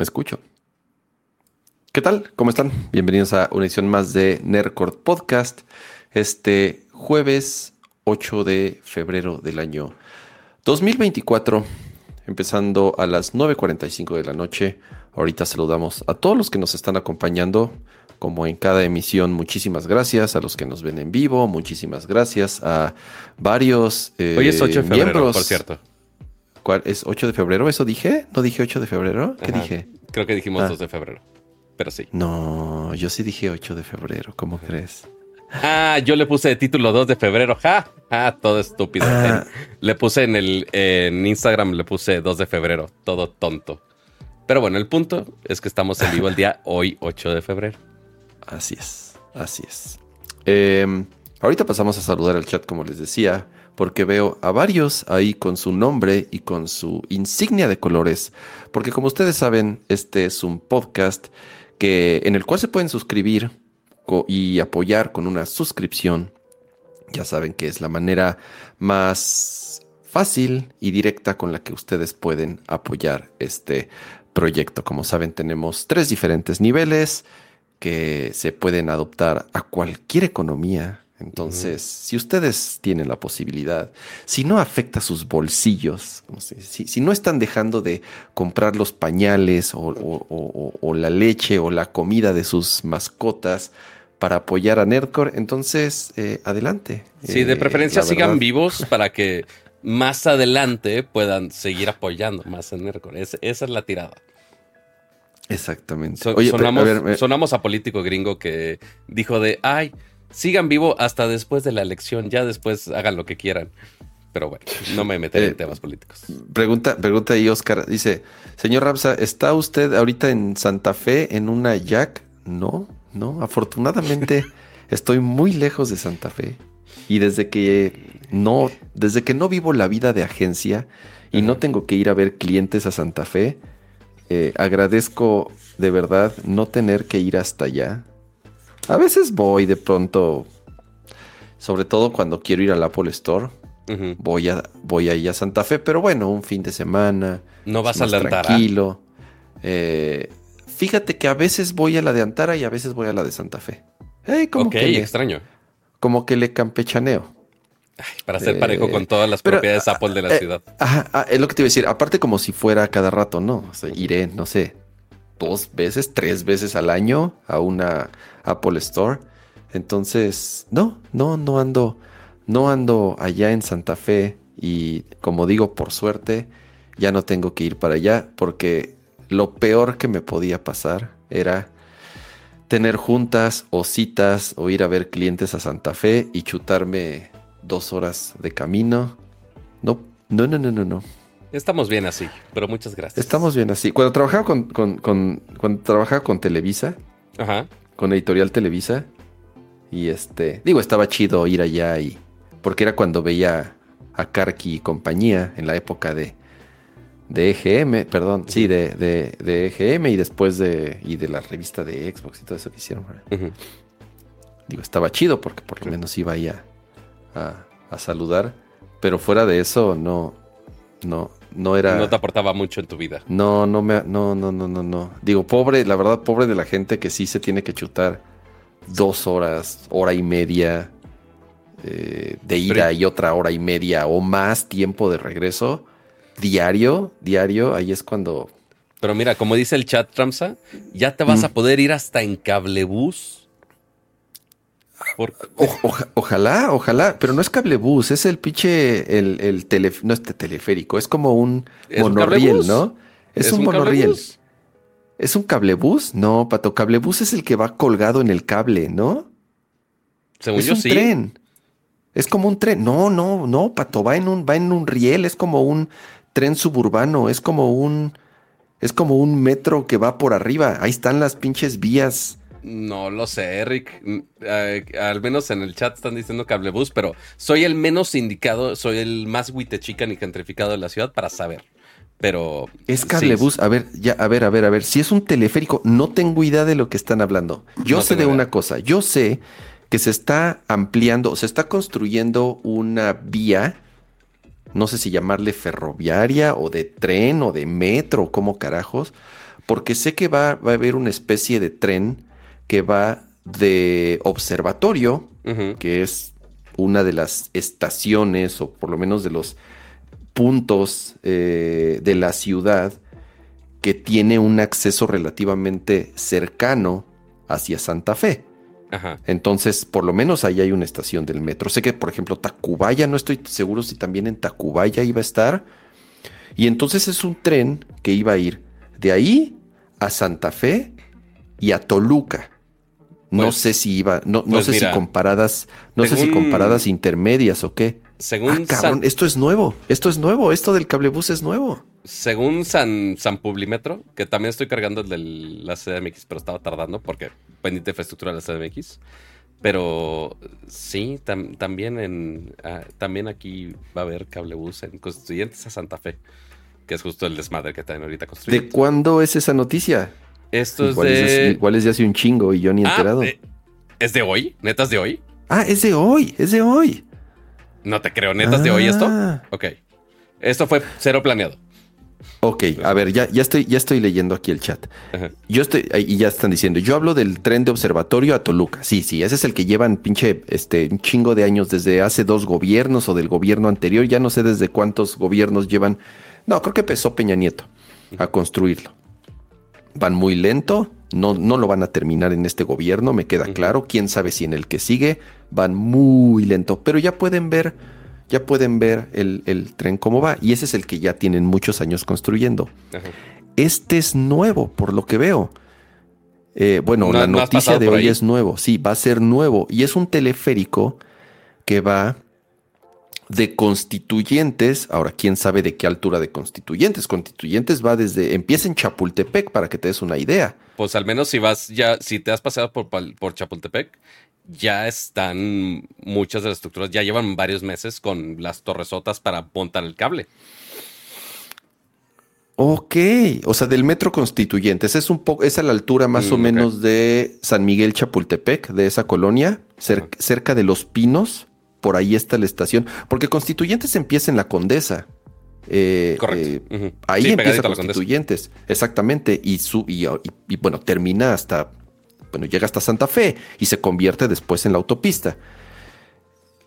Me escucho. ¿Qué tal? ¿Cómo están? Bienvenidos a una edición más de Nerdcore Podcast. Este jueves 8 de febrero del año 2024, empezando a las 9.45 de la noche. Ahorita saludamos a todos los que nos están acompañando, como en cada emisión. Muchísimas gracias a los que nos ven en vivo. Muchísimas gracias a varios eh, Hoy es 8 de febrero, por cierto. ¿Cuál es 8 de febrero? ¿Eso dije? ¿No dije 8 de febrero? ¿Qué dije? Creo que dijimos 2 ah. de febrero. Pero sí. No, yo sí dije 8 de febrero. ¿Cómo crees? Ah, yo le puse de título 2 de febrero. Ja, ja todo estúpido. Ah. Le puse en el en Instagram, le puse 2 de febrero. Todo tonto. Pero bueno, el punto es que estamos en vivo el día hoy, 8 de febrero. Así es, así es. Eh, ahorita pasamos a saludar al chat, como les decía porque veo a varios ahí con su nombre y con su insignia de colores, porque como ustedes saben, este es un podcast que, en el cual se pueden suscribir y apoyar con una suscripción. Ya saben que es la manera más fácil y directa con la que ustedes pueden apoyar este proyecto. Como saben, tenemos tres diferentes niveles que se pueden adoptar a cualquier economía entonces, si ustedes tienen la posibilidad, si no afecta sus bolsillos, si, no están dejando de comprar los pañales o, la leche o la comida de sus mascotas para apoyar a Nerdcore, entonces eh, adelante. Sí, de eh, preferencia sigan vivos para que más adelante puedan seguir apoyando más a Nerdcore. esa es la tirada. Exactamente. sonamos, sonamos a político gringo que dijo de, ay, sigan vivo hasta después de la elección, ya después hagan lo que quieran. Pero bueno, no me meteré en eh, temas políticos. Pregunta, pregunta ahí Oscar, dice, señor Ramsa, ¿está usted ahorita en Santa Fe en una Jack? No, no, afortunadamente estoy muy lejos de Santa Fe. Y desde que no, desde que no vivo la vida de agencia y no tengo que ir a ver clientes a Santa Fe, eh, agradezco de verdad no tener que ir hasta allá a veces voy de pronto, sobre todo cuando quiero ir al Apple Store. Voy a voy ahí a Santa Fe, pero bueno, un fin de semana. No vas a la Tranquilo. Eh, fíjate que a veces voy a la de Antara y a veces voy a la de Santa Fe. como que extraño. Como que le campechaneo. para ser parejo con todas las propiedades ah, Apple de la eh, ciudad. Ajá, ah, es lo que te iba a decir. Aparte, como si fuera cada rato, ¿no? iré, no sé, dos veces, tres veces al año a una Apple Store. Entonces, no, no, no ando, no ando allá en Santa Fe y como digo, por suerte, ya no tengo que ir para allá porque lo peor que me podía pasar era tener juntas o citas o ir a ver clientes a Santa Fe y chutarme dos horas de camino. No, no, no, no, no, no. Estamos bien así, pero muchas gracias. Estamos bien así. Cuando trabajaba con, cuando trabajaba con Televisa, con Editorial Televisa, y este, digo, estaba chido ir allá y porque era cuando veía a Karki y compañía en la época de, de EGM, perdón, sí, de, de, EGM y después de, y de la revista de Xbox y todo eso que hicieron. Digo, estaba chido porque por lo menos iba ahí a, a saludar, pero fuera de eso, no, no, no era. No te aportaba mucho en tu vida. No, no me, no, no, no, no, no. Digo, pobre, la verdad, pobre de la gente que sí se tiene que chutar dos horas, hora y media eh, de ida y otra hora y media o más tiempo de regreso diario, diario. Ahí es cuando. Pero mira, como dice el chat, Tramsa, ya te vas a poder ir hasta en cablebús ojalá, ojalá, pero no es cablebús, es el pinche, el, el no es teleférico, es como un monorriel, ¿no? Es, un, monorriel. ¿Es un cablebús? No, Pato, cablebús es el que va colgado en el cable, ¿no? Según es un tren. Es como un tren. No, no, no, Pato, va en un, va en un riel, es como un tren suburbano, es como un, es como un metro que va por arriba. Ahí están las pinches vías no lo sé, Eric. Mm, eh, al menos en el chat están diciendo cablebús, pero soy el menos indicado, soy el más chican y gentrificado de la ciudad para saber. Pero. Es cablebús. A ver, ya, a ver, a ver, a ver. Si es un teleférico, no tengo idea de lo que están hablando. Yo sé de una cosa. Yo sé que se está ampliando, se está construyendo una vía no sé si llamarle ferroviaria o de tren o de metro, como carajos, porque sé que va, va a haber una especie de tren que va de observatorio, que es una de las estaciones o por lo menos de los puntos eh, de la ciudad que tiene un acceso relativamente cercano hacia Santa Fe. Entonces, por lo menos ahí hay una estación del metro. Sé que, por ejemplo, Tacubaya, no estoy seguro si también en Tacubaya iba a estar. Y entonces es un tren que iba a ir de ahí a Santa Fe y a Toluca. No pues, sé si iba, no, no pues sé si comparadas, no sé si comparadas intermedias o qué. Según ah, esto es nuevo, esto es nuevo, esto del cablebús es nuevo. Según San, San Publimetro, que también estoy cargando el de la CDMX, pero estaba tardando porque pendiente de infraestructura de la CDMX. Pero sí, también en ah, también aquí va a haber cablebús en Constituyentes a Santa Fe, que es justo el desmadre que están ahorita construyendo. ¿De cuándo es esa noticia? Esto es de. igual es de hace un chingo y yo ni he ah, enterado. Eh, ¿Es de hoy? ¿Netas de hoy? Ah, es de hoy, es de hoy. No te creo, ¿netas de hoy esto? Ah. Ok. Esto fue cero planeado. Ok, a ver, ya, ya, estoy, ya estoy leyendo aquí el chat. Yo estoy, y ya están diciendo, yo hablo del tren de observatorio a Toluca. Sí, sí, ese es el que llevan pinche, este, un chingo de años desde hace dos gobiernos o del gobierno anterior. Ya no sé desde cuántos gobiernos llevan. No, creo que empezó Peña Nieto a construirlo van muy lento, no, no lo van a terminar en este gobierno, me queda claro, quién sabe si en el que sigue van muy lento, pero ya pueden ver, ya pueden ver el, tren cómo va, y ese es el que ya tienen muchos años construyendo. Este es nuevo, por lo que veo. Eh, bueno, la noticia de hoy es nuevo, sí, va a ser nuevo, y es un teleférico que va de constituyentes. Ahora, quién sabe de qué altura de constituyentes. Constituyentes va desde, empieza en Chapultepec para que te des una idea. Pues al menos si vas ya, si te has paseado por, por Chapultepec, ya están muchas de las estructuras, ya llevan varios meses con las torresotas para montar el cable. Ok, o sea, del metro constituyentes, es un poco, es a la altura más o mm, menos de San Miguel Chapultepec, de esa colonia, cerca de Los Pinos por ahí está la estación, porque Constituyentes empieza en la Condesa. Eh, Correcto. Eh, ahí empieza Constituyentes, exactamente, y, su, y, bueno, termina hasta, bueno, llega hasta Santa Fe y se convierte después en la autopista.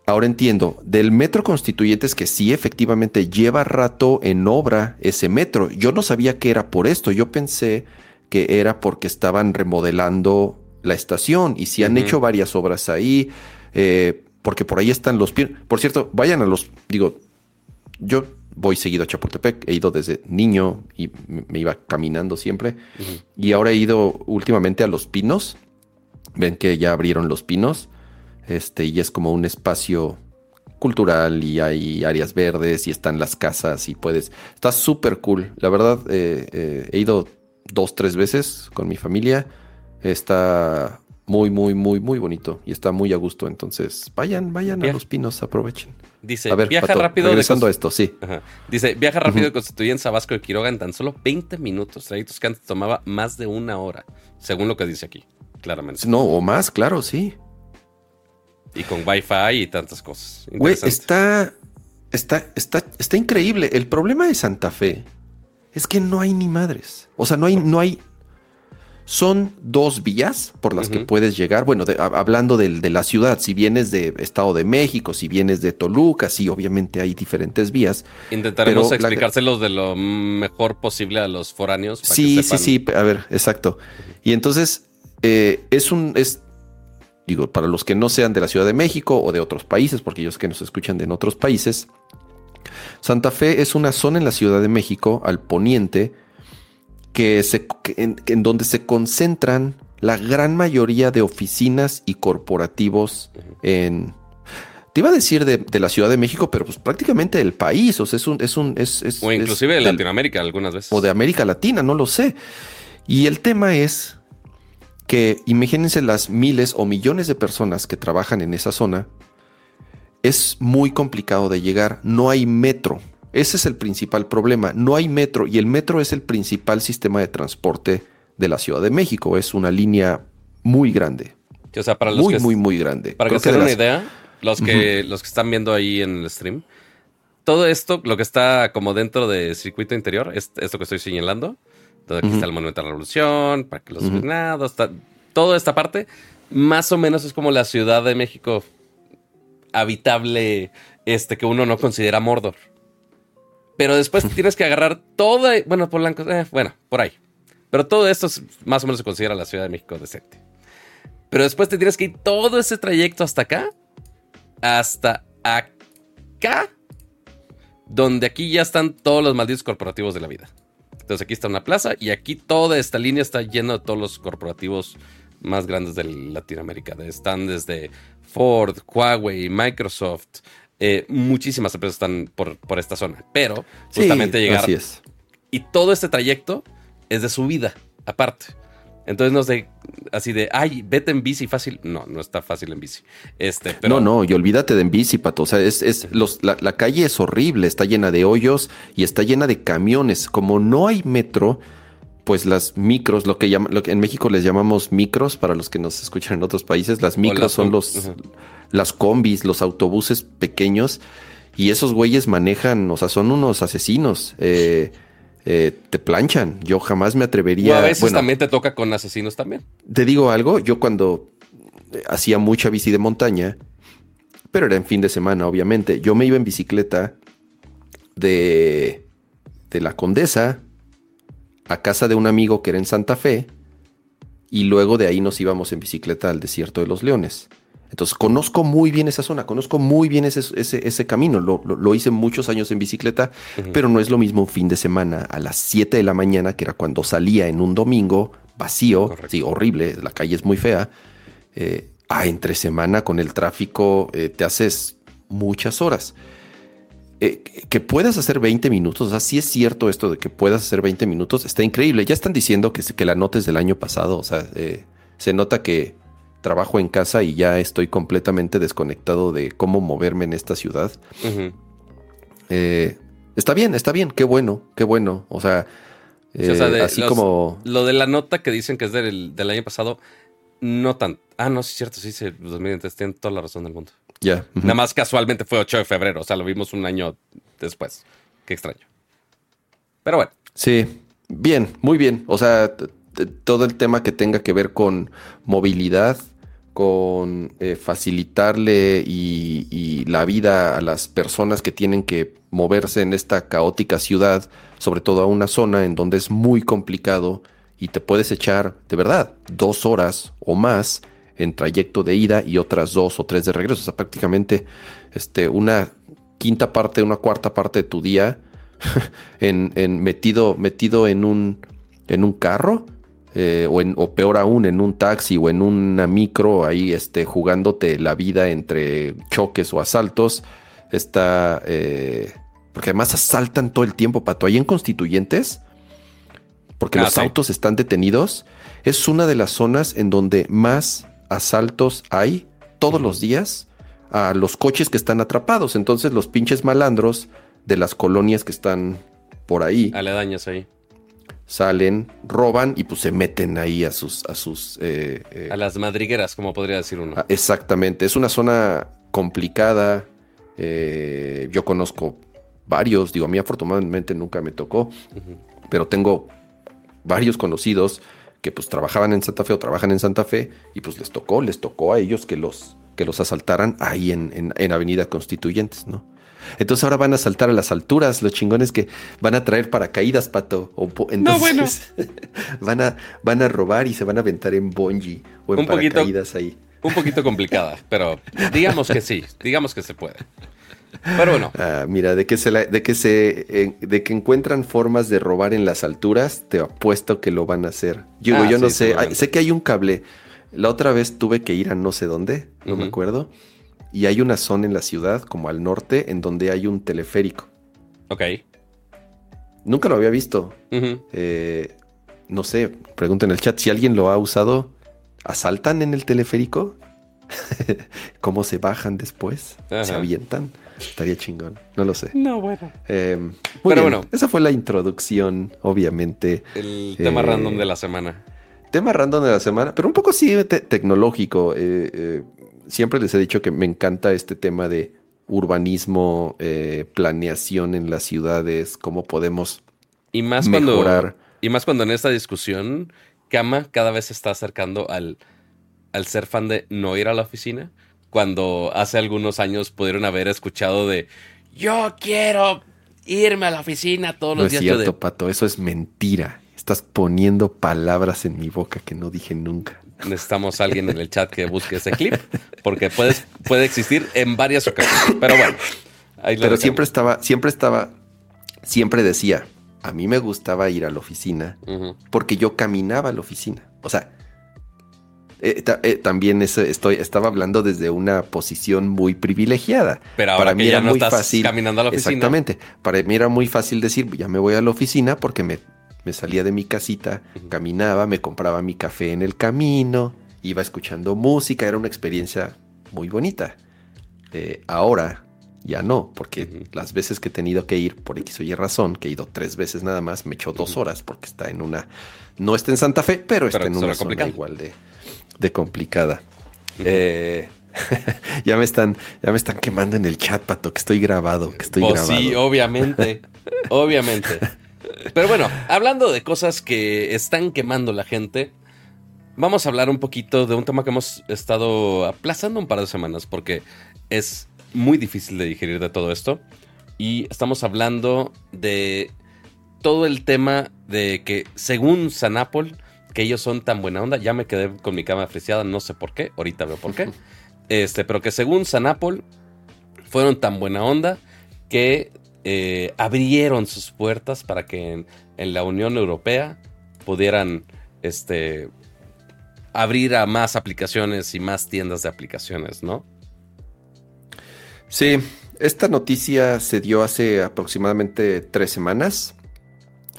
Ahora entiendo, del metro Constituyentes que sí efectivamente lleva rato en obra ese metro. Yo no sabía que era por esto, yo pensé que era porque estaban remodelando la estación y si han hecho varias obras ahí. Eh, porque por ahí están los pies. Por cierto, vayan a los, digo, yo voy seguido a Chapultepec, he ido desde niño y me iba caminando siempre. Y ahora he ido últimamente a Los Pinos. Ven que ya abrieron Los Pinos. Este, y es como un espacio cultural y hay áreas verdes y están las casas y puedes. Está súper cool. La verdad, eh, eh, he ido dos, tres veces con mi familia. Está muy, muy, muy, muy bonito y está muy a gusto. Entonces, vayan, vayan a los pinos, aprovechen. Dice, viaja rápido. Regresando a esto, sí. Dice, viaja rápido de Constituyente a Vasco de Quiroga en tan solo 20 minutos. Trayectos que antes tomaba más de una hora, según lo que dice aquí, claramente. No, o más, claro, sí. Y con Wi-Fi y tantas cosas. Güey, está, está, está, está increíble. El problema de Santa Fe es que no hay ni madres. O sea, no hay, no hay, son dos vías por las que puedes llegar. Bueno, hablando de, la ciudad, si vienes de Estado de México, si vienes de Toluca, sí, obviamente hay diferentes vías. Intentaremos explicárselos de lo mejor posible a los foráneos. sí, sí, sí. A ver, exacto. Y entonces eh, es un, es, digo, para los que no sean de la Ciudad de México o de otros países, porque ellos que nos escuchan de en otros países, Santa Fe es una zona en la Ciudad de México al poniente que se, en, donde se concentran la gran mayoría de oficinas y corporativos en... Te iba a decir de, la Ciudad de México, pero pues prácticamente del país. O sea, es un... Es un es, o inclusive de Latinoamérica algunas veces. O de América Latina, no lo sé. Y el tema es que imagínense las miles o millones de personas que trabajan en esa zona. Es muy complicado de llegar. No hay metro. Ese es el principal problema. No hay metro y el metro es el principal sistema de transporte de la Ciudad de México. Es una línea muy grande. O sea, para los muy, muy, muy grande. Para que se den una idea, los que, los que están viendo ahí en el stream, todo esto, lo que está como dentro del circuito interior, es esto que estoy señalando. Todo aquí está el Monumento a la Revolución, para que los uh está, toda esta parte, más o menos es como la Ciudad de México habitable, este, que uno no considera Mordor. Pero después tienes que agarrar toda, bueno, por blanco, eh, bueno, por ahí. Pero todo esto más o menos se considera la Ciudad de México decente. Pero después te tienes que ir todo ese trayecto hasta acá, hasta acá, donde aquí ya están todos los malditos corporativos de la vida. Entonces aquí está una plaza y aquí toda esta línea está llena de todos los corporativos más grandes de Latinoamérica. Están desde Ford, Huawei, Microsoft. Eh, muchísimas empresas están por, esta zona. Pero justamente llegar. Y todo este trayecto es de subida, aparte. Entonces no sé, así de, ay, vete en bici fácil. No, no está fácil en bici. Este, No, no, y olvídate de en bici, pato. O sea, es, es los, la, la, calle es horrible, está llena de hoyos y está llena de camiones. Como no hay metro, pues las micros, lo que, llama, lo que en México les llamamos micros, para los que nos escuchan en otros países, las micros son los, las combis, los autobuses pequeños, y esos güeyes manejan, o sea, son unos asesinos. Eh, eh, te planchan. Yo jamás me atrevería. a veces también te toca con asesinos también. Te digo algo, yo cuando hacía mucha bici de montaña, pero era en fin de semana, obviamente. Yo me iba en bicicleta de, de la Condesa a casa de un amigo que era en Santa Fe y luego de ahí nos íbamos en bicicleta al desierto de los leones. Entonces conozco muy bien esa zona, conozco muy bien ese, ese, camino. Lo, hice muchos años en bicicleta, pero no es lo mismo un fin de semana a las 7 de la mañana, que era cuando salía en un domingo vacío, sí, horrible, la calle es muy fea. Eh, a entre semana con el tráfico eh, te haces muchas horas. Eh, que puedas hacer 20 minutos, o sea, sí es cierto esto de que puedas hacer 20 minutos, está increíble. Ya están diciendo que, que la nota es del año pasado, o sea, eh, se nota que trabajo en casa y ya estoy completamente desconectado de cómo moverme en esta ciudad. Eh, está bien, está bien, qué bueno, qué bueno. O sea, así como... Lo de la nota que dicen que es del, del año pasado, no tan... Ah, no, sí es cierto, sí, sí, 2023, tienen toda la razón del mundo. Nada más casualmente fue 8 de febrero, o sea, lo vimos un año después. Qué extraño. Pero bueno. Sí, bien, muy bien. O sea, todo el tema que tenga que ver con movilidad, con eh, facilitarle y, la vida a las personas que tienen que moverse en esta caótica ciudad, sobre todo a una zona en donde es muy complicado y te puedes echar, de verdad, dos horas o más en trayecto de ida y otras dos o tres de regreso. O sea, prácticamente este, una quinta parte, una cuarta parte de tu día en, metido, metido en un, en un carro. Eh, o, en, o peor aún, en un taxi o en una micro, ahí este, jugándote la vida entre choques o asaltos. Está. Eh, porque además asaltan todo el tiempo, Pato. Ahí en Constituyentes, porque ah, los autos están detenidos, es una de las zonas en donde más asaltos hay todos los días a los coches que están atrapados. Entonces los pinches malandros de las colonias que están por ahí. Aledañas ahí. Salen, roban y pues se meten ahí a sus... A, sus, eh, eh, a las madrigueras, como podría decir uno. Ah, exactamente. Es una zona complicada. Eh, yo conozco varios. Digo, a mí afortunadamente nunca me tocó. Pero tengo varios conocidos que pues trabajaban en Santa Fe o trabajan en Santa Fe y pues les tocó, les tocó a ellos que los, que los asaltaran ahí en, en, Avenida Constituyentes, ¿no? Entonces ahora van a saltar a las alturas, los chingones que van a traer paracaídas, pato. O, no, bueno. van, a, van a robar y se van a aventar en bungee o en paracaídas ahí. Un poquito complicada, pero digamos que sí, digamos que se puede. Pero bueno. Ah, mira, de que se de que se de que encuentran formas de robar en las alturas, te apuesto que lo van a hacer. Yo, ah, yo no sé, sé que hay un cable. La otra vez tuve que ir a no sé dónde, no me acuerdo. Y hay una zona en la ciudad, como al norte, en donde hay un teleférico. Ok. Nunca lo había visto. Eh, no sé, pregunten en el chat si alguien lo ha usado. ¿Asaltan en el teleférico? ¿Cómo se bajan después? ¿Se avientan? Estaría chingón, no lo sé. No, bueno. Em, Pero bueno. Esa fue la introducción, obviamente. El tema eh, random de la semana. Tema random de la semana, pero un poco sí tecnológico. Eh, eh, siempre les he dicho que me encanta este tema de urbanismo, eh, planeación en las ciudades, cómo podemos y más mejorar. Cuando, y más cuando en esta discusión, Kama cada vez se está acercando al, al ser fan de no ir a la oficina, cuando hace algunos años pudieron haber escuchado de yo quiero irme a la oficina todos los días. No es cierto, Pato, eso es mentira. Estás poniendo palabras en mi boca que no dije nunca. Necesitamos a alguien en el chat que busque ese clip, porque puedes, puede existir en varias ocasiones. Pero bueno. Pero siempre estaba, siempre estaba, siempre decía, a mí me gustaba ir a la oficina porque yo caminaba a la oficina. O sea, eh, eh, también estoy, estaba hablando desde una posición muy privilegiada. Pero ahora para mí era muy fácil. Caminando a la oficina. Exactamente. Para mí era muy fácil decir, ya me voy a la oficina porque me, me salía de mi casita, caminaba, me compraba mi café en el camino, iba escuchando música, era una experiencia muy bonita. Eh, ahora ya no, porque las veces que he tenido que ir por X o Y razón, que he ido tres veces nada más, me echó dos horas porque está en una, no está en Santa Fe, pero, está en una zona igual de, de complicada. Eh, ya me están, ya me están quemando en el chat, pato, que estoy grabado, que estoy pues grabado. Sí, obviamente, obviamente. Pero bueno, hablando de cosas que están quemando la gente, vamos a hablar un poquito de un tema que hemos estado aplazando un par de semanas porque es muy difícil de digerir de todo esto. Y estamos hablando de todo el tema de que según Sanapol, que ellos son tan buena onda, ya me quedé con mi cama friseada, no sé por qué, ahorita veo por qué. Este, pero que según Sanapol fueron tan buena onda que eh, abrieron sus puertas para que en, en, la Unión Europea pudieran este, abrir a más aplicaciones y más tiendas de aplicaciones, ¿no? Sí, esta noticia se dio hace aproximadamente tres semanas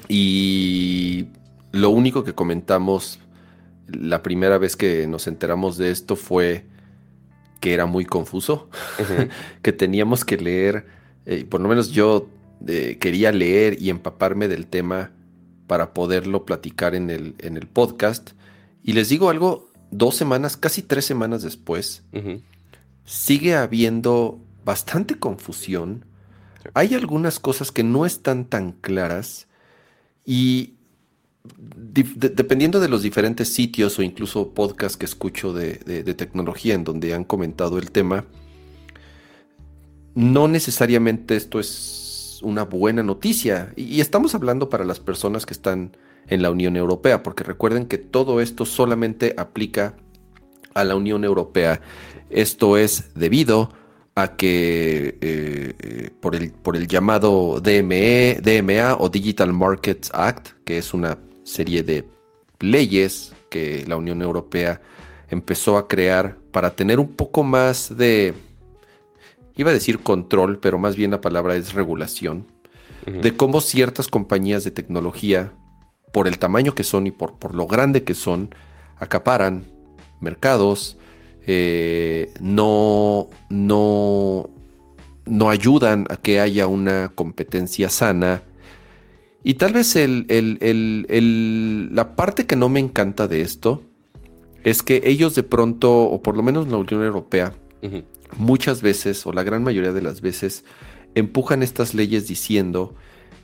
y lo único que comentamos la primera vez que nos enteramos de esto fue que era muy confuso, que teníamos que leer, eh, por lo menos yo eh, quería leer y empaparme del tema para poderlo platicar en el, en el podcast. Y les digo algo, dos semanas, casi tres semanas después, sigue habiendo bastante confusión. Hay algunas cosas que no están tan claras y dependiendo de los diferentes sitios o incluso podcasts que escucho de, tecnología en donde han comentado el tema, no necesariamente esto es una buena noticia. y estamos hablando para las personas que están en la Unión Europea, porque recuerden que todo esto solamente aplica a la Unión Europea. Esto es debido a que eh, por, el, por el llamado DME, DMA o Digital Markets Act, que es una serie de leyes que la Unión Europea empezó a crear para tener un poco más de, iba a decir control, pero más bien la palabra es regulación, de cómo ciertas compañías de tecnología, por el tamaño que son y por, por lo grande que son, acaparan mercados, eh, no, no, no ayudan a que haya una competencia sana. Y tal vez la parte que no me encanta de esto es que ellos de pronto, o por lo menos la Unión Europea, muchas veces, o la gran mayoría de las veces, empujan estas leyes diciendo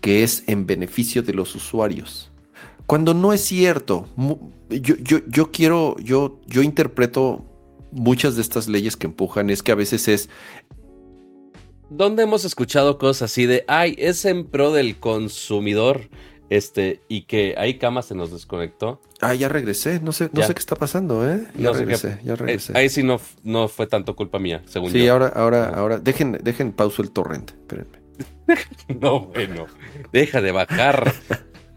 que es en beneficio de los usuarios. Cuando no es cierto, yo, yo, yo quiero, yo, yo interpreto muchas de estas leyes que empujan es que a veces es... ¿Dónde hemos escuchado cosas así de, ay, es en pro del consumidor? Este, y que ahí cama se nos desconectó. Ah, ya regresé, no sé, no sé qué está pasando, ¿eh? Ya regresé, ya regresé. Eh, ahí sí no, no fue tanto culpa mía, según yo. Sí, ahora, ahora, ahora, dejen, dejen pauso el torrente, espérenme. no, bueno, deja de bajar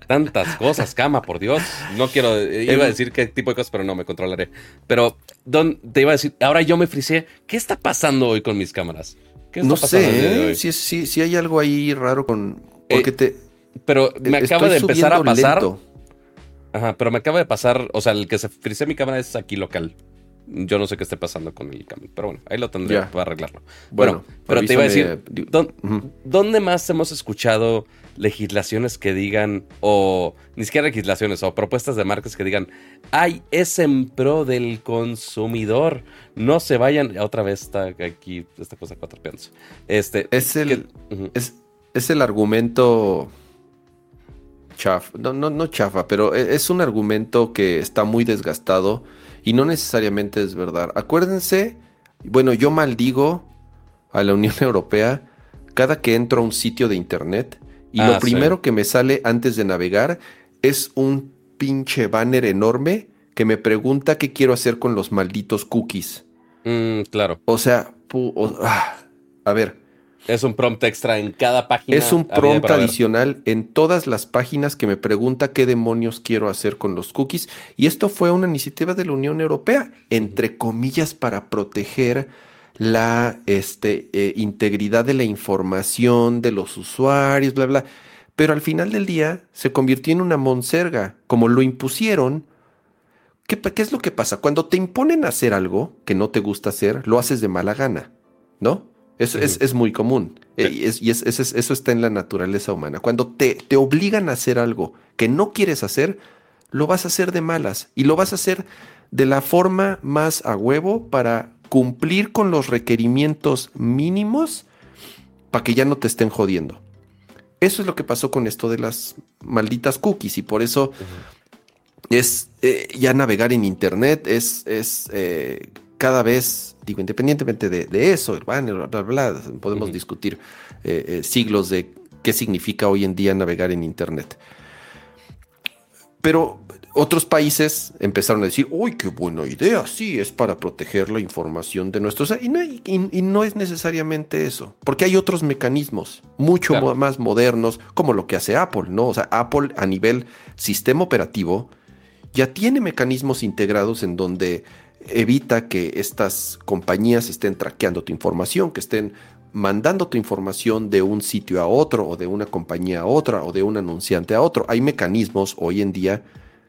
tantas cosas, cama, por Dios. No quiero, iba a decir qué tipo de cosas, pero no me controlaré. Pero Don, te iba a decir, ahora yo me frisé. ¿Qué está pasando hoy con mis cámaras? ¿Qué no sé, ¿eh? si, hay algo ahí raro con. Porque eh, te. Pero me acaba de empezar a pasar. Ajá, pero me acaba de pasar. O sea, el que se frisé mi cámara es aquí local. Yo no sé qué esté pasando con el cambio, pero bueno, ahí lo tendré para arreglarlo. Bueno, pero te iba a decir, ¿dónde más hemos escuchado legislaciones que digan, o ni siquiera legislaciones, o propuestas de marcas que digan, ay, es en pro del consumidor, no se vayan, otra vez está aquí esta cosa cuatro pienso. Este, es el, es, el argumento chafa, no, no, no chafa, pero e, es un argumento que está muy desgastado y no necesariamente es verdad. Acuérdense, bueno, yo maldigo a la Unión Europea cada que entro a un sitio de internet y lo ah, primero que me sale antes de navegar es un pinche banner enorme que me pregunta qué quiero hacer con los malditos cookies. Mm, claro. O sea, ah, a ver. Es un prompt extra en cada página. Es un prompt adicional en todas las páginas que me pregunta qué demonios quiero hacer con los cookies. Y esto fue una iniciativa de la Unión Europea, entre comillas, para proteger la este, eh, integridad de la información de los usuarios, bla, bla. Pero al final del día se convirtió en una monserga. Como lo impusieron, ¿qué, ¿qué, es lo que pasa? Cuando te imponen hacer algo que no te gusta hacer, lo haces de mala gana, ¿no? Eso es, muy común. Eh, y, es, eso está en la naturaleza humana. Cuando te, te obligan a hacer algo que no quieres hacer, lo vas a hacer de malas. Y lo vas a hacer de la forma más a huevo para cumplir con los requerimientos mínimos para que ya no te estén jodiendo. Eso es lo que pasó con esto de las malditas cookies y por eso es eh, ya navegar en internet es, es eh, cada vez, digo, independientemente de, eso, el banner, bla, bla, bla podemos discutir eh, siglos de qué significa hoy en día navegar en internet. Pero otros países empezaron a decir, uy, qué buena idea, sí, es para proteger la información de nuestros... Y no, y, no es necesariamente eso, porque hay otros mecanismos mucho más modernos, como lo que hace Apple, ¿no? O sea, Apple a nivel sistema operativo ya tiene mecanismos integrados en donde evita que estas compañías estén traqueando tu información, que estén mandando tu información de un sitio a otro, o de una compañía a otra, o de un anunciante a otro. Hay mecanismos hoy en día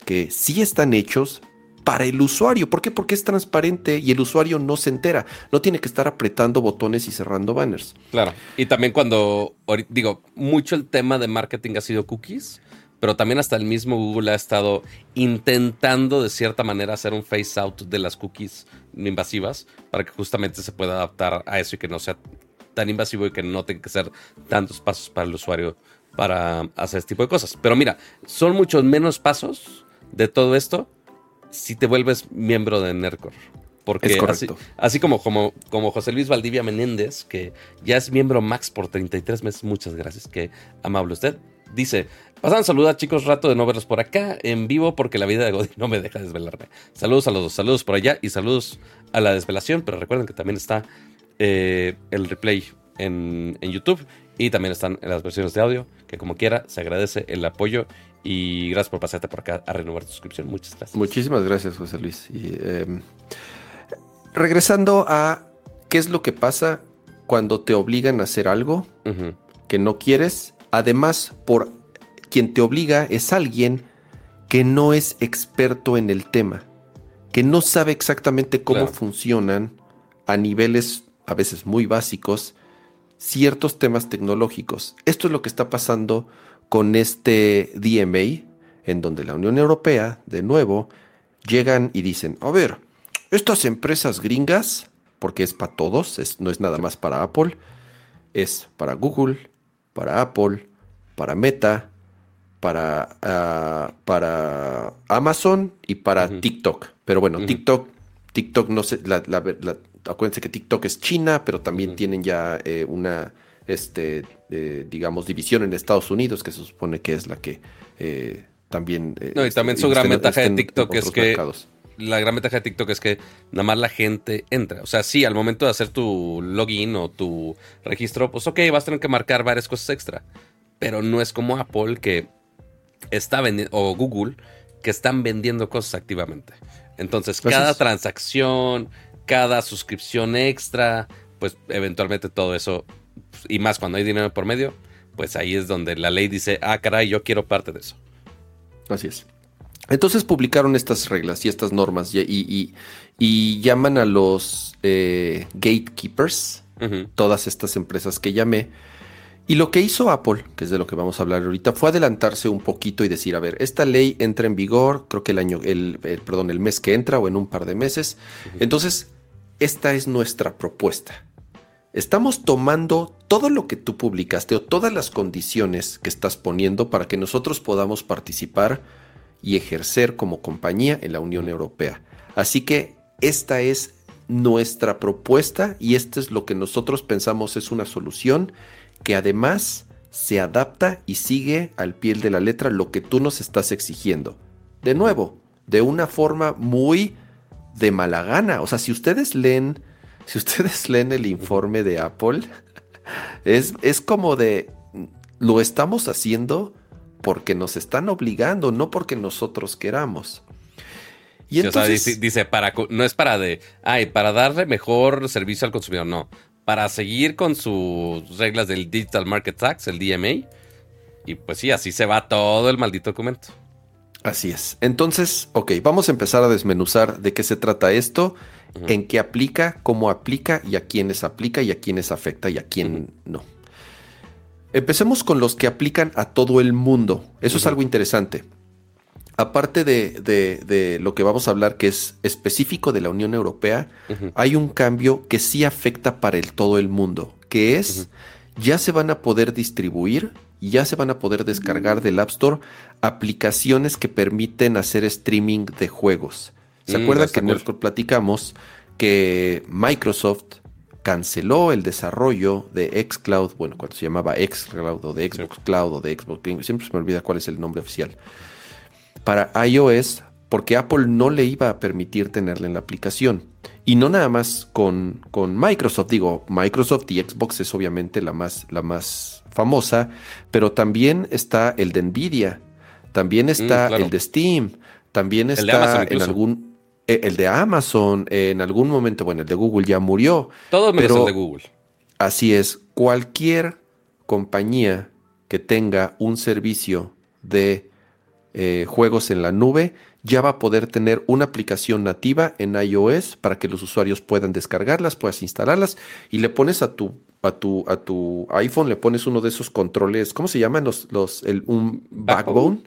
que sí están hechos para el usuario. ¿Por qué? Porque es transparente y el usuario no se entera. No tiene que estar apretando botones y cerrando banners. Claro. Y también cuando, digo, mucho el tema de marketing ha sido cookies, pero también hasta el mismo Google ha estado intentando de cierta manera hacer un face out de las cookies invasivas para que justamente se pueda adaptar a eso y que no sea tan invasivo y que no tenga que ser tantos pasos para el usuario para hacer este tipo de cosas. Pero mira, son muchos menos pasos de todo esto si te vuelves miembro de NERCOR. Porque así, como, como, como José Luis Valdivia Menéndez, que ya es miembro Max por 33 meses, muchas gracias, qué amable usted. Dice, pasan saludar chicos, rato de no verlos por acá en vivo porque la vida de Godín no me deja desvelarme. Saludos a los dos, saludos por allá y saludos a la desvelación, pero recuerden que también está eh, el replay en, en YouTube y también están en las versiones de audio, que como quiera se agradece el apoyo y gracias por pasarte por acá a renovar tu suscripción. Muchas gracias. Muchísimas gracias, José Luis. Y, em, regresando a qué es lo que pasa cuando te obligan a hacer algo que no quieres. Además, por quien te obliga es alguien que no es experto en el tema, que no sabe exactamente cómo funcionan a niveles a veces muy básicos ciertos temas tecnológicos. Esto es lo que está pasando con este DMA, en donde la Unión Europea, de nuevo, llegan y dicen, a ver, estas empresas gringas, porque es para todos, no es nada más para Apple, es para Google, para Apple, para Meta, para, ah, para Amazon y para TikTok. Pero bueno, TikTok, TikTok no sé, la, acuérdense que TikTok es China, pero también tienen ya eh, una este, eh, digamos, división en Estados Unidos, que se supone que es la que eh, también... No, y también su gran ventaja de TikTok es que... La gran ventaja de TikTok es que nada más la gente entra. O sea, sí, al momento de hacer tu login o tu registro, pues ok, vas a tener que marcar varias cosas extra. Pero no es como Apple que está vendiendo, o Google, que están vendiendo cosas activamente. Entonces, cada transacción, cada suscripción extra, pues eventualmente todo eso y más cuando hay dinero por medio, pues ahí es donde la ley dice, ah, caray, yo quiero parte de eso. Así es. Entonces publicaron estas reglas y estas normas y, llaman a los eh, gatekeepers, todas estas empresas que llamé. Y lo que hizo Apple, que es de lo que vamos a hablar ahorita, fue adelantarse un poquito y decir, a ver, esta ley entra en vigor, creo que el año, el, perdón, el mes que entra o en un par de meses. Entonces, esta es nuestra propuesta. Estamos tomando todo lo que tú publicaste o todas las condiciones que estás poniendo para que nosotros podamos participar y ejercer como compañía en la Unión Europea. Así que esta es nuestra propuesta y esto es lo que nosotros pensamos es una solución que además se adapta y sigue al pie de la letra lo que tú nos estás exigiendo. De nuevo, de una forma muy de mala gana. O sea, si ustedes leen, si ustedes leen el informe de Apple, es, es como de lo estamos haciendo porque nos están obligando, no porque nosotros queramos. Y entonces, dice, para, no es para de, ay, para darle mejor servicio al consumidor, no. Para seguir con sus reglas del Digital Market Tax, el DMA. Y pues sí, así se va todo el maldito documento. Así es. Entonces, ok, vamos a empezar a desmenuzar de qué se trata esto, en qué aplica, cómo aplica y a quiénes aplica y a quiénes afecta y a quién no. Empecemos con los que aplican a todo el mundo. Eso es algo interesante. Aparte de, lo que vamos a hablar, que es específico de la Unión Europea, hay un cambio que sí afecta para el, todo el mundo, que es ya se van a poder distribuir, ya se van a poder descargar del App Store aplicaciones que permiten hacer streaming de juegos. ¿Se mm, acuerdan que nosotros platicamos que Microsoft canceló el desarrollo de xCloud, bueno, cuando se llamaba xCloud o de Xbox Cloud o de Xbox Game, siempre se me olvida cuál es el nombre oficial, para iOS, porque Apple no le iba a permitir tenerla en la aplicación. Y no nada más con, con Microsoft, digo, Microsoft y Xbox es obviamente la más, la más famosa, pero también está el de Nvidia, también mm, está el de Steam, también está en algún eh, el de Amazon en algún momento, bueno, el de Google ya murió. Todo menos el de Google. Así es, cualquier compañía que tenga un servicio de eh, juegos en la nube ya va a poder tener una aplicación nativa en iOS para que los usuarios puedan descargarlas, puedas instalarlas y le pones a tu a tu a tu iPhone le pones uno de esos controles, ¿cómo se llaman los los el, un backbone?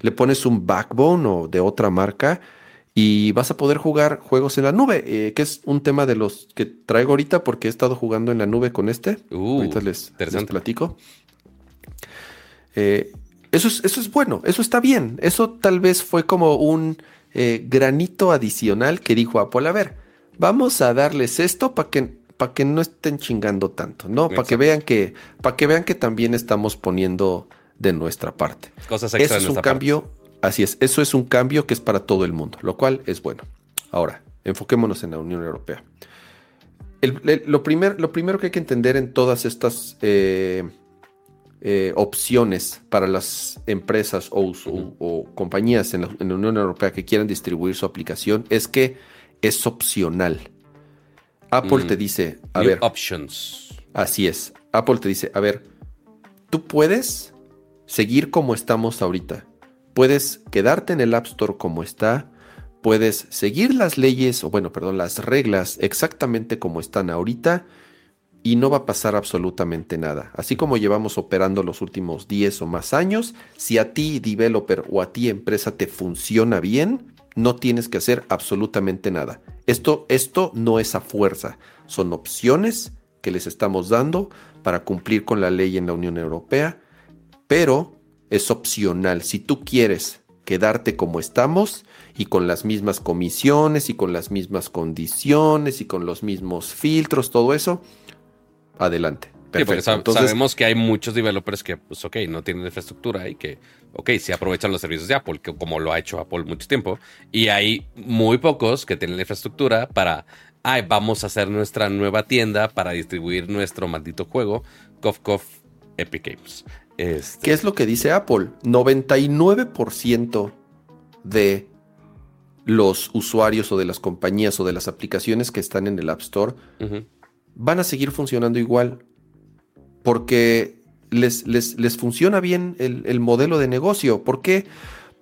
Le pones un backbone o de otra marca y vas a poder jugar juegos en la nube, eh, que es un tema de los que traigo ahorita porque he estado jugando en la nube con este. Uh, ahorita les, platico. Eh, eso, es, eso es bueno, eso está bien. Eso tal vez fue como un eh, granito adicional que dijo Apple, a ver, vamos a darles esto para que, para que no estén chingando tanto, ¿no? Para que vean que, para que vean que también estamos poniendo de nuestra parte. Cosas extra Eso es un cambio Así es, eso es un cambio que es para todo el mundo, lo cual es bueno. Ahora, enfoquémonos en la Unión Europea. lo, lo, primero que hay que entender en todas estas eh, eh, opciones para las empresas o, compañías en la, Unión Europea que quieran distribuir su aplicación es que es opcional. Apple te mm. dice, a ver. Options. Así es. Apple te dice, a ver, tú puedes seguir como estamos ahorita Puedes quedarte en el App Store como está, puedes seguir las leyes, o bueno, perdón, las reglas exactamente como están ahorita y no va a pasar absolutamente nada. Así como llevamos operando los últimos 10 o más años, si a ti developer o a ti empresa te funciona bien, no tienes que hacer absolutamente nada. Esto, esto no es a fuerza, son opciones que les estamos dando para cumplir con la ley en la Unión Europea, pero es opcional. Si tú quieres quedarte como estamos y con las mismas comisiones y con las mismas condiciones y con los mismos filtros, todo eso, adelante. Perfecto. sabemos que hay muchos developers que, pues, ok, no tienen infraestructura y que, ok, sí aprovechan los servicios de Apple, que, como lo ha hecho Apple mucho tiempo. Y hay muy pocos que tienen la infraestructura para, ay, vamos a hacer nuestra nueva tienda para distribuir nuestro maldito juego, Cof Cof Epic Games. Este. ¿Qué es lo que dice Apple? 99% de los usuarios o de las compañías o de las aplicaciones que están en el App Store van a seguir funcionando igual porque les, les, funciona bien el, modelo de negocio. ¿Por qué?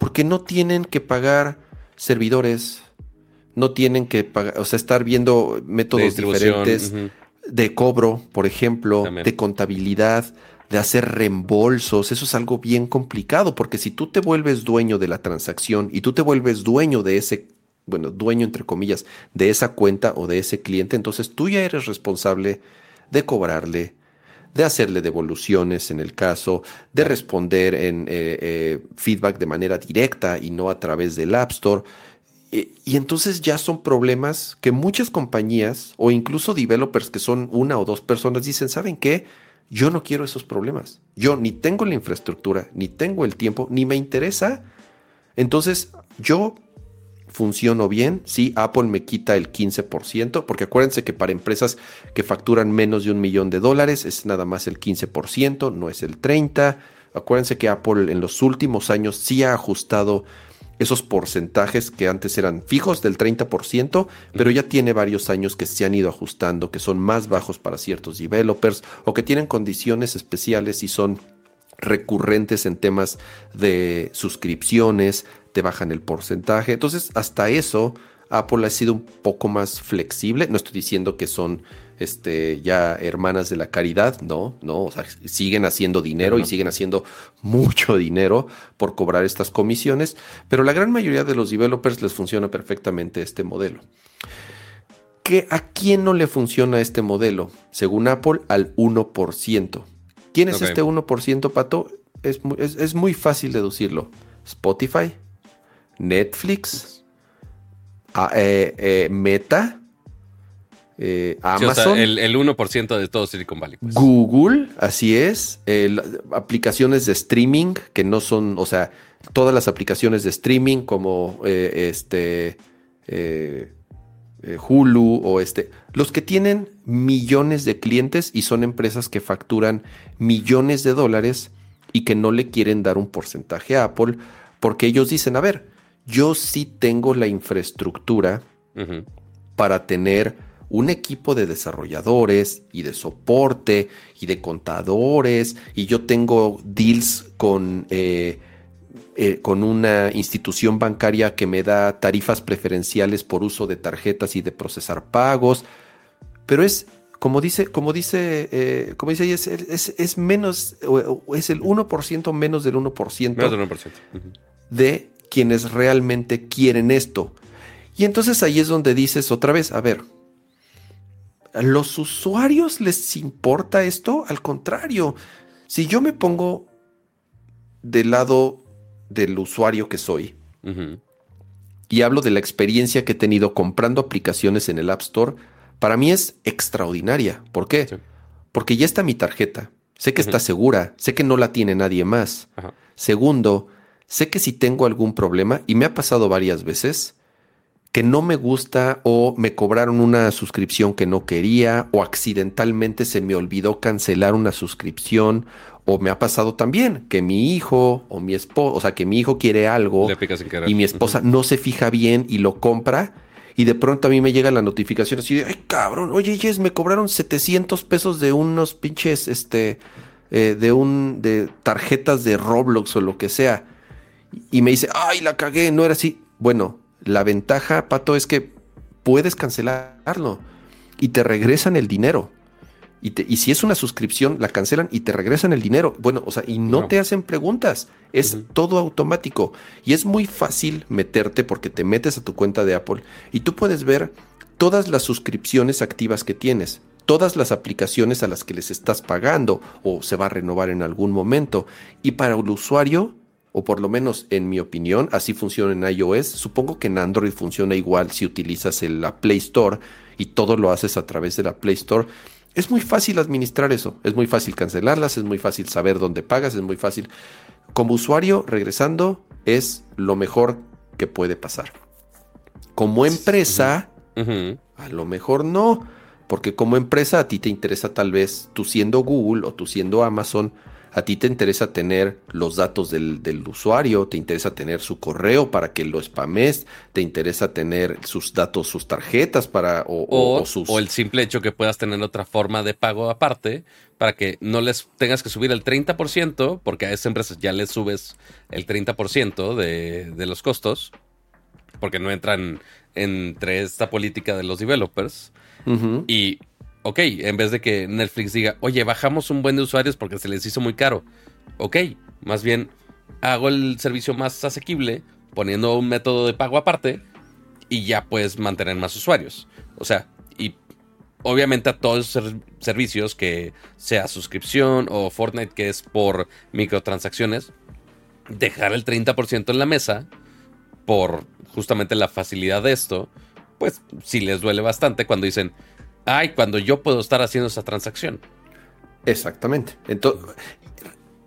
porque no tienen que pagar servidores, no tienen que pagar, o sea, estar viendo métodos diferentes de cobro, por ejemplo, de contabilidad, de hacer reembolsos. Eso es algo bien complicado, porque si tú te vuelves dueño de la transacción y tú te vuelves dueño de ese, bueno, dueño entre comillas, de esa cuenta o de ese cliente, entonces tú ya eres responsable de cobrarle, de hacerle devoluciones en el caso, de responder en eh, eh, feedback de manera directa y no a través del App Store. y entonces ya son problemas que muchas compañías o incluso developers que son una o dos personas dicen, ¿saben qué? Yo no quiero esos problemas. Yo ni tengo la infraestructura, ni tengo el tiempo, ni me interesa. Entonces yo funciono bien, sí, Apple me quita el 15%, porque acuérdense que para empresas que facturan menos de un millón de dólares es nada más el 15%, no es el 30%. Acuérdense que Apple en los últimos años sí ha ajustado esos porcentajes que antes eran fijos del 30%, pero ya tiene varios años que se han ido ajustando, que son más bajos para ciertos developers o que tienen condiciones especiales y son recurrentes en temas de suscripciones, te bajan el porcentaje. Entonces, hasta eso, Apple ha sido un poco más flexible. No estoy diciendo que son este, ya hermanas de la caridad, no, no, o sea, siguen haciendo dinero y siguen haciendo mucho dinero por cobrar estas comisiones, pero la gran mayoría de los developers les funciona perfectamente este modelo. ¿Qué, ¿A quién no le funciona este modelo? Según Apple, al 1%. ¿Quién es este 1%, Pato? Es, es muy fácil deducirlo. Spotify, Netflix, eh, eh, Meta, eh, Amazon. el, 1% de todo Silicon Valley. Pues. Google, así es. aplicaciones de streaming que no son, o sea, todas las aplicaciones de streaming como este Hulu o este, los que tienen millones de clientes y son empresas que facturan millones de dólares y que no le quieren dar un porcentaje a Apple porque ellos dicen, a ver, yo sí tengo la infraestructura para tener un equipo de desarrolladores y de soporte y de contadores y yo tengo deals con, eh, eh, con una institución bancaria que me da tarifas preferenciales por uso de tarjetas y de procesar pagos, pero es como dice, como dice, eh, como dice es, es, menos, es el 1% menos del 1%, menos del 1%. de quienes realmente quieren esto. Y entonces ahí es donde dices otra vez, a ver, ¿a los usuarios les importa esto? Al contrario, si yo me pongo del lado del usuario que soy y hablo de la experiencia que he tenido comprando aplicaciones en el App Store, para mí es extraordinaria. ¿Por qué? Porque ya está mi tarjeta. Sé que está segura, sé que no la tiene nadie más. Segundo, sé que si tengo algún problema, y me ha pasado varias veces, que no me gusta o me cobraron una suscripción que no quería o accidentalmente se me olvidó cancelar una suscripción o me ha pasado también que mi hijo o mi esposa, o sea, que mi hijo quiere algo y mi esposa no se fija bien y lo compra y de pronto a mí me llega la notificación así de, ay cabrón, oye, Jess, me cobraron 700 pesos de unos pinches, este, eh, de un, de tarjetas de Roblox o lo que sea y me dice, ay, la cagué, no era así. Bueno, la ventaja, Pato, es que puedes cancelarlo y te regresan el dinero. Y, y, si es una suscripción, la cancelan y te regresan el dinero. Bueno, o sea, y no, te hacen preguntas. Es todo automático. Y es muy fácil meterte porque te metes a tu cuenta de Apple y tú puedes ver todas las suscripciones activas que tienes, todas las aplicaciones a las que les estás pagando o se va a renovar en algún momento. Y para el usuario o por lo menos en mi opinión, así funciona en iOS. Supongo que en Android funciona igual si utilizas la Play Store y todo lo haces a través de la Play Store. Es muy fácil administrar eso, es muy fácil cancelarlas, es muy fácil saber dónde pagas, es muy fácil. Como usuario, regresando, es lo mejor que puede pasar. Como empresa, a lo mejor no, porque como empresa a ti te interesa tal vez, tú siendo Google o tú siendo Amazon, A ti te interesa tener los datos del, usuario, te interesa tener su correo para que lo spames, te interesa tener sus datos, sus tarjetas para o, o el simple hecho que puedas tener otra forma de pago aparte para que no les tengas que subir el 30%, porque a esas empresas ya les subes el 30% de, de los costos, porque no entran entre esta política de los developers. Y, ok, en vez de que Netflix diga, oye, bajamos un buen de usuarios porque se les hizo muy caro. Ok, más bien hago el servicio más asequible poniendo un método de pago aparte y ya puedes mantener más usuarios. O sea, obviamente a todos esos servicios que sea suscripción o Fortnite que es por microtransacciones, dejar el 30% en la mesa por justamente la facilidad de esto, pues sí les duele bastante cuando dicen, ay, cuando yo puedo estar haciendo esa transacción. Exactamente.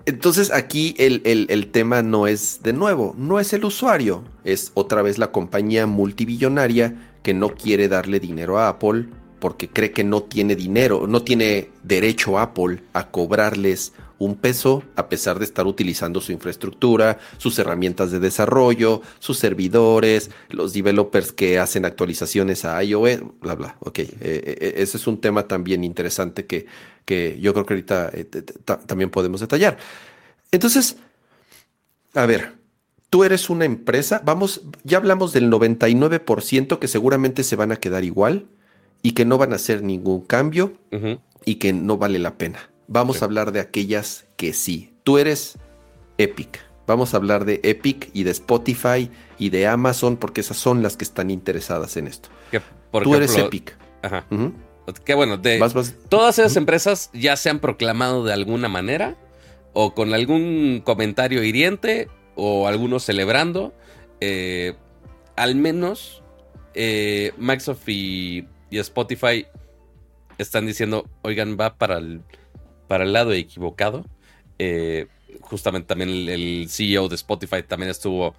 Entonces, aquí el, el, tema no es de nuevo, no es el usuario, es otra vez la compañía multibillonaria que no quiere darle dinero a Apple porque cree que no tiene dinero, no tiene derecho Apple a cobrarles un peso a pesar de estar utilizando su infraestructura, sus herramientas de desarrollo, sus servidores, los developers que hacen actualizaciones a iOS, bla, bla. Ok, eh, eh, ese es un tema también interesante que, que yo creo que ahorita eh, también podemos detallar. Entonces, a ver, tú eres una empresa, vamos, ya hablamos del 99% que seguramente se van a quedar igual y que no van a hacer ningún cambio y que no vale la pena. Vamos a hablar de aquellas que sí. Tú eres Epic. Vamos a hablar de Epic y de Spotify y de Amazon porque esas son las que están interesadas en esto. Tú eres Epic. Ajá. Qué bueno, de todas esas empresas ya se han proclamado de alguna manera o con algún comentario hiriente o algunos celebrando. Eh, al menos eh, Microsoft y y Spotify están diciendo, oigan, va para el, para el lado equivocado. Eh, justamente también el, CEO de Spotify también estuvo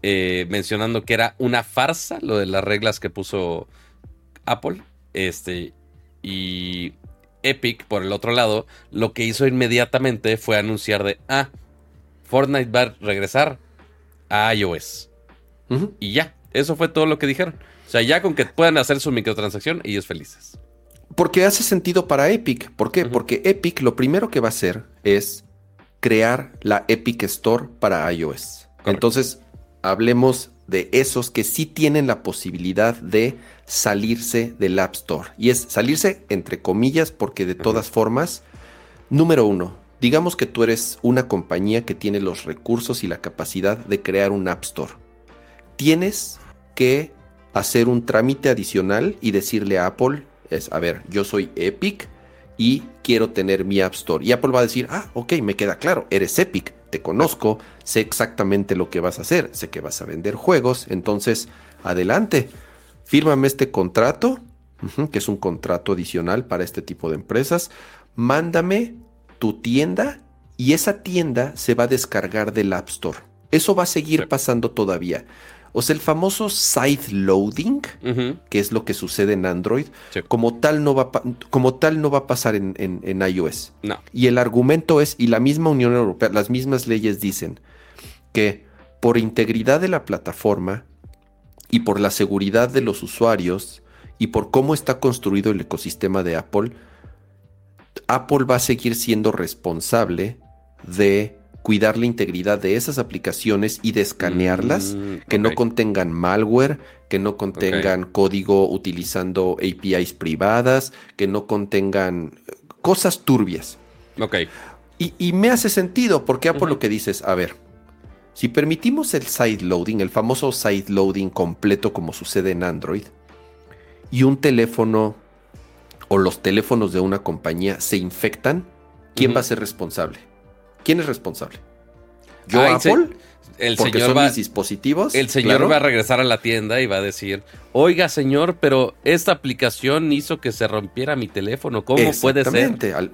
eh, mencionando que era una farsa lo de las reglas que puso Apple. Este, y Epic, por el otro lado, lo que hizo inmediatamente fue anunciar de, ah, Fortnite va a regresar a iOS. Y ya, eso fue todo lo que dijeron. O sea, ya con que puedan hacer su microtransacción, ellos felices. Porque hace sentido para Epic. ¿Por qué? Porque Epic lo primero que va a hacer es crear la Epic Store para iOS. Entonces, hablemos de esos que sí tienen la posibilidad de salirse del App Store. Y es salirse entre comillas porque de todas formas, número uno, digamos que tú eres una compañía que tiene los recursos y la capacidad de crear un App Store. Tienes que hacer un trámite adicional y decirle a Apple, es, a ver, yo soy Epic y quiero tener mi App Store. Y Apple va a decir, ah, ok, me queda claro, eres Epic, te conozco, sé exactamente lo que vas a hacer, sé que vas a vender juegos, entonces, adelante, fírmame este contrato, que es un contrato adicional para este tipo de empresas, mándame tu tienda y esa tienda se va a descargar del App Store. Eso va a seguir pasando todavía. O sea, el famoso side loading, que es lo que sucede en Android, como, tal no va como tal no va a pasar en, en, iOS. No. Y el argumento es, y la misma Unión Europea, las mismas leyes dicen que por integridad de la plataforma y por la seguridad de los usuarios y por cómo está construido el ecosistema de Apple, Apple va a seguir siendo responsable de cuidar la integridad de esas aplicaciones y de escanearlas, mm, que no contengan malware, que no contengan código utilizando APIs privadas, que no contengan eh, cosas turbias. Ok. Y, me hace sentido, porque Apple lo que dices, a ver, si permitimos el side loading, el famoso side loading completo como sucede en Android, y un teléfono o los teléfonos de una compañía se infectan, ¿quién va a ser responsable? ¿Quién es responsable? ¿Yo, Apple? el señor va, dispositivos. El señor va a regresar a la tienda y va a decir, oiga señor, pero esta aplicación hizo que se rompiera mi teléfono. ¿Cómo puede ser?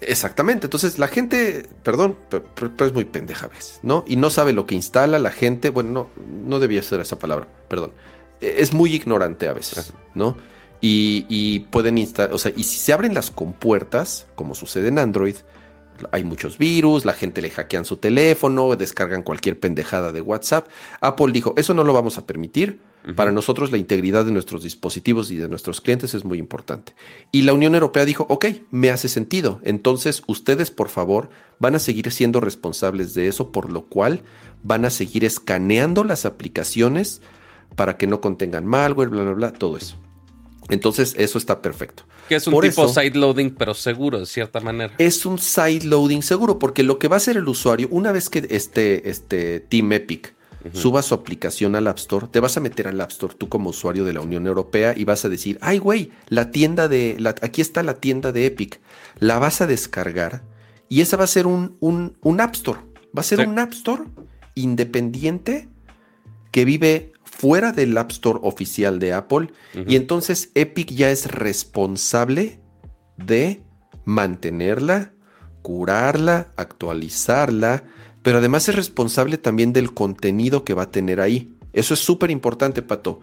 exactamente. Entonces la gente, perdón, pero, es muy pendeja a veces, ¿no? Y no sabe lo que instala la gente. Bueno, no, no debía ser esa palabra, perdón. E, es muy ignorante a veces, ¿no? Y, y pueden instalar, o sea, y si se abren las compuertas, como sucede en Android, hay muchos virus, la gente le hackean su teléfono, descargan cualquier pendejada de WhatsApp. Apple dijo, eso no lo vamos a permitir. Para nosotros la integridad de nuestros dispositivos y de nuestros clientes es muy importante. Y la Unión Europea dijo, ok, me hace sentido. Entonces ustedes, por favor, van a seguir siendo responsables de eso, por lo cual van a seguir escaneando las aplicaciones para que no contengan malware, bla, bla, bla, todo eso. Entonces, eso está perfecto. Que es un tipo side loading, pero seguro, de cierta manera. Es un side loading seguro, porque lo que va a hacer el usuario, una vez que este, este Team Epic suba su aplicación al App Store, te vas a meter al App Store tú como usuario de la Unión Europea y vas a decir, ay, güey, la tienda de, la, aquí está la tienda de Epic. La vas a descargar y esa va a ser un, un, App Store. Va a ser un App Store independiente que vive fuera del App Store oficial de Apple y entonces Epic ya es responsable de mantenerla, curarla, actualizarla, pero además es responsable también del contenido que va a tener ahí. Eso es súper importante, Pato.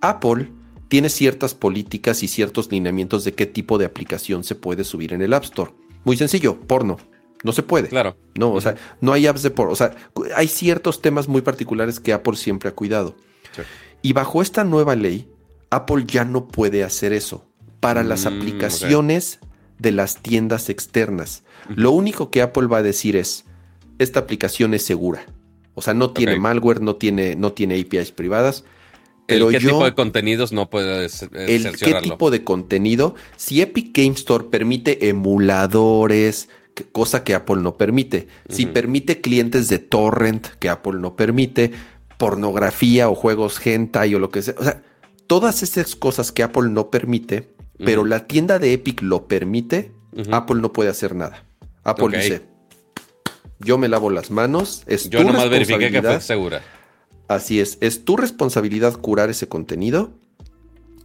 Apple tiene ciertas políticas y ciertos lineamientos de qué tipo de aplicación se puede subir en el App Store. Muy sencillo, porno. No se puede. Claro. No, o sea, no hay apps de porno. O sea, hay ciertos temas muy particulares que Apple siempre ha cuidado. Y bajo esta nueva ley, Apple ya no puede hacer eso para las mm, aplicaciones de las tiendas externas. Lo único que Apple va a decir es, esta aplicación es segura. O sea, no tiene malware, no tiene, no tiene APIs privadas. Pero ¿El ¿Qué tipo de contenidos no puedes el qué tipo de contenido? Si Epic Game Store permite emuladores, cosa que Apple no permite. Si permite clientes de torrent, que Apple no permite, pornografía o juegos hentai o lo que sea. O sea, todas esas cosas que Apple no permite, pero la tienda de Epic lo permite, Apple no puede hacer nada. Apple dice, yo me lavo las manos, es yo nomás verifiqué que fue segura. Así es, es tu responsabilidad curar ese contenido.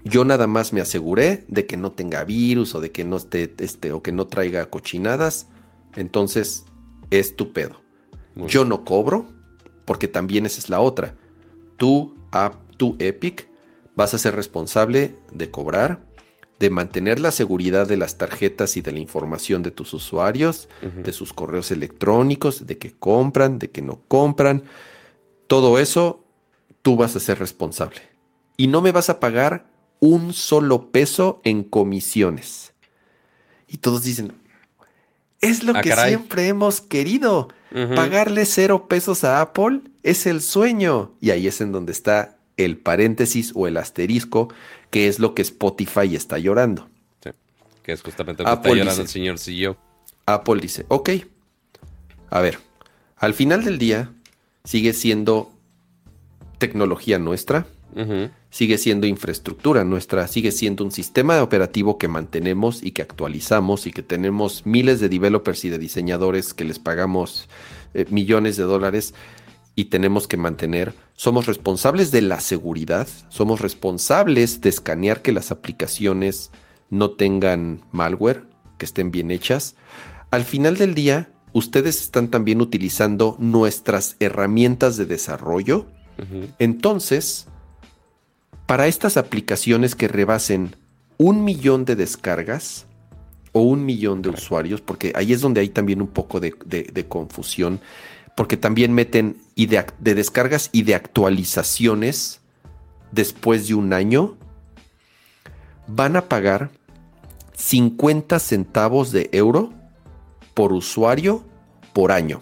Yo nada más me aseguré de que no tenga virus o de que no esté este o que no traiga cochinadas. Entonces, es tu pedo. yo no cobro, porque también esa es la otra. Tú, App, tú Epic, vas a ser responsable de cobrar, de mantener la seguridad de las tarjetas y de la información de tus usuarios, de sus correos electrónicos, de que compran, de que no compran. Todo eso, tú vas a ser responsable. Y no me vas a pagar un solo peso en comisiones. Y todos dicen, es lo ah, que siempre hemos querido. Pagarle cero pesos a Apple es el sueño. Y ahí es en donde está el paréntesis o el asterisco, que es lo que Spotify está llorando. Sí, que es justamente lo que está llorando el señor CEO. Apple dice, ok, a ver, al final del día sigue siendo tecnología nuestra, sigue siendo infraestructura nuestra, sigue siendo un sistema operativo que mantenemos y que actualizamos y que tenemos miles de developers y de diseñadores que les pagamos eh, millones de dólares y tenemos que mantener. Somos responsables de la seguridad, somos responsables de escanear que las aplicaciones no tengan malware, que estén bien hechas. Al final del día, ustedes están también utilizando nuestras herramientas de desarrollo. Entonces, para estas aplicaciones que rebasen un millón de descargas o un millón de usuarios, porque ahí es donde hay también un poco de, confusión, porque también meten de, de descargas y de actualizaciones después de un año, van a pagar 50 centavos de euro por usuario por año.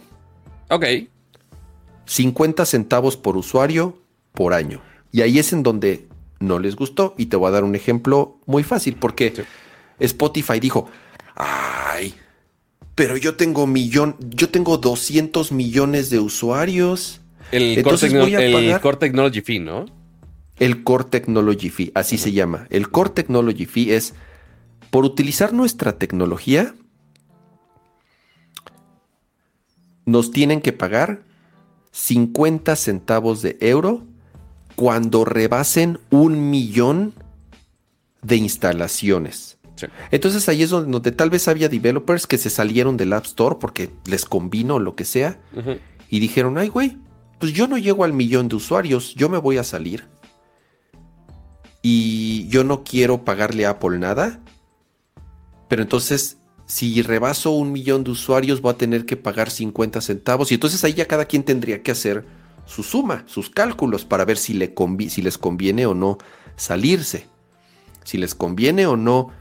Ok. 50 centavos por usuario por año. Y ahí es en donde no les gustó. Y te voy a dar un ejemplo muy fácil, porque Spotify dijo, ay, pero yo tengo millón, yo tengo 200 millones de usuarios. El, core, Technology Fee, ¿no? El Core Technology Fee, así se llama. El Core Technology Fee es por utilizar nuestra tecnología, nos tienen que pagar 50 centavos de euro cuando rebasen un millón de instalaciones. Entonces ahí es donde, tal vez había developers que se salieron del App Store porque les convino lo que sea y dijeron, ay güey, pues yo no llego al millón de usuarios, yo me voy a salir y yo no quiero pagarle a Apple nada, pero entonces si rebaso un millón de usuarios voy a tener que pagar 50 centavos y entonces ahí ya cada quien tendría que hacer su suma, sus cálculos para ver si, si les conviene o no salirse, si les conviene o no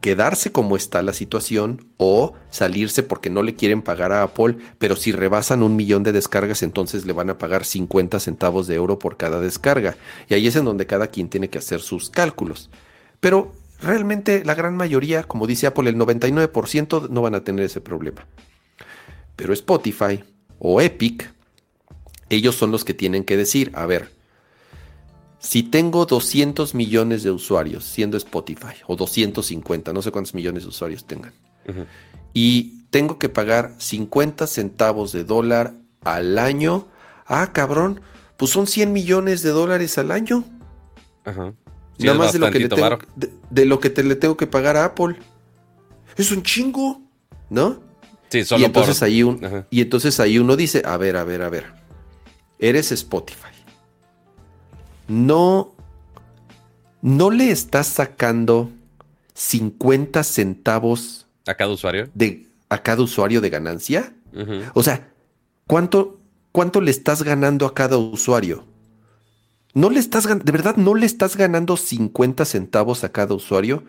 quedarse como está la situación o salirse porque no le quieren pagar a Apple, pero si rebasan un millón de descargas entonces le van a pagar 50 centavos de euro por cada descarga. Y ahí es en donde cada quien tiene que hacer sus cálculos. Pero realmente la gran mayoría, como dice Apple, el 99% no van a tener ese problema. Pero Spotify o Epic, ellos son los que tienen que decir, a ver, si tengo 200 millones de usuarios, siendo Spotify, o 250, no sé cuántos millones de usuarios tengan, y tengo que pagar 50 centavos de dólar al año, ah, cabrón, pues son 100 millones de dólares al año. Ajá. Nada más de lo, que le tengo, de, lo que te, le tengo que pagar a Apple. Es un chingo, ¿no? Sí, solo y entonces ahí Y entonces ahí uno dice, a ver, a ver, a ver. Eres Spotify. No, no le estás sacando 50 centavos a cada usuario de a cada usuario de ganancia. O sea, ¿cuánto, ¿cuánto le estás ganando a cada usuario? No le estás de verdad no le estás ganando 50 centavos a cada usuario,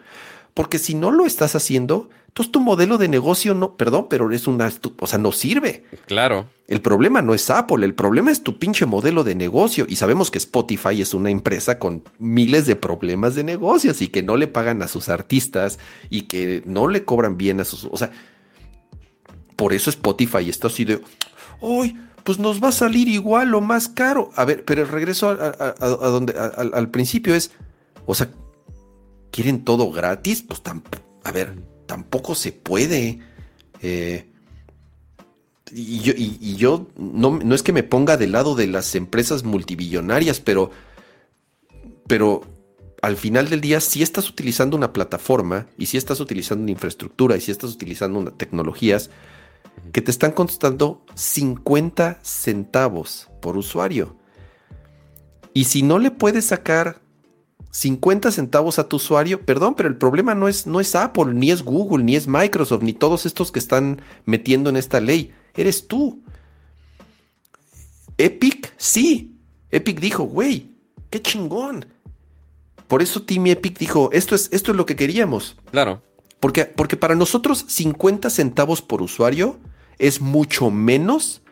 porque si no lo estás haciendo, entonces tu modelo de negocio no, perdón, pero es una, o sea, no sirve. Claro. El problema no es Apple, el problema es tu pinche modelo de negocio. Y sabemos que Spotify es una empresa con miles de problemas de negocios y que no le pagan a sus artistas y que no le cobran bien a sus, o sea, por eso Spotify está así de, ¡ay! pues nos va a salir igual o más caro. A ver, pero el regreso a, donde al principio es, o sea, quieren todo gratis, pues a ver, tampoco se puede. Eh, y yo, y, yo no, no, es que me ponga del lado de las empresas multibillonarias, pero, pero al final del día, si estás utilizando una plataforma y si estás utilizando una infraestructura y si estás utilizando una, tecnologías, que te están costando 50 centavos por usuario. Y si no le puedes sacar 50 centavos a tu usuario, perdón, pero el problema no es, no es Apple, ni es Google, ni es Microsoft, ni todos estos que están metiendo en esta ley. Eres tú. Epic, sí. Epic dijo, güey, qué chingón. Por eso Team Epic dijo, esto es, esto es lo que queríamos. Claro. Porque, porque para nosotros 50 centavos por usuario es mucho menos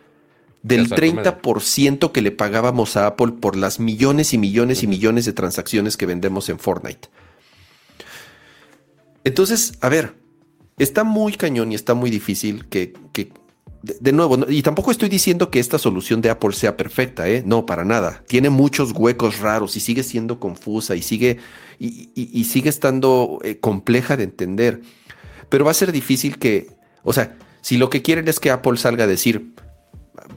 del 30% que le pagábamos a Apple por las millones y millones y millones de transacciones que vendemos en Fortnite. Entonces, a ver, está muy cañón y está muy difícil que, de, nuevo, y tampoco estoy diciendo que esta solución de Apple sea perfecta, ¿eh? No, para nada. Tiene muchos huecos raros y sigue siendo confusa y sigue, y, sigue estando eh, compleja de entender. Pero va a ser difícil que, o sea, si lo que quieren es que Apple salga a decir,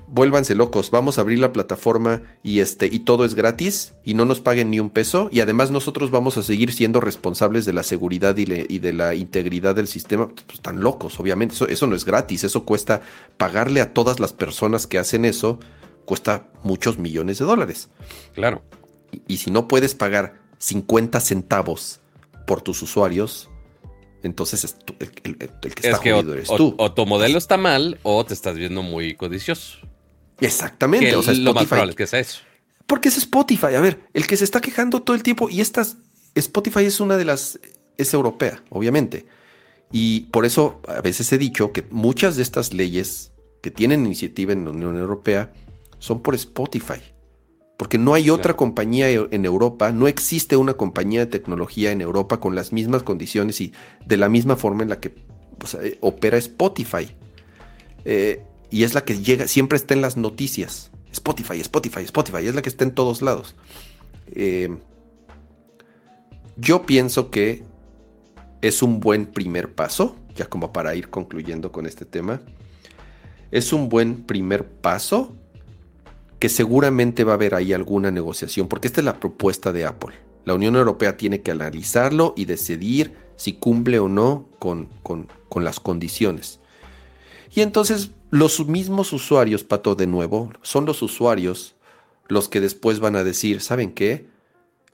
vuélvanse locos, vamos a abrir la plataforma y este y todo es gratis y no nos paguen ni un peso. Y además nosotros vamos a seguir siendo responsables de la seguridad y, de la integridad del sistema, pues están locos, obviamente, eso, eso no es gratis, eso cuesta pagarle a todas las personas que hacen eso, cuesta muchos millones de dólares. Claro. Y, si no puedes pagar 50 centavos por tus usuarios, entonces es el, que está jodido eres tú. O, tu modelo está mal o te estás viendo muy codicioso. Exactamente. o sea, lo más probable es que sea eso. Porque es Spotify. A ver, el que se está quejando todo el tiempo y estas. Spotify es una de las. Es europea, obviamente. Y por eso a veces he dicho que muchas de estas leyes que tienen iniciativa en la Unión Europea son por Spotify porque no hay otra compañía e, en Europa, no existe una compañía de tecnología en Europa con las mismas condiciones y de la misma forma en la que eh, opera Spotify. Eh, y es la que llega, siempre está en las noticias. Spotify, Spotify, Spotify, es la que está en todos lados. Eh, yo pienso que es un buen primer paso, ya como para ir concluyendo con este tema. Es un buen primer paso que seguramente va a haber ahí alguna negociación, porque esta es la propuesta de Apple. La Unión Europea tiene que analizarlo y decidir si cumple o no con, con, las condiciones. Y entonces los mismos usuarios, Pato, de nuevo, son los usuarios los que después van a decir, ¿saben qué?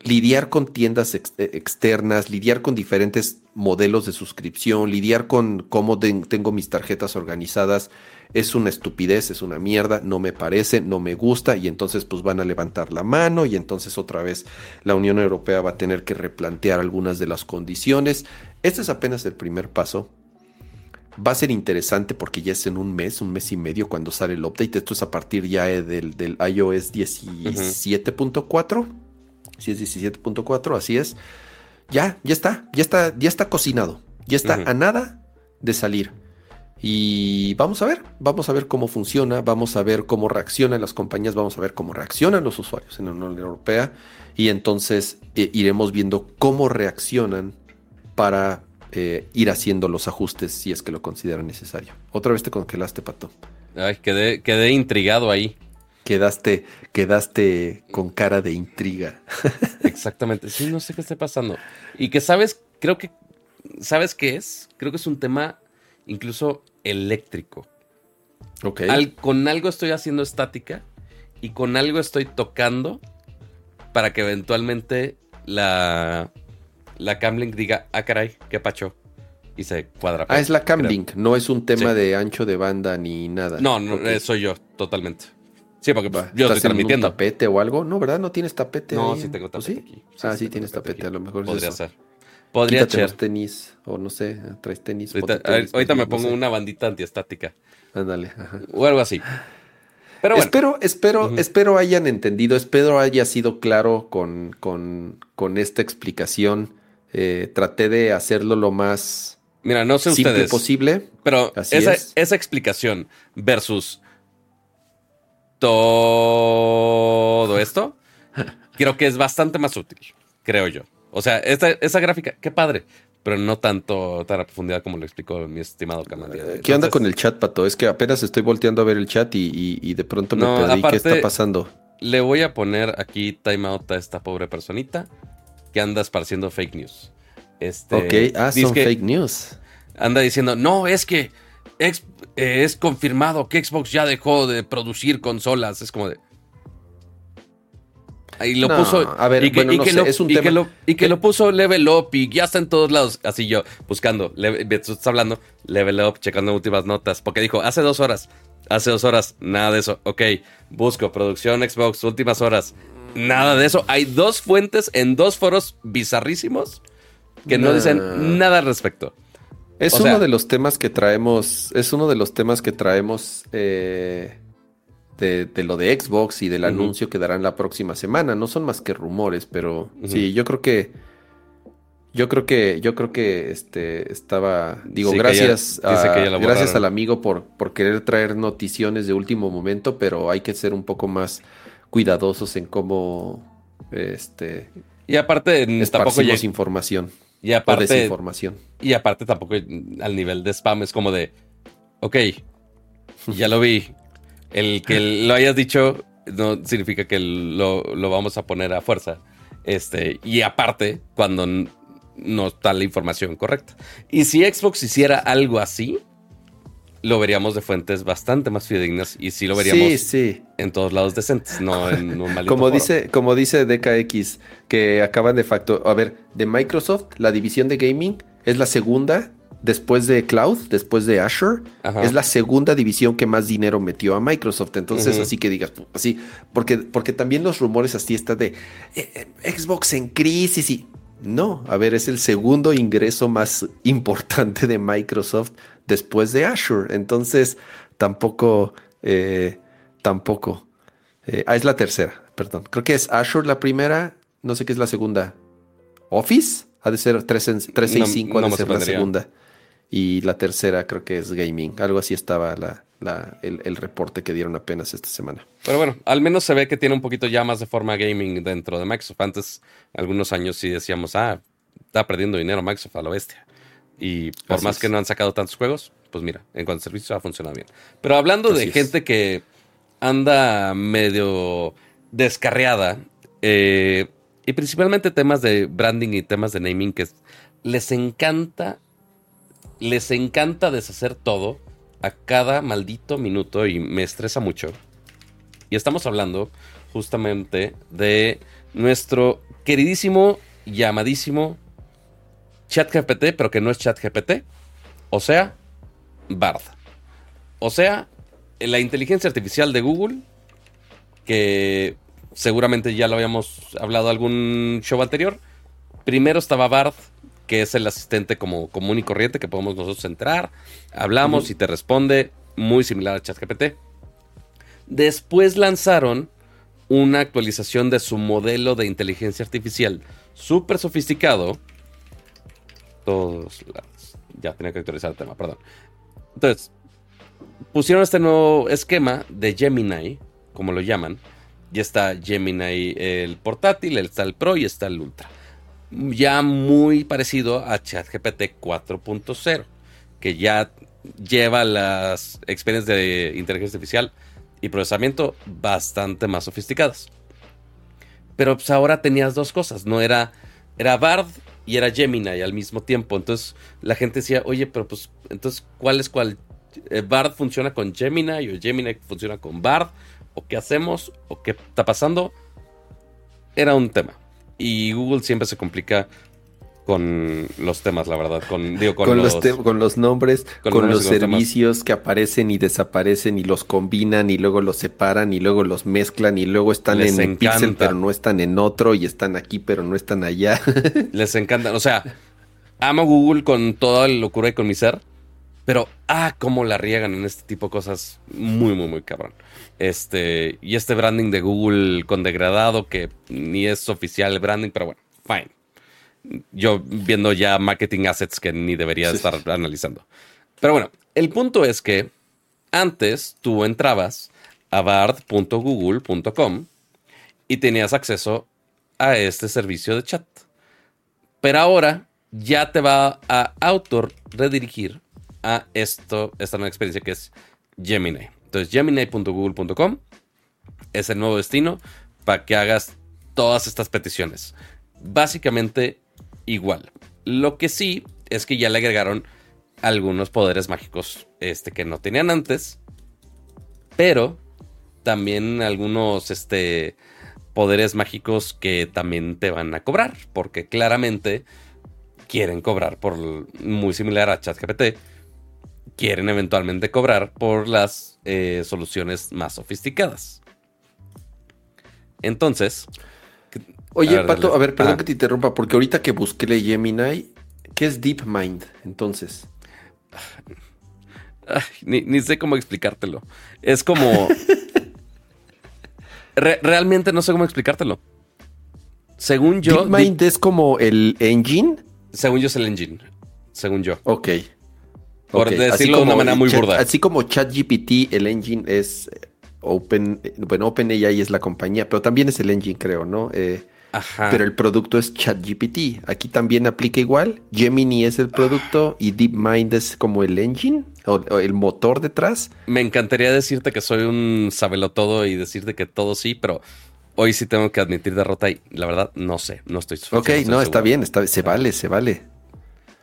lidiar con tiendas eh, externas, lidiar con diferentes modelos de suscripción, lidiar con cómo tengo mis tarjetas organizadas, es una estupidez, es una mierda, no me parece, no me gusta y entonces pues van a levantar la mano y entonces otra vez la Unión Europea va a tener que replantear algunas de las condiciones. Este es apenas el primer paso. Va a ser interesante porque ya es en un mes, un mes y medio cuando sale el update. Esto es a partir ya del, del iOS 17.4. Si es 17.4, así es. Ya, ya está, ya está, ya está cocinado. Ya está a nada de salir. Y vamos a ver, vamos a ver cómo funciona, vamos a ver cómo reaccionan las compañías, vamos a ver cómo reaccionan los usuarios en la Unión Europea y entonces eh, iremos viendo cómo reaccionan para eh, ir haciendo los ajustes si es que lo consideran necesario. Otra vez te congelaste, Pato. Ay, quedé, quedé intrigado ahí. Quedaste, quedaste con cara de intriga. Exactamente. Sí, no sé qué está pasando. Y que sabes, creo que, ¿sabes qué es? Creo que es un tema incluso eléctrico. Ok. con algo estoy haciendo estática y con algo estoy tocando para que eventualmente la, la Camlink diga, ah, caray, qué pacho. Y se cuadra. Ah, es la Camlink, no es un tema de ancho de banda ni nada. No, no, soy yo, totalmente. Sí, porque yo estoy transmitiendo. Un tapete o algo? No, ¿verdad? ¿No tienes tapete? No, sí tengo tapete aquí. ah, sí, tienes tapete, a lo mejor Podría ser. Podría ser. tenis, o no sé, traes tenis. Ahorita, me pongo una bandita antiestática. Ándale. O algo así. Pero Espero, espero, espero hayan entendido, espero haya sido claro con, con, con esta explicación. Eh, traté de hacerlo lo más Mira, no sé simple posible. Pero esa, esa explicación versus todo esto, creo que es bastante más útil, creo yo. O sea, esa gráfica, qué padre, pero no tanto tan a profundidad como lo explicó mi estimado canal. ¿Qué onda con el chat, Pato? Es que apenas estoy volteando a ver el chat y, de pronto me perdí. ¿Qué está pasando? Le voy a poner aquí timeout a esta pobre personita que anda esparciendo fake news. Este, ok, ah, son fake news. Anda diciendo, no, es que eh, es confirmado que Xbox ya dejó de producir consolas. Es como de, y lo puso. A ver, y que, lo, es un y Que lo, y que lo puso Level Up y ya está en todos lados. Así yo, buscando. estás hablando, Level Up, checando últimas notas. Porque dijo, hace dos horas. Hace dos horas, nada de eso. Ok, busco producción Xbox, últimas horas. Nada de eso. Hay dos fuentes en dos foros bizarrísimos que no dicen nada al respecto. Es uno de los temas que traemos. Es uno de los temas que traemos. Eh, de, lo de Xbox y del anuncio que darán la próxima semana. No son más que rumores, pero sí, yo creo que. Yo creo que, yo creo que este estaba. Digo, gracias, gracias al amigo por, por querer traer noticiones de último momento, pero hay que ser un poco más cuidadosos en cómo este y aparte tampoco información y aparte desinformación y aparte tampoco al nivel de spam es como de ok ya lo vi el que lo hayas dicho no significa que lo, vamos a poner a fuerza. Este, y aparte, cuando no está la información correcta. Y si Xbox hiciera algo así, lo veríamos de fuentes bastante más fidedignas y sí lo veríamos en todos lados decentes, no en un malito como dice Como dice DKX, que acaban de facto, a ver, de Microsoft, la división de gaming es la segunda después de Cloud, después de Azure, es la segunda división que más dinero metió a Microsoft. Entonces, así que digas, así, porque, porque también los rumores así están de eh, eh, Xbox en crisis y... No, a ver, es el segundo ingreso más importante de Microsoft después de Azure. Entonces, tampoco, eh, tampoco. ah, es la tercera, perdón. Creo que es Azure la primera, no sé qué es la segunda. Office, ha de ser 365, ha de ser la segunda y la tercera creo que es gaming. Algo así estaba la, el, reporte que dieron apenas esta semana. Pero bueno, al menos se ve que tiene un poquito ya más de forma gaming dentro de Microsoft. Antes, algunos años sí decíamos, ah, está perdiendo dinero Microsoft a la bestia. Y por más que no han sacado tantos juegos, pues mira, en cuanto a servicio ha funcionado bien. Pero hablando de gente que anda medio descarriada, eh, y principalmente temas de branding y temas de naming que les encanta les encanta deshacer todo a cada maldito minuto y me estresa mucho. Y estamos hablando justamente de nuestro queridísimo, llamadísimo ChatGPT, pero que no es ChatGPT, o sea, Bard. O sea, la inteligencia artificial de Google, que seguramente ya lo habíamos hablado algún show anterior. Primero estaba Bard, que es el asistente como común y corriente que podemos nosotros entrar, hablamos y te responde, muy similar a ChatGPT. Después lanzaron una actualización de su modelo de inteligencia artificial súper sofisticado. Todos ya tenía que actualizar el tema, perdón. Entonces, pusieron este nuevo esquema de Gemini, como lo llaman. Ya está Gemini el portátil, está el Pro y está el Ultra. Ya muy parecido a ChatGPT 4.0, que ya lleva las experiencias de inteligencia artificial y procesamiento bastante más sofisticadas. Pero pues ahora tenías dos cosas, no era era Bard y era Gemini al mismo tiempo. Entonces la gente decía, "Oye, pero pues entonces ¿cuál es cuál? Eh, ¿Bard funciona con Gemini o Gemini funciona con Bard? ¿O qué hacemos? ¿O qué está pasando?" Era un tema. Y Google siempre se complica con los temas, la verdad. Con, digo, con, con los, los, con los nombres, con, con los nombres servicios que aparecen y desaparecen y los combinan y luego los separan y luego los mezclan y luego están Les en Pixel encanta. pero no están en otro y están aquí pero no están allá. Les encanta. O sea, amo Google con toda la locura y con mi ser. Pero, ah, cómo la riegan en este tipo de cosas. Muy, muy, muy cabrón. Este, y este branding de Google con degradado, que ni es oficial el branding, pero bueno, fine. Yo viendo ya marketing assets que ni debería Sí. estar analizando. Pero bueno, el punto es que antes tú entrabas a bard.google.com y tenías acceso a este servicio de chat. Pero ahora ya te va a auto redirigir a esto, esta nueva experiencia que es Gemini. Entonces, gemini.google.com es el nuevo destino para que hagas todas estas peticiones. Básicamente igual. Lo que sí es que ya le agregaron algunos poderes mágicos este, que no tenían antes. Pero también algunos este, poderes mágicos que también te van a cobrar. Porque claramente quieren cobrar por muy similar a ChatGPT. Quieren eventualmente cobrar por las eh, soluciones más sofisticadas. Entonces, Oye, A Pato, a ver, perdón Ajá. que te interrumpa, porque ahorita que busqué la Gemini, ¿qué es DeepMind? Entonces, Ay, ni, ni sé cómo explicártelo. Es como. Re- realmente no sé cómo explicártelo. Según yo. DeepMind es como el engine. según yo es el engine. Según yo. Ok. Por decirlo así de una manera muy Chat- burda. Así como ChatGPT, el engine es Open, bueno, OpenAI es la compañía, pero también es el engine, creo, ¿no? Eh, Ajá. pero el producto es ChatGPT. Aquí también aplica igual. Gemini es el producto y DeepMind es como el engine o, o el motor detrás. Me encantaría decirte que soy un sabelotodo y decirte que todo sí, pero hoy sí tengo que admitir derrota y la verdad no sé, no estoy Ok, estoy no, está bien, está, se vale, se vale.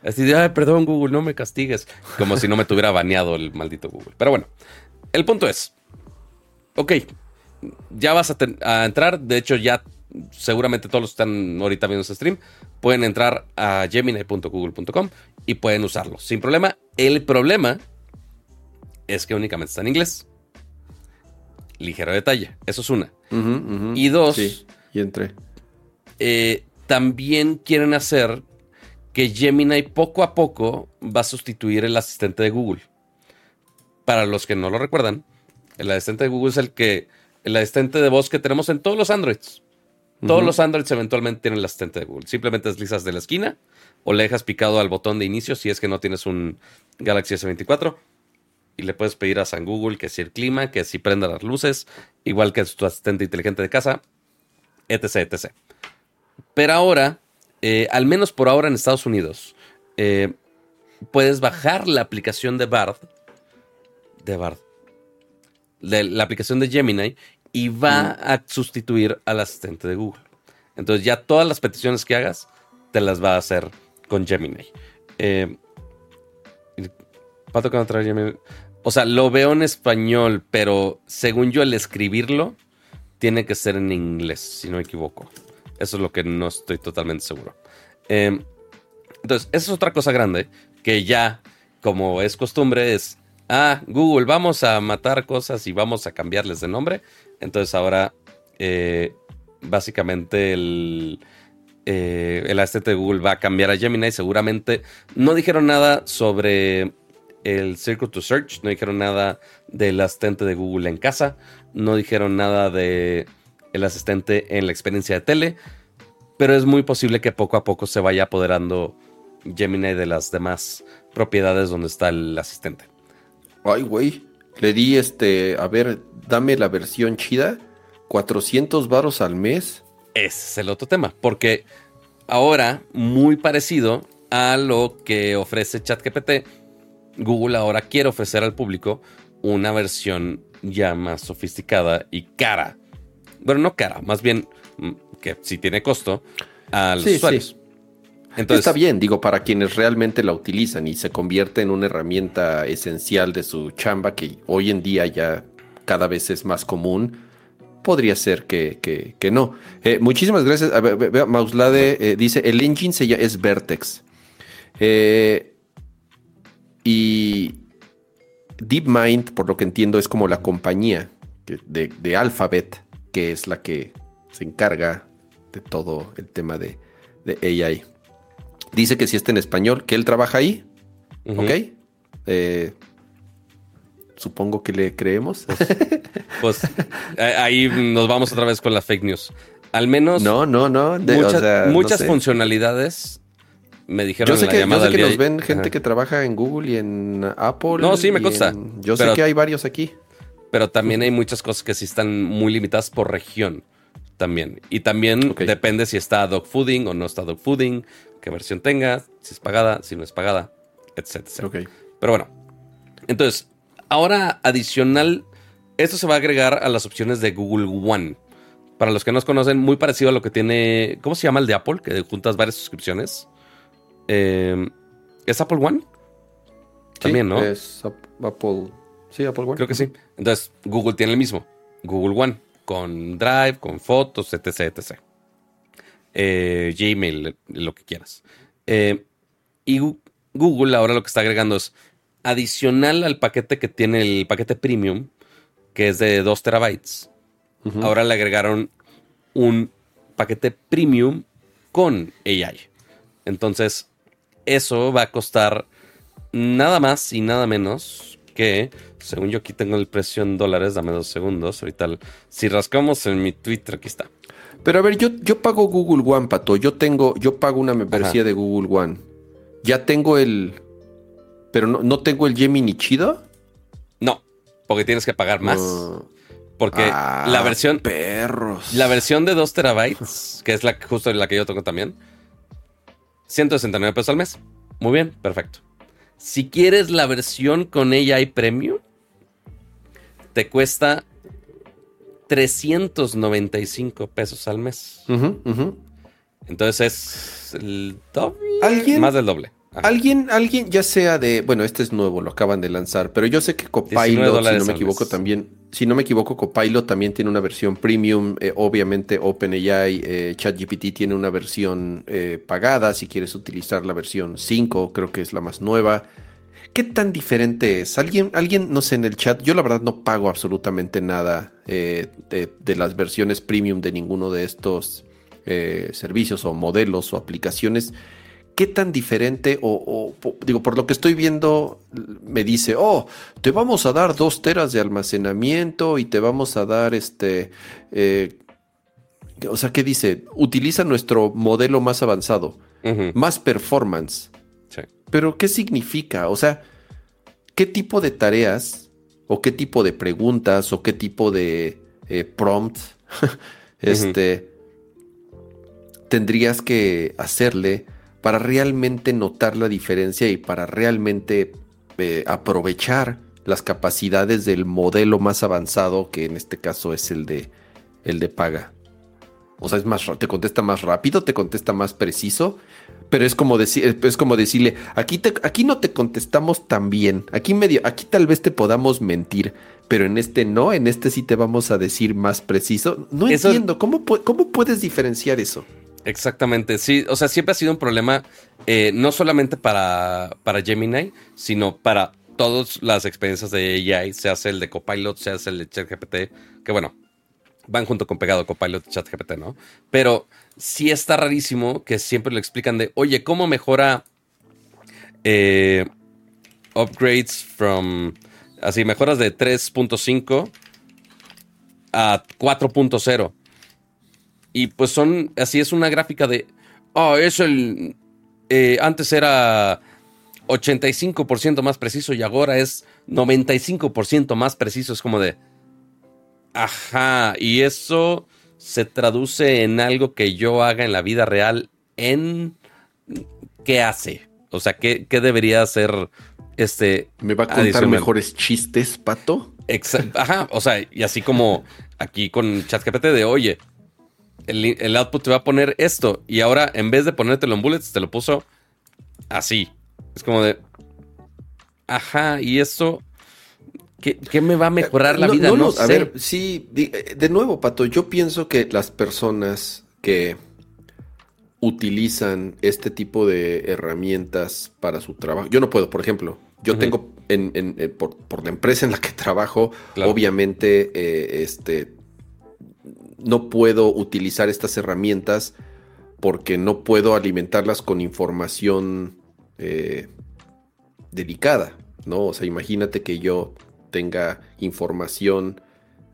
Así de, ay, perdón, Google, no me castigues. Como si no me tuviera baneado el maldito Google. Pero bueno, el punto es, ok, ya vas a, entrar. De hecho, ya seguramente todos los que están ahorita viendo este stream pueden entrar a gemini.google.com y pueden usarlo sin problema. El problema es que únicamente está en inglés. Ligero detalle, eso es una. Y dos, Sí, y entré. eh, también quieren hacer que Gemini poco a poco va a sustituir el asistente de Google. Para los que no lo recuerdan, el asistente de Google es el que el asistente de voz que tenemos en todos los Androids. Todos los Androids eventualmente tienen el asistente de Google. Simplemente deslizas de la esquina o le dejas picado al botón de inicio si es que no tienes un Galaxy S24 y le puedes pedir a San Google que si el clima, que si prenda las luces, igual que tu asistente inteligente de casa, etc, etc. Pero ahora, eh, al menos por ahora en Estados Unidos, eh, puedes bajar la aplicación de Bard, de Bard, de la aplicación de Gemini, y va a sustituir al asistente de Google. Entonces ya todas las peticiones que hagas, te las va a hacer con Gemini. Eh, Pato que va a traer Gemini. O sea, lo veo en español, pero según yo el escribirlo tiene que ser en inglés, si no me equivoco. Eso es lo que no estoy totalmente seguro. Em, entonces, esa es otra cosa grande que ya, como es costumbre, es, ah, Google, vamos a matar cosas y vamos a cambiarles de nombre. Entonces ahora, eh, básicamente el, eh, el asistente de Google va a cambiar a Gemini. Seguramente no dijeron nada sobre el Circle to Search, no dijeron nada del asistente de Google en casa, no dijeron nada de el asistente en la experiencia de tele, pero es muy posible que poco a poco se vaya apoderando Gemini de las demás propiedades donde está el asistente. Ay, güey, le di este, a ver, dame la versión chida, 400 varos al mes. Ese es el otro tema, porque ahora, muy parecido a lo que ofrece ChatGPT, Google ahora quiere ofrecer al público una versión ya más sofisticada y cara. Bueno, no cara, más bien mm, que si tiene costo a los usuarios. Entonces, Está bien, digo, para quienes realmente la utilizan y se convierte en una herramienta esencial de su chamba que hoy en día ya cada vez es más común, podría ser que, que, no. Eh, muchísimas gracias. Mauslade eh, dice, el engine se llama, es Vertex. Eh, y DeepMind, por lo que entiendo, es como la compañía de, Alphabet, que es la que se encarga de todo el tema de, AI. Dice que si está en español, que él trabaja ahí. ¿Ok? Eh, supongo que le creemos. Pues, pues ahí nos vamos otra vez con las fake news. Al menos. No, no, no. muchas funcionalidades me dijeron yo sé que, nos ven gente que trabaja en Google y en Apple. No, sí, me consta. Yo sé que hay varios aquí. Pero también hay muchas cosas que sí están muy limitadas por región. También. Y también depende si está dog fooding o no está dog fooding, qué versión tenga, si es pagada, si no es pagada, etc. Pero bueno. Entonces, ahora adicional, esto se va a agregar a las opciones de Google One. Para los que no conocen, muy parecido a lo que tiene. ¿Cómo se llama el de Apple? Que juntas varias suscripciones. Eh, ¿Es Apple One? También, ¿no? Es Apple. Sí, Apple One. Creo que sí. Entonces, Google tiene el mismo. Google One. Con Drive, con fotos, etc. etc. Eh, Gmail, lo que quieras. Eh, y Google ahora lo que está agregando es adicional al paquete que tiene el paquete premium, que es de 2 terabytes. Ahora le agregaron un paquete premium con AI. Entonces, eso va a costar nada más y nada menos que, según yo aquí tengo el precio en dólares, dame dos segundos, ahorita si rascamos en mi Twitter, aquí está. Pero a ver, yo, yo pago Google One, Pato, yo tengo, yo pago una membresía de Google One. Ya tengo el, pero no, no tengo el Gemini chido. No, porque tienes que pagar más. Porque la ah, versión. Perros. La versión de 2 terabytes, que es la justo la que yo tengo también, 169 pesos al mes. Muy bien, perfecto. Si quieres la versión con AI Premium, te cuesta 395 pesos al mes. Entonces es el doble. Más del doble. Alguien, alguien, ya sea de, bueno, este es nuevo, lo acaban de lanzar, pero yo sé que Copilot, si no me equivoco, también, si no me equivoco, Copilot también tiene una versión premium. Eh, obviamente, OpenAI, eh, ChatGPT tiene una versión eh, pagada. Si quieres utilizar la versión 5, creo que es la más nueva. ¿Qué tan diferente es? Alguien, alguien, no sé, en el chat, yo la verdad no pago absolutamente nada de, de, las versiones premium de ninguno de estos servicios o modelos o aplicaciones. ¿Qué tan diferente o, digo, por lo que estoy viendo, me dice, oh, te vamos a dar dos teras de almacenamiento y te vamos a dar este, eh, o sea, ¿qué dice? Utiliza nuestro modelo más avanzado, más performance. Pero, ¿qué significa? O sea, ¿qué tipo de tareas o qué tipo de preguntas o qué tipo de eh, prompt este, tendrías que hacerle? para realmente notar la diferencia y para realmente eh, aprovechar las capacidades del modelo más avanzado, que en este caso es el de, el de paga. O sea, es más, te contesta más rápido, te contesta más preciso, pero es como decir, es como decirle, aquí te, aquí no te contestamos tan bien, aquí medio, aquí tal vez te podamos mentir, pero en este no, en este sí te vamos a decir más preciso. No entiendo, ¿cómo, ¿cómo puedes diferenciar eso? Exactamente, sí, o sea, siempre ha sido un problema, eh, no solamente para, para Gemini, sino para todas las experiencias de AI, se hace el de Copilot, se hace el de ChatGPT, que bueno, van junto con pegado Copilot y ChatGPT, ¿no? Pero sí está rarísimo que siempre lo explican de, oye, ¿cómo mejora eh, upgrades from, así, mejoras de 3.5 a 4.0? Y pues son, así es una gráfica de, oh, es el, eh, antes era 85% más preciso y ahora es 95% más preciso. Es como de, ajá, y eso se traduce en algo que yo haga en la vida real en qué hace. O sea, ¿qué, qué debería hacer este... ¿Me va a contar mejores chistes, pato? Ajá, o sea, y así como aquí con ChatGPT de, oye, el, output te va a poner esto. Y ahora, en vez de ponértelo en bullets, te lo puso así. Es como de. Ajá, y eso. ¿Qué, me va a mejorar la vida? No, a ver, sí, de nuevo, Pato, yo pienso que las personas que utilizan este tipo de herramientas para su trabajo. Yo no puedo, por ejemplo, yo tengo en, eh, por, la empresa en la que trabajo, obviamente, eh, este, no puedo utilizar estas herramientas porque no puedo alimentarlas con información eh, delicada, ¿no? O sea, imagínate que yo tenga información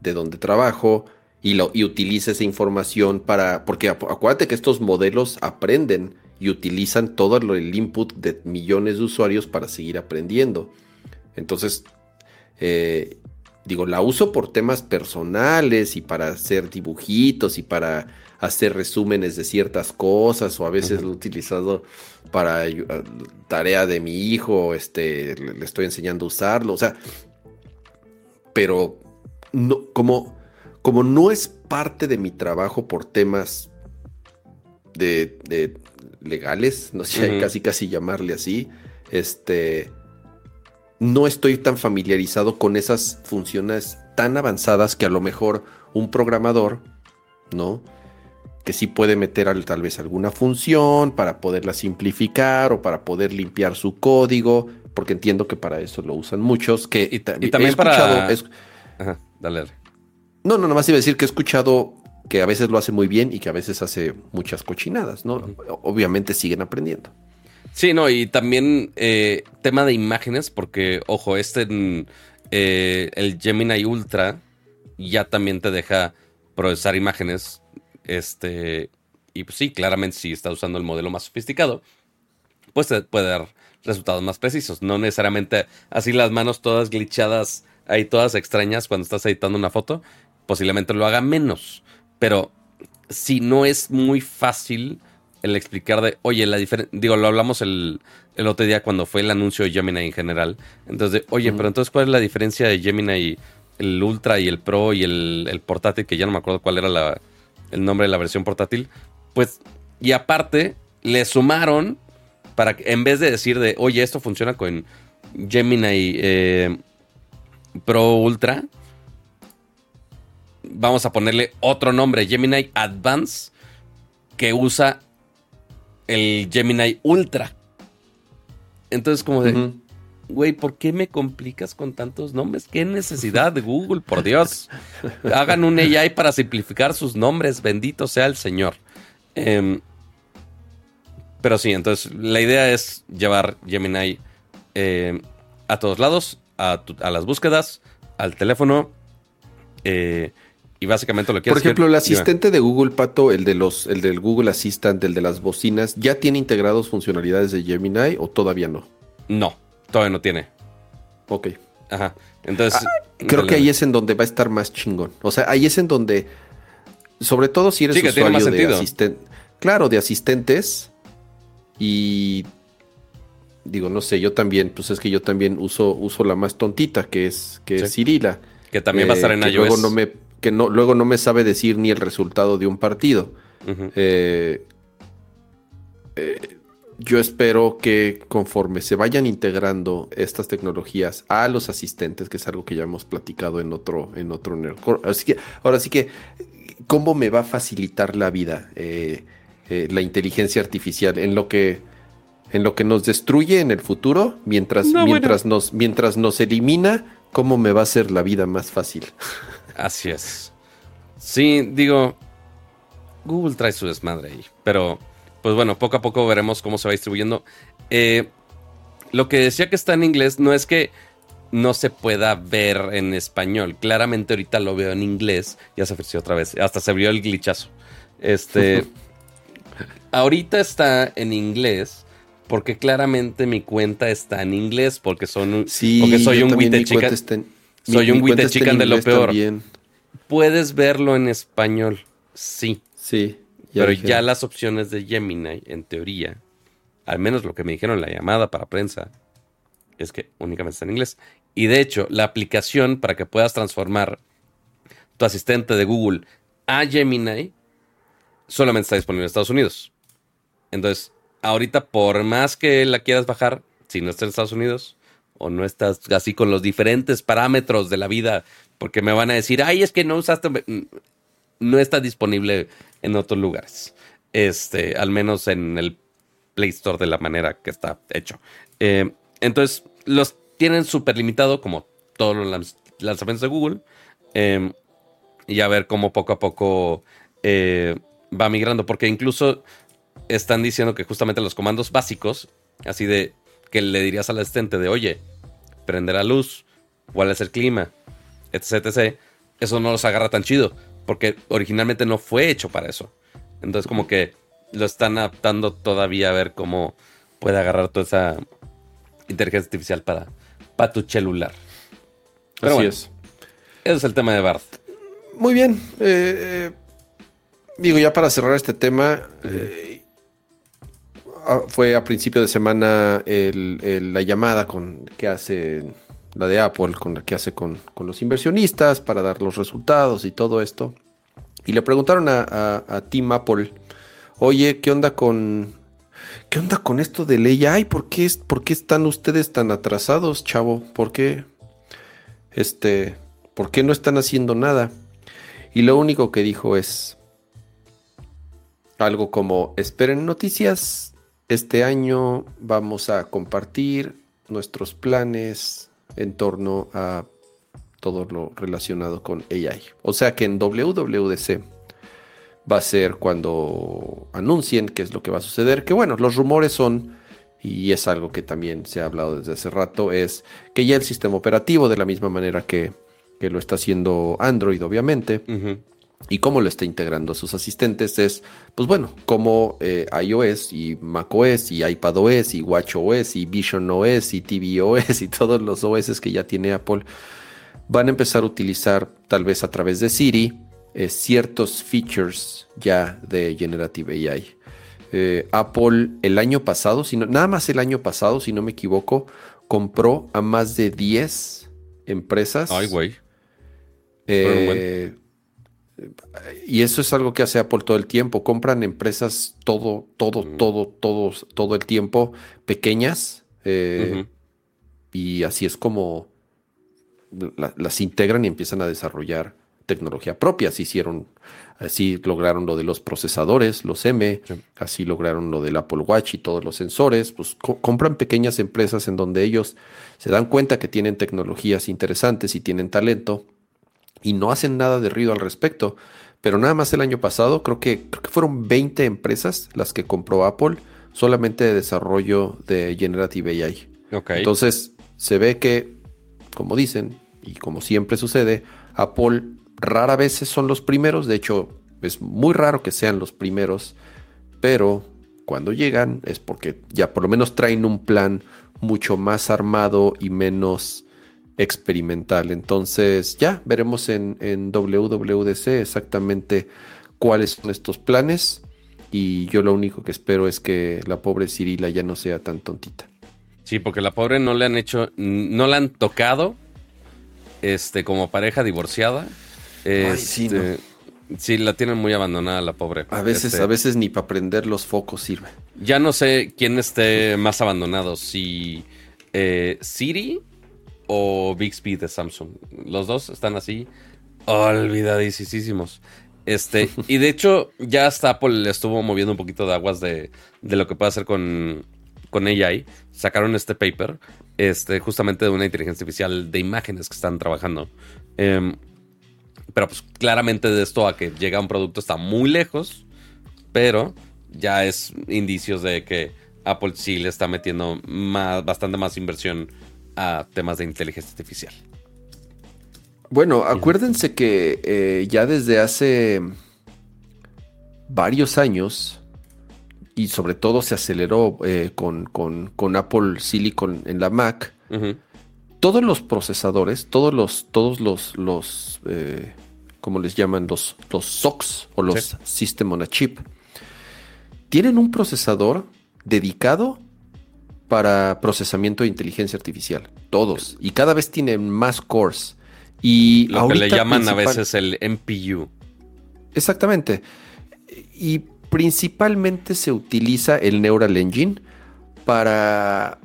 de donde trabajo y, lo, y utilice esa información para, porque acuérdate que estos modelos aprenden y utilizan todo el input de millones de usuarios para seguir aprendiendo. Entonces, eh, digo, la uso por temas personales y para hacer dibujitos y para hacer resúmenes de ciertas cosas o a veces lo he utilizado para tarea de mi hijo, este, le estoy enseñando a usarlo, o sea, pero no, como, como no es parte de mi trabajo por temas de, legales, no sé, casi casi llamarle así, este, no estoy tan familiarizado con esas funciones tan avanzadas que a lo mejor un programador, ¿no? Que sí puede meter tal vez alguna función para poderla simplificar o para poder limpiar su código, porque entiendo que para eso lo usan muchos. Que, y, también para... Ajá, dale, No, no, nada más iba a decir que he escuchado que a veces lo hace muy bien y que a veces hace muchas cochinadas, ¿no? Obviamente siguen aprendiendo. Sí, no, y también eh, tema de imágenes, porque, ojo, este, mm, eh, el Gemini Ultra ya también te deja procesar imágenes. Este, y pues sí, claramente si está usando el modelo más sofisticado, pues te puede dar resultados más precisos. No necesariamente así las manos todas glitchadas, ahí todas extrañas cuando estás editando una foto, posiblemente lo haga menos. Pero si no es muy fácil el explicar de, oye, la diferencia, digo, lo hablamos el, el, otro día cuando fue el anuncio de Gemini en general. Entonces, oye, pero entonces, ¿cuál es la diferencia de Gemini, el Ultra y el Pro y el, portátil? Que ya no me acuerdo cuál era la, el nombre de la versión portátil. Pues, y aparte, le sumaron para que, en vez de decir de, oye, esto funciona con Gemini eh, Pro Ultra, vamos a ponerle otro nombre, Gemini Advance, que usa el Gemini Ultra. Entonces, como de, güey, ¿por qué me complicas con tantos nombres? ¿Qué necesidad de Google? Por Dios. Hagan un AI para simplificar sus nombres. Bendito sea el Señor. Em, pero sí, entonces la idea es llevar Gemini em, a todos lados, a, a, las búsquedas, al teléfono. Eh, y básicamente lo que Por ejemplo, el asistente de Google, Pato, el de los, el del Google Assistant, el de las bocinas, ¿ya tiene integrados funcionalidades de Gemini o todavía no? No, todavía no tiene. Ok. Ajá. Entonces. Ah, creo que ahí es en donde va a estar más chingón. O sea, ahí es en donde. Sobre todo si eres usuario de asistente. Claro, de asistentes. Y. Digo, no sé, yo también, pues es que yo también uso, uso la más tontita, que es, que es Cirila. Que también va a estar en eh, iOS. no me que no, luego no me sabe decir ni el resultado de un partido. Eh, eh, yo espero que conforme se vayan integrando estas tecnologías a los asistentes, que es algo que ya hemos platicado en otro, en otro Así que, ahora sí que, ¿cómo me va a facilitar la vida eh, la inteligencia artificial en lo que en lo que nos destruye en el futuro, mientras, mientras, nos, mientras nos elimina, ¿cómo me va a hacer la vida más fácil? Así es. Sí, digo, Google trae su desmadre ahí, pero pues bueno, poco a poco veremos cómo se va distribuyendo. Eh, lo que decía que está en inglés no es que no se pueda ver en español. Claramente ahorita lo veo en inglés. Ya se ofreció otra vez. Hasta se abrió el glitchazo. Este. ahorita está en inglés porque claramente mi cuenta está en inglés, porque son porque soy un Wite chican. soy un de lo peor. Puedes verlo en español, sí. Sí. pero ya las opciones de Gemini, en teoría, al menos lo que me dijeron en la llamada para prensa, es que únicamente está en inglés. Y de hecho, la aplicación para que puedas transformar tu asistente de Google a Gemini solamente está disponible en Estados Unidos. Entonces, ahorita por más que la quieras bajar, si no estás en Estados Unidos o no estás así con los diferentes parámetros de la vida, porque me van a decir, ay, es que no usaste, no está disponible en otros lugares. Este, al menos en el Play Store de la manera que está hecho. Eh, entonces, los tienen súper limitado, como todos los lanzamientos de Google. Eh, y a ver cómo poco a poco eh, va migrando, porque incluso están diciendo que justamente los comandos básicos, así de que le dirías al asistente de, oye, prende la luz, cuál es el clima, etc, etc, eso no los agarra tan chido, porque originalmente no fue hecho para eso. Entonces como que lo están adaptando todavía a ver cómo puede agarrar toda esa inteligencia artificial para, para tu celular. Pero Así es. Ese es el tema de Bart. Muy bien. Eh, eh, digo, ya para cerrar este tema, eh, fue a principio de semana la llamada con que hace la de Apple, con la que hace con, los inversionistas para dar los resultados y todo esto. Y le preguntaron a, a, Team Apple, oye, ¿qué onda con qué onda con esto de ley? Ay, ¿por qué, ¿por qué están ustedes tan atrasados, chavo? ¿Por qué? Este, ¿por qué no están haciendo nada? Y lo único que dijo es algo como, esperen noticias este año vamos a compartir nuestros planes en torno a todo lo relacionado con AI. O sea que en WWDC va a ser cuando anuncien qué es lo que va a suceder. Que bueno, los rumores son, y es algo que también se ha hablado desde hace rato, es que ya el sistema operativo, de la misma manera que, lo está haciendo Android, obviamente, y cómo lo está integrando a sus asistentes es, pues bueno, como eh, iOS y macOS y iPadOS y WatchOS y VisionOS y tvOS y todos los OS que ya tiene Apple van a empezar a utilizar tal vez a través de Siri eh, ciertos features ya de Generative AI. Eh, Apple el año pasado, nada más el año pasado, si no me equivoco, compró a más de 10 empresas. Ay, güey y eso es algo que hace Apple todo el tiempo. Compran empresas todo, todo, todo, todo, todo el tiempo, pequeñas. Eh, y así es como las integran y empiezan a desarrollar tecnología propia. Así hicieron, así lograron lo de los procesadores, los M, así lograron lo del Apple Watch y todos los sensores. Pues compran pequeñas empresas en donde ellos se dan cuenta que tienen tecnologías interesantes y tienen talento y no hacen nada de ruido al respecto. Pero nada más el año pasado, creo que, creo que fueron 20 empresas las que compró Apple solamente de desarrollo de Generative AI. Entonces, se ve que, como dicen, y como siempre sucede, Apple rara vez son los primeros. De hecho, es muy raro que sean los primeros. Pero cuando llegan es porque ya por lo menos traen un plan mucho más armado y menos experimental. Entonces ya veremos en, WWDC exactamente cuáles son estos planes y yo lo único que espero es que la pobre Cirila ya no sea tan tontita. Sí, porque la pobre no le han hecho, no la han tocado este, como pareja divorciada sí, este, sí, la tienen muy abandonada la pobre. A veces, este, a veces ni para prender los focos sirve. Ya no sé quién esté más abandonado, si eh, Siri o Bixby de Samsung. Los dos están así olvidadísimos. Este, y de hecho, ya hasta Apple le estuvo moviendo un poquito de aguas de, de lo que puede hacer con, con AI. Sacaron este paper, este, justamente de una inteligencia artificial de imágenes que están trabajando. Em, pero pues claramente de esto a que llega un producto está muy lejos, pero ya es indicios de que Apple sí le está metiendo más, bastante más inversión a temas de inteligencia artificial. Bueno, acuérdense que eh, ya desde hace varios años, y sobre todo se aceleró eh, con, Apple Silicon en la Mac, todos los procesadores, todos los, todos los, los eh, ¿cómo les llaman? Los, los SOCs o los System on a Chip, tienen un procesador dedicado para procesamiento de inteligencia artificial. Todos. Y cada vez tienen más cores. Y Lo que le llaman a veces el MPU. Exactamente. Y principalmente se utiliza el Neural Engine para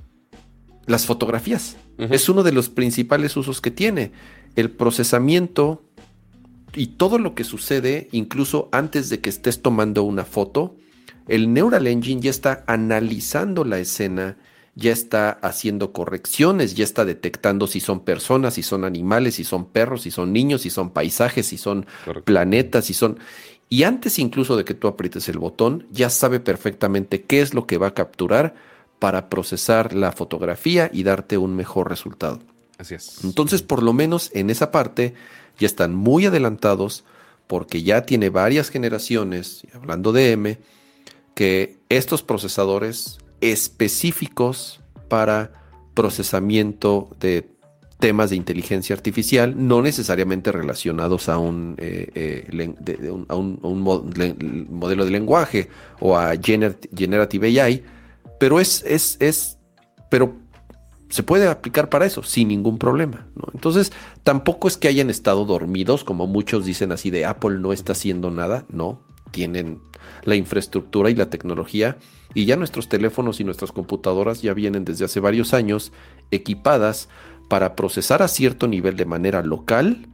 las fotografías. Es uno de los principales usos que tiene. El procesamiento y todo lo que sucede, incluso antes de que estés tomando una foto, el Neural Engine ya está analizando la escena ya está haciendo correcciones, ya está detectando si son personas, si son animales, si son perros, si son niños, si son paisajes, si son planetas, si son... Y antes incluso de que tú aprietes el botón, ya sabe perfectamente qué es lo que va a capturar para procesar la fotografía y darte un mejor resultado. Así es. Entonces, por lo menos en esa parte, ya están muy adelantados porque ya tiene varias generaciones, hablando de M, que estos procesadores específicos para procesamiento de temas de inteligencia artificial, no necesariamente relacionados a un, modelo de lenguaje o a Generative AI, pero es, es, es, pero se puede aplicar para eso sin ningún problema. Entonces, tampoco es que hayan estado dormidos, como muchos dicen así de Apple no está haciendo nada, no, tienen la infraestructura y la tecnología y ya nuestros teléfonos y nuestras computadoras ya vienen desde hace varios años equipadas para procesar a cierto nivel de manera local,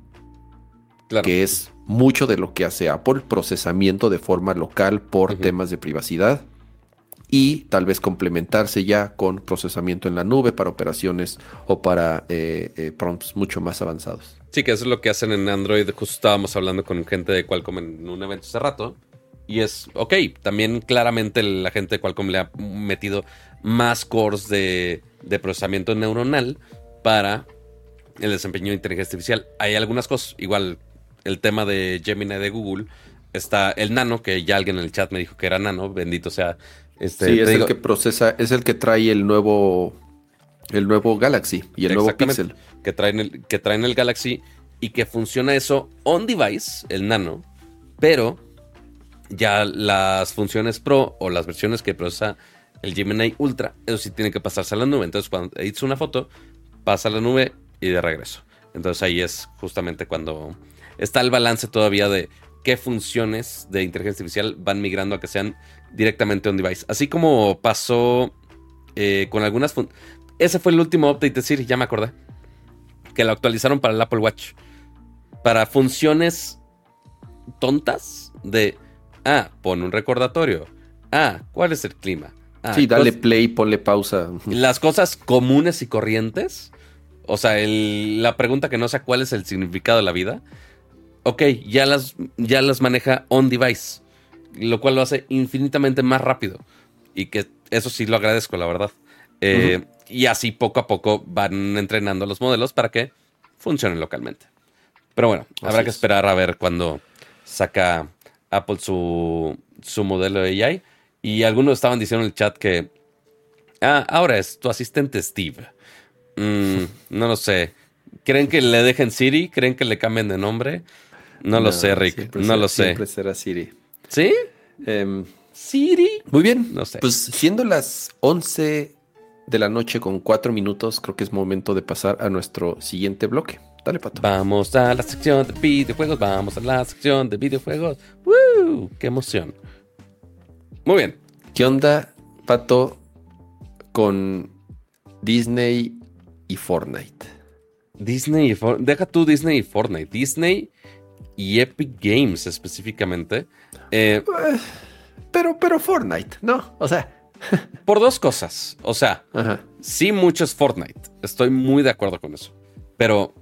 que es mucho de lo que hace Apple, procesamiento de forma local por temas de privacidad y tal vez complementarse ya con procesamiento en la nube para operaciones o para eh, eh, prompts mucho más avanzados. Sí, que eso es lo que hacen en Android. Justo estábamos hablando con gente de Qualcomm en un evento hace rato y es, ok, también claramente la gente de Qualcomm le ha metido más cores de, procesamiento neuronal para el desempeño de inteligencia artificial. Hay algunas cosas, igual el tema de Gemini de Google, está el Nano, que ya alguien en el chat me dijo que era Nano, bendito sea. Este, sí, es el que procesa, es el que trae el nuevo, el nuevo Galaxy y el nuevo Pixel. Que traen el, que traen el Galaxy y que funciona eso on device, el Nano, pero ya las funciones Pro o las versiones que procesa el Gemini Ultra, eso sí tiene que pasarse a la nube. Entonces, cuando editas una foto, pasa a la nube y de regreso. Entonces ahí es justamente cuando está el balance todavía de qué funciones de inteligencia artificial van migrando a que sean directamente on device. Así como pasó eh, con algunas Ese fue el último update de Siri, ya me acordé. Que lo actualizaron para el Apple Watch. Para funciones tontas de Ah, pon un recordatorio. Ah, ¿cuál es el clima? Ah, sí, dale play, ponle pausa. Las cosas comunes y corrientes. O sea, la pregunta que no sé cuál es el significado de la vida. Ok, ya las, ya las maneja on device. Lo cual lo hace infinitamente más rápido. Y que eso sí lo agradezco, la verdad. Eh, y así poco a poco van entrenando los modelos para que funcionen localmente. Pero bueno, habrá que esperar a ver cuando saca Apple su, su modelo de AI. Y algunos estaban diciendo en el chat que, ah, ahora es tu asistente Steve. Mm, no lo sé. ¿Creen que le dejen Siri? ¿Creen que le cambien de nombre? No, lo sé, Rick. No lo sé. Siempre será Siri. ¿Sí? Em, ¿Siri? Muy bien. No sé. Pues siendo las 11 de la noche con 4 minutos, creo que es momento de pasar a nuestro siguiente bloque. Dale, Pato. Vamos a la sección de videojuegos. Vamos a la sección de videojuegos. ¡Woo! ¡Qué emoción! Muy bien. ¿Qué onda, Pato, con Disney y Fortnite? Disney y Fortnite. Deja tú Disney y Fortnite. Disney y Epic Games específicamente. Eh, pero, pero Fortnite, ¿no? O sea. por dos cosas. O sea, sí, mucho es Fortnite. Estoy muy de acuerdo con eso. Pero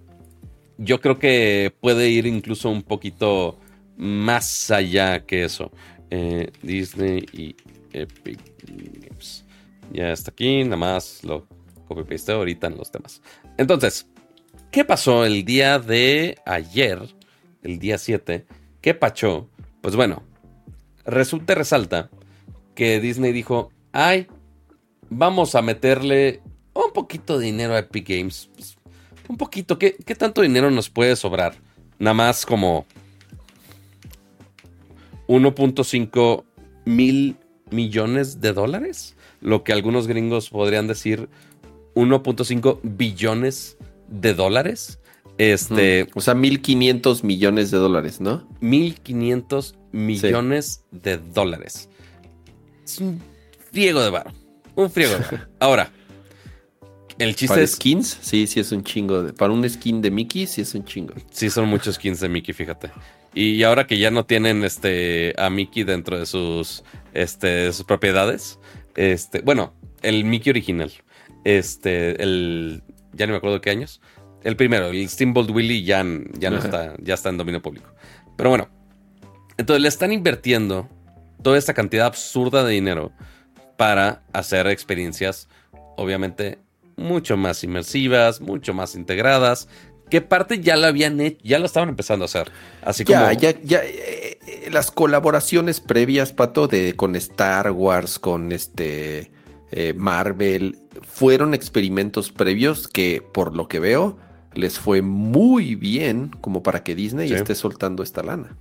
yo creo que puede ir incluso un poquito más allá que eso. Eh, Disney y Epic Games. Ya está aquí, nada más lo copy paste ahorita en los temas. Entonces, ¿qué pasó el día de ayer? El día 7. ¿Qué pachó? Pues bueno, resulta resalta que Disney dijo: Ay, vamos a meterle un poquito de dinero a Epic Games. Pues, un poquito, ¿qué, ¿qué tanto dinero nos puede sobrar? Nada más como 1.5 mil millones de dólares. Lo que algunos gringos podrían decir 1.5 billones de dólares. Este, o sea, 1.500 millones de dólares, ¿no? 1.500 millones de dólares. Es un friego de bar. Un friego de bar. Ahora, el chiste ¿Para es. skins? Sí, sí es un chingo. De, para un skin de Mickey, sí es un chingo. Sí, son muchos skins de Mickey, fíjate. Y ahora que ya no tienen este a Mickey dentro de sus, este, sus propiedades. Este, bueno, el Mickey original. Este, el. Ya no me acuerdo qué años. El primero, el Steamboat Willie ya, ya no está, ya está en dominio público. Pero bueno. Entonces le están invirtiendo toda esta cantidad absurda de dinero para hacer experiencias, obviamente, mucho más inmersivas, mucho más integradas, que parte ya lo habían hecho, ya lo estaban empezando a hacer. Así ya, como. Ya, ya, eh, las colaboraciones previas, Pato, de con Star Wars, con este eh, Marvel, fueron experimentos previos que, por lo que veo, les fue muy bien como para que Disney esté soltando esta lana.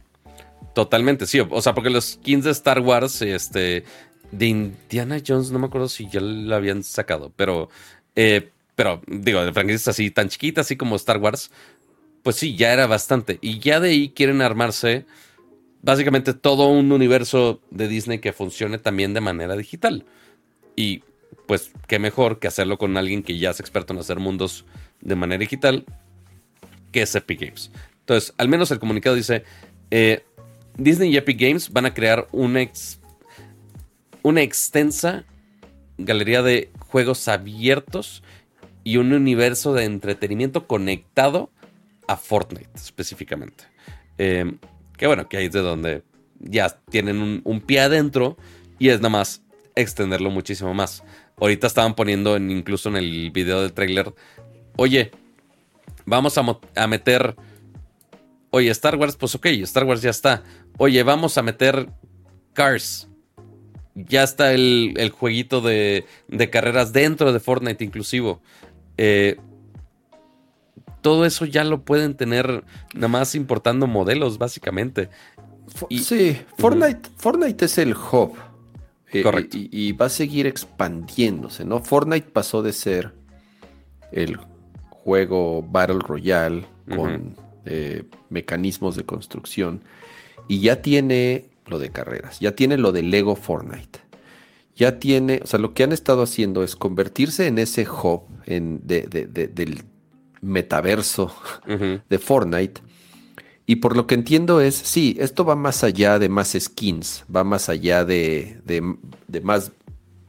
Totalmente, sí. O sea, porque los skins de Star Wars, este, de Indiana Jones, no me acuerdo si ya lo habían sacado, pero, eh, pero digo, de franquicias así tan chiquitas, así como Star Wars, pues sí, ya era bastante. Y ya de ahí quieren armarse básicamente todo un universo de Disney que funcione también de manera digital. Y pues qué mejor que hacerlo con alguien que ya es experto en hacer mundos de manera digital, que es Epic Games. Entonces, al menos el comunicado dice, eh, Disney y Epic Games van a crear una, una extensa galería de juegos abiertos y un universo de entretenimiento conectado a Fortnite específicamente. Eh, que bueno, que ahí es de donde ya tienen un, pie adentro y es nada más extenderlo muchísimo más. Ahorita estaban poniendo en, incluso en el video del trailer, oye, vamos a, a meter... Oye, Star Wars, pues ok, Star Wars ya está. Oye, vamos a meter Cars. Ya está el, el jueguito de, de, carreras dentro de Fortnite inclusivo. Eh, todo eso ya lo pueden tener nada más importando modelos, básicamente. Y, sí, Fortnite, uh. Fortnite es el hub. Eh, Correcto. Y, y, va a seguir expandiéndose, ¿no? Fortnite pasó de ser el juego Battle Royale uh -huh. con eh, mecanismos de construcción y ya tiene lo de carreras, ya tiene lo de Lego Fortnite. Ya tiene, o sea, lo que han estado haciendo es convertirse en ese hub en, de, de, de, del metaverso uh -huh. de Fortnite. Y por lo que entiendo es, sí, esto va más allá de más skins, va más allá de, de, de más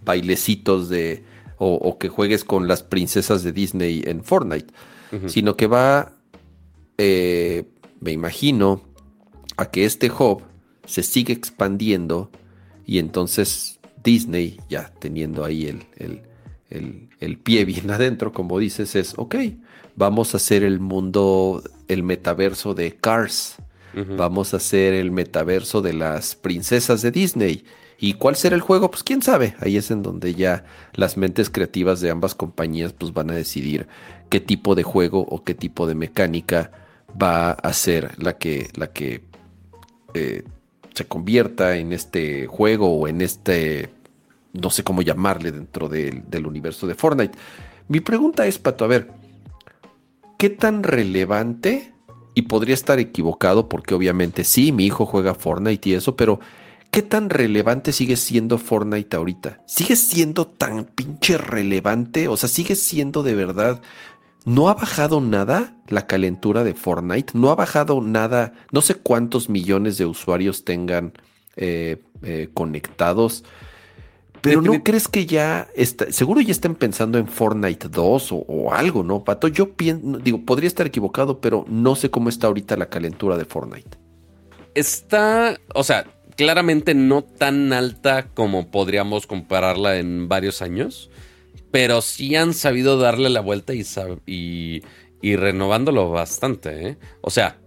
bailecitos de, o, o, que juegues con las princesas de Disney en Fortnite, uh -huh. sino que va, eh, me imagino, a que este hub se sigue expandiendo y entonces Disney, ya teniendo ahí el, el, el, el pie bien adentro, como dices, es, ok, vamos a hacer el mundo, el metaverso de Cars. Uh -huh. Vamos a hacer el metaverso de las princesas de Disney. ¿Y cuál será el juego? Pues quién sabe. Ahí es en donde ya las mentes creativas de ambas compañías pues van a decidir qué tipo de juego o qué tipo de mecánica va a ser la que, la que eh, se convierta en este juego o en este, no sé cómo llamarle dentro del, universo de Fortnite. Mi pregunta es, Pato, a ver, ¿qué tan relevante? Y podría estar equivocado porque obviamente sí, mi hijo juega Fortnite y eso, pero ¿qué tan relevante sigue siendo Fortnite ahorita? ¿Sigue siendo tan pinche relevante? O sea, ¿sigue siendo de verdad no ha bajado nada la calentura de Fortnite, no ha bajado nada, no sé cuántos millones de usuarios tengan eh, eh, conectados, pero ¿no crees que ya está, seguro ya estén pensando en Fortnite 2 o, algo, ¿no, Pato? Yo pienso, digo, podría estar equivocado, pero no sé cómo está ahorita la calentura de Fortnite. Está, o sea, claramente no tan alta como podríamos compararla en varios años pero sí han sabido darle la vuelta y, y, renovándolo bastante. ¿eh? O sea,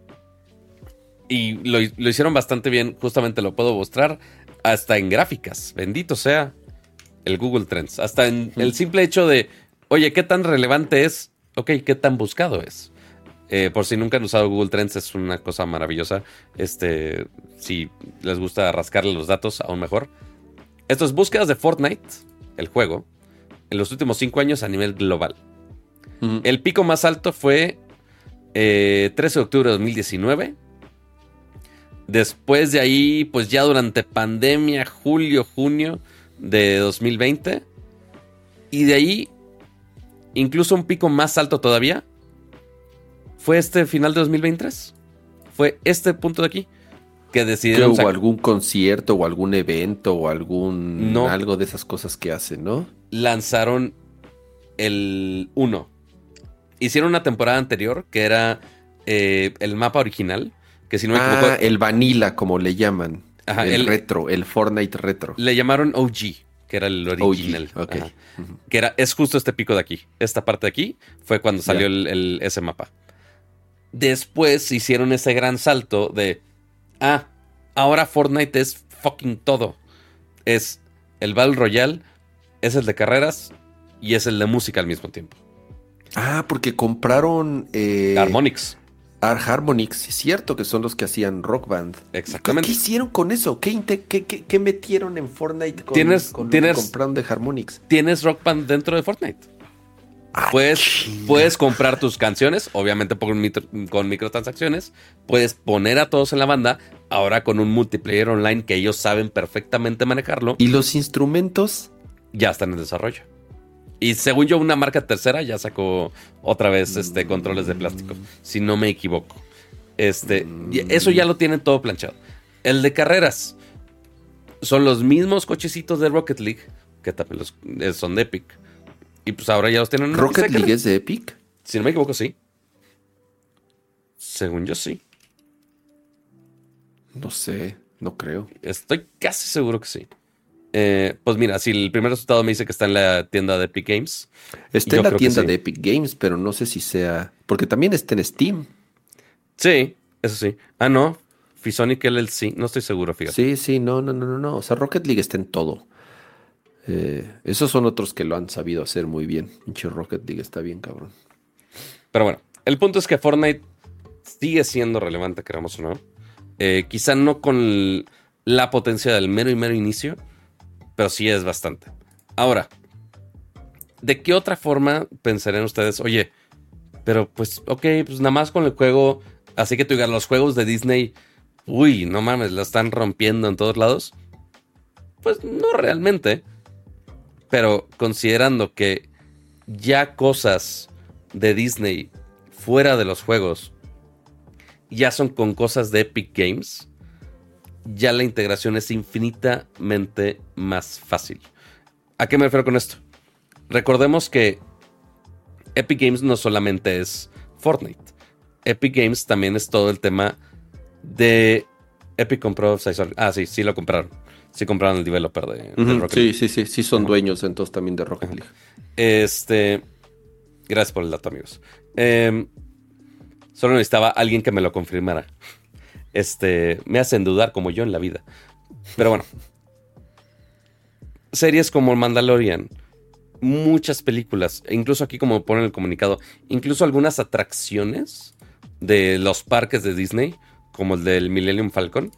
y lo, hicieron bastante bien, justamente lo puedo mostrar, hasta en gráficas, bendito sea el Google Trends, hasta en el simple hecho de, oye, ¿qué tan relevante es? Ok, ¿qué tan buscado es? Eh, por si nunca han usado Google Trends, es una cosa maravillosa. Este, si les gusta rascarle los datos, aún mejor. Esto es búsquedas de Fortnite, el juego, en los últimos cinco años a nivel global. El pico más alto fue 13 eh, de octubre de 2019. Después de ahí, pues ya durante pandemia, julio, junio de 2020. Y de ahí, incluso un pico más alto todavía, fue este final de 2023. Fue este punto de aquí que decidieron. hubo algún concierto o algún evento o algún. Algo de esas cosas que hacen, ¿no? Lanzaron el 1. Hicieron una temporada anterior que era eh, el mapa original. Que si no me ah, el Vanilla, como le llaman. el, retro, el Fortnite retro. Le llamaron OG, que era el original. Que era, es justo este pico de aquí. Esta parte de aquí fue cuando salió el, ese mapa. Después hicieron ese gran salto de. Ah, ahora Fortnite es fucking todo. Es el Battle Royale es el de carreras y es el de música al mismo tiempo. Ah, porque compraron... Eh, Harmonix. Harmonix, es cierto que son los que hacían Rock Band. Exactamente. ¿Qué, hicieron con eso? ¿Qué, qué, metieron en Fortnite con, ¿Tienes, con tienes, compraron de Harmonix? Tienes Rock Band dentro de Fortnite. Ah, puedes, puedes, comprar tus canciones, obviamente con microtransacciones. Puedes poner a todos en la banda, ahora con un multiplayer online que ellos saben perfectamente manejarlo. ¿Y los instrumentos? Ya están en desarrollo. Y según yo, una marca tercera ya sacó otra vez este, controles de plástico, si no me equivoco. Este, eso ya lo tienen todo planchado. El de carreras son los mismos cochecitos de Rocket League, que también eh, son de Epic. Y pues ahora ya los tienen. ¿Rocket League es de Epic? Si no me equivoco, sí. Según yo, sí. No sé, no creo. Estoy casi seguro que sí. Eh, pues mira, si el primer resultado me dice que está en la tienda de Epic Games. Está en la tienda de Epic Games, pero no sé si sea. Porque también está en Steam. Sí, eso sí. Ah, no. Fisonic LLC, no estoy seguro, fíjate. Sí, sí, no, no, no, no, no. O sea, Rocket League está en todo. Eh, esos son otros que lo han sabido hacer muy bien. Pinche Rocket League está bien, cabrón. Pero bueno, el punto es que Fortnite sigue siendo relevante, queramos o no. Eh, quizá no con la potencia del mero y mero inicio, pero sí es bastante. Ahora, ¿de qué otra forma pensarían ustedes? Oye, pero pues, ok, pues nada más con el juego, así que tú digas, los juegos de Disney, uy, no mames, la están rompiendo en todos lados. Pues no realmente. Pero considerando que ya cosas de Disney fuera de los juegos ya son con cosas de Epic Games, ya la integración es infinitamente más fácil. ¿A qué me refiero con esto? Recordemos que Epic Games no solamente es Fortnite. Epic Games también es todo el tema de Epic compró Ah, sí, sí lo compraron. Sí compraron el developer de, Rocket League. Sí, sí, sí, sí son dueños entonces también de Rocket League. Este, gracias por el dato, amigos. Em, solo necesitaba alguien que me lo confirmara este, me hacen dudar como yo en la vida. Pero bueno. Series como Mandalorian, muchas películas, e incluso aquí como ponen el comunicado, incluso algunas atracciones de los parques de Disney, como el del Millennium Falcon,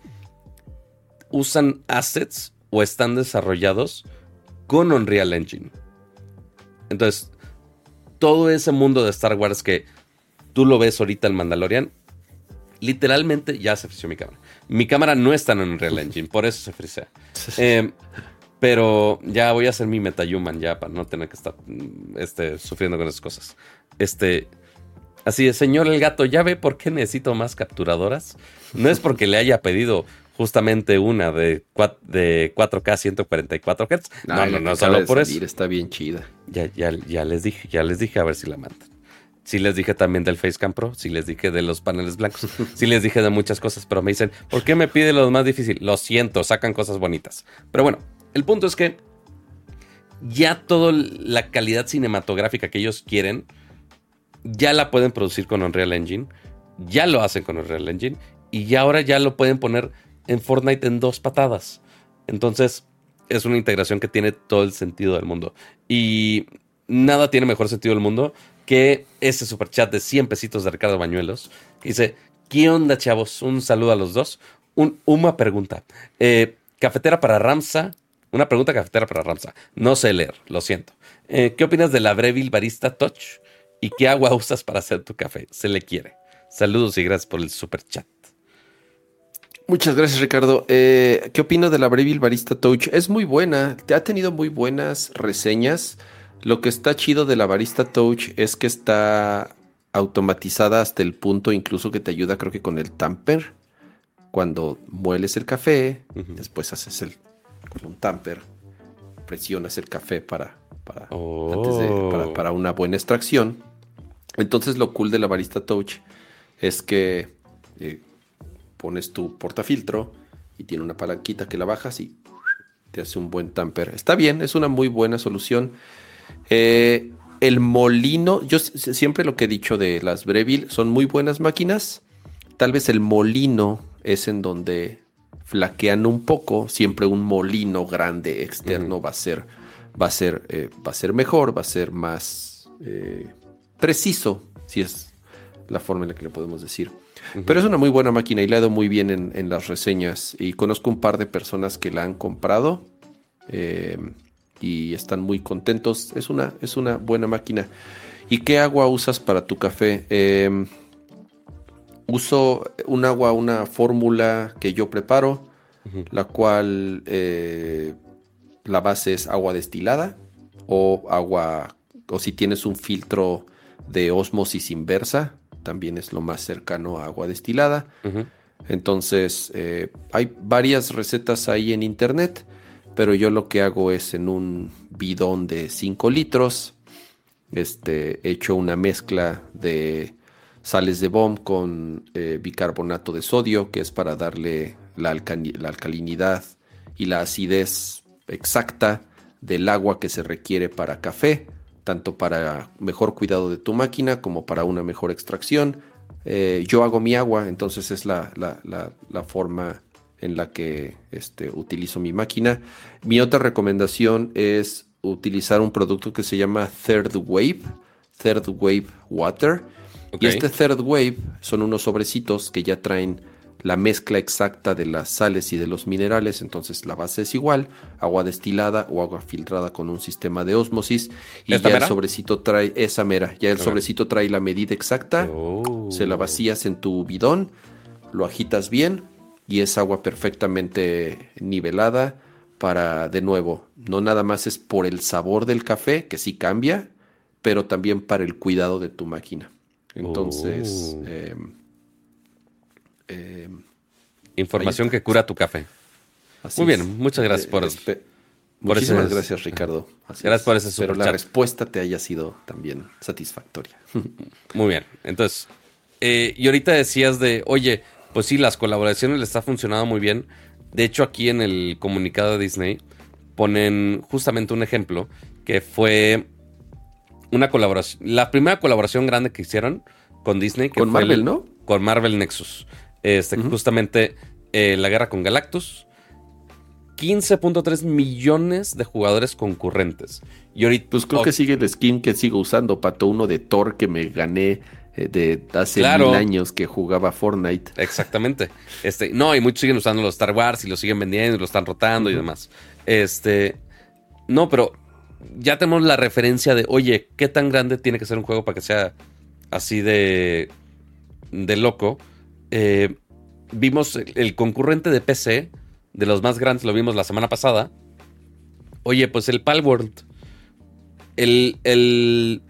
usan assets o están desarrollados con Unreal Engine. Entonces, todo ese mundo de Star Wars que tú lo ves ahorita el Mandalorian, literalmente ya se frició mi cámara. Mi cámara no está en Unreal Engine, por eso se frisea. Eh, pero ya voy a hacer mi MetaHuman ya para no tener que estar mm, este, sufriendo con esas cosas. Este, así es, señor el gato, ¿ya ve por qué necesito más capturadoras? No es porque le haya pedido justamente una de, de 4K 144 Hz. No, no, no, solo por eso. Está bien chida. Ya, ya, ya les dije, ya les dije a ver si la mandan. Sí les dije también del Facecam Pro, sí les dije de los paneles blancos, sí les dije de muchas cosas, pero me dicen, ¿por qué me pide lo más difícil? Lo siento, sacan cosas bonitas. Pero bueno, el punto es que ya toda la calidad cinematográfica que ellos quieren, ya la pueden producir con Unreal Engine, ya lo hacen con Unreal Engine, y ya ahora ya lo pueden poner en Fortnite en dos patadas. Entonces, es una integración que tiene todo el sentido del mundo. Y nada tiene mejor sentido del mundo que ese superchat de 100 pesitos de Ricardo Bañuelos. dice, ¿qué onda, chavos? Un saludo a los dos. Un, una pregunta. Eh, cafetera para Ramsa. Una pregunta cafetera para Ramsa. No sé leer, lo siento. Eh, ¿Qué opinas de la Breville Barista Touch? ¿Y qué agua usas para hacer tu café? Se le quiere. Saludos y gracias por el superchat. Muchas gracias, Ricardo. Eh, ¿Qué opino de la Breville Barista Touch? Es muy buena. Ha tenido muy buenas reseñas. Lo que está chido de la Barista Touch es que está automatizada hasta el punto incluso que te ayuda creo que con el tamper. Cuando mueles el café, después haces el con un tamper, presionas el café para, para, oh. para, una buena extracción. Entonces lo cool de la Barista Touch es que eh, pones tu portafiltro y tiene una palanquita que la bajas y te hace un buen tamper. Está bien, es una muy buena solución. Eh, el molino, yo siempre lo que he dicho de las Breville, son muy buenas máquinas. Tal vez el molino es en donde flaquean un poco. Siempre un molino grande externo va a ser, va a ser, eh, va a ser mejor, va a ser más eh, preciso, si es la forma en la que le podemos decir. Pero es una muy buena máquina y la he dado muy bien en, las reseñas. Y conozco un par de personas que la han comprado y están muy contentos. Es una, es una buena máquina. ¿Y qué agua usas para tu café? Em, uso un agua, una fórmula que yo preparo, la cual eh, la base es agua destilada o agua, o si tienes un filtro de osmosis inversa, también es lo más cercano a agua destilada. Entonces, eh, hay varias recetas ahí en internet pero yo lo que hago es en un bidón de 5 litros, este, hecho una mezcla de sales de BOM con eh, bicarbonato de sodio, que es para darle la, la, alcalinidad y la acidez exacta del agua que se requiere para café, tanto para mejor cuidado de tu máquina como para una mejor extracción. Eh, yo hago mi agua, entonces es la, la, la forma en la que este, utilizo mi máquina. Mi otra recomendación es utilizar un producto que se llama Third Wave, Third Wave Water. Y este Third Wave son unos sobrecitos que ya traen la mezcla exacta de las sales y de los minerales, entonces la base es igual, agua destilada o agua filtrada con un sistema de osmosis. Y ya el sobrecito trae esa mera, ya el sobrecito trae la medida exacta, oh. se la vacías en tu bidón, lo agitas bien, y es agua perfectamente nivelada para, de nuevo, no nada más es por el sabor del café, que sí cambia, pero también para el cuidado de tu máquina. Entonces... Oh. Em, em, Información que cura tu café. Muy bien, muchas gracias por... Muchísimas gracias, Ricardo. gracias por ese Espero la respuesta te haya sido también satisfactoria. Muy bien. Entonces, eh, y ahorita decías de, oye, pues sí, las colaboraciones les está funcionando muy bien. De hecho, aquí en el comunicado de Disney ponen justamente un ejemplo que fue una colaboración, la primera colaboración grande que hicieron con Disney. con Marvel, ¿no? Con Marvel Nexus. Este, Justamente eh, la guerra con Galactus. 15.3 millones de jugadores concurrentes. Y ahorita, pues creo que sigue el skin que sigo usando, Pato, uno de Thor que me gané de hace mil años que jugaba Fortnite. Exactamente. Este, no, y muchos siguen usando los Star Wars y lo siguen vendiendo y lo están rotando y demás. Este, no, pero ya tenemos la referencia de, oye, ¿qué tan grande tiene que ser un juego para que sea así de, de loco, eh, vimos el concurrente de PC, de los más grandes, lo vimos la semana pasada. Oye, pues el Palworld. El, el,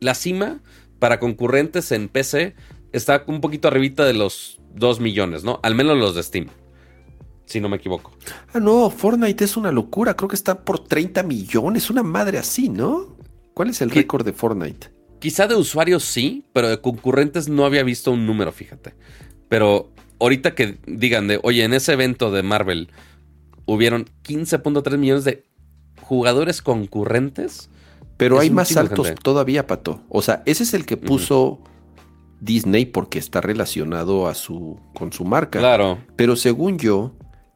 la cima para concurrentes en PC está un poquito arribita de los 2 millones, ¿no? Al menos los de Steam. Si no me equivoco. Ah, no, Fortnite es una locura. Creo que está por 30 millones. Una madre así, ¿no? ¿Cuál es el récord de Fortnite? Quizá de usuarios sí, pero de concurrentes no había visto un número, fíjate. Pero ahorita que digan de, oye, en ese evento de Marvel hubieron 15.3 millones de jugadores concurrentes. Pero hay más altos todavía, Pato. O sea, ese es el que puso Disney porque está relacionado a su, con su marca. Claro. Pero según yo,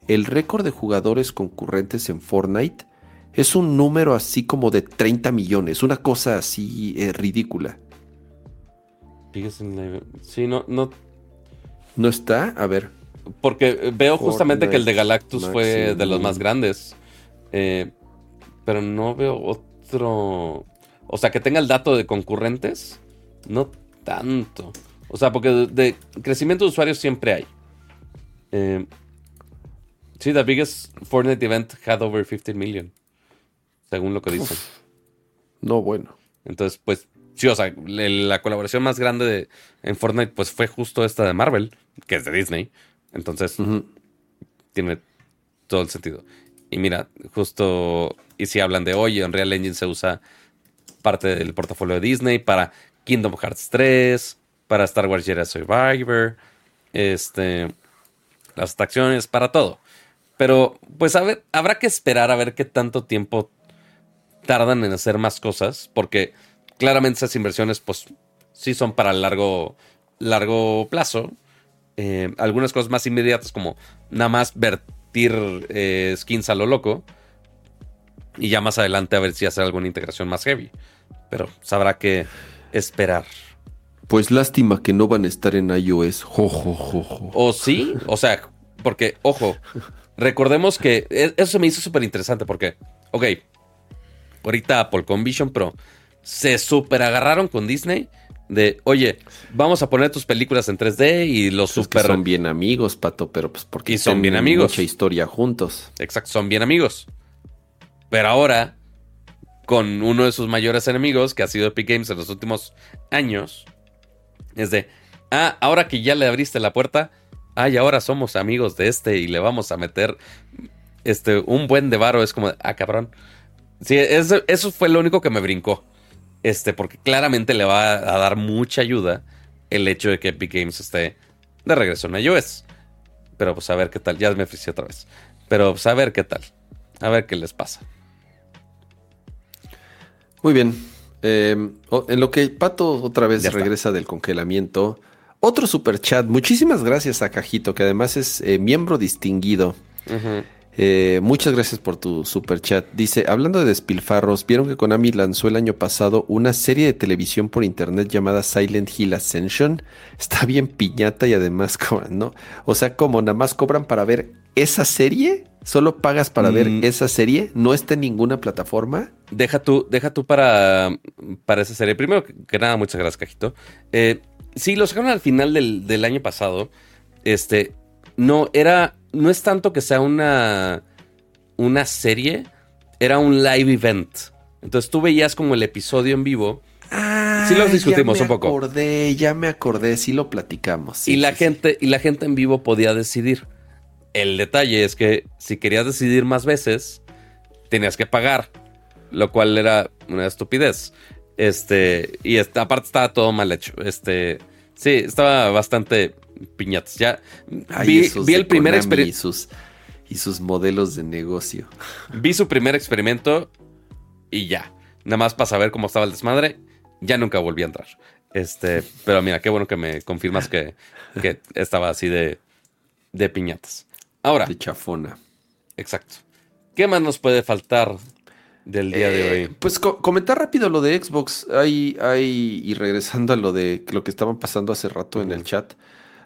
el récord de jugadores concurrentes en Fortnite es un número así como de 30 millones, una cosa así eh, ridícula. Sí, no, no. ¿No está? A ver. Porque veo justamente que el de Galactus fue de los más grandes. Eh, pero no veo otro. O sea, que tenga el dato de concurrentes. No tanto. O sea, porque de, crecimiento de usuarios siempre hay. Eh, sí, the biggest Fortnite event had over 15 million. Según lo que dicen. No, bueno. Entonces, pues, sí, o sea, la colaboración más grande en Fortnite, pues fue justo esta de Marvel, que es de Disney. Entonces, tiene todo el sentido. Y mira, justo, y si hablan de hoy, Unreal Engine se usa parte del portafolio de Disney para Kingdom Hearts 3, para Star Wars Jedi Survivor, este, las atracciones, para todo. Pero, pues, a ver, habrá que esperar a ver qué tanto tiempo tardan en hacer más cosas, porque claramente esas inversiones, pues, sí son para largo, largo plazo. Eh, algunas cosas más inmediatas, como nada más eh, skins a lo loco. Y ya más adelante a ver si hace alguna integración más heavy. Pero sabrá que esperar. Pues lástima que no van a estar en iOS. O sí, o sea, porque, ojo, recordemos que e, eso se me hizo súper interesante porque, ok, ahorita Apple con Vision Pro se súper agarraron con Disney de, oye, vamos a poner tus películas en 3D y los pues super... son bien amigos, Pato, pero pues porque y son bien amigos. Mucha historia juntos. Exacto, son bien amigos. Pero ahora con uno de sus mayores enemigos, que ha sido Epic Games en los últimos años. Es de, ah, ahora que ya le abriste la puerta, ay, ahora somos amigos de este y le vamos a meter este, un buen de varo. Es como, ah, cabrón. Sí, eso, eso fue lo único que me brincó. Este, porque claramente le va a dar mucha ayuda el hecho de que Epic Games esté de regreso en iOS. Pero pues a ver qué tal. Ya me ofrecí otra vez. Pero pues a ver qué tal. A ver qué les pasa. Muy bien. Em, en lo que Pato otra vez regresa del congelamiento, otro super chat. Muchísimas gracias a Cajito, que además es eh, miembro distinguido. Eh, muchas gracias por tu super chat. Dice, hablando de despilfarros, vieron que Konami lanzó el año pasado una serie de televisión por internet llamada Silent Hill Ascension. Está bien piñata y además cobran, ¿no? O sea, como nada más cobran para ver esa serie. ¿Solo pagas para ver mm. esa serie? ¿No está en ninguna plataforma? Deja tú, deja tú para, para esa serie. Primero que nada, muchas gracias, Cajito. Eh, sí, lo sacaron al final del, año pasado. Este, no, era, no es tanto que sea una, una serie, era un live event. Entonces tú veías como el episodio en vivo. Ah, sí lo discutimos un poco. Acordé, ya me acordé, sí lo platicamos. y la gente, y la gente en vivo podía decidir. El detalle es que si querías decidir más veces, tenías que pagar, lo cual era una estupidez. Este, y esta, aparte estaba todo mal hecho. Este, sí, estaba bastante piñatas. Ya vi, el primer experimento. Y sus, modelos de negocio. Vi su primer experimento y ya. Nada más para saber cómo estaba el desmadre. Ya nunca volví a entrar. Este, pero mira, qué bueno que me confirmas que, que estaba así de, de piñatas. Ahora. De chafona. Exacto. ¿Qué más nos puede faltar del día de hoy? Eh, pues comentar rápido lo de Xbox. Hay, hay, y regresando a lo de lo que estaban pasando hace rato en el chat.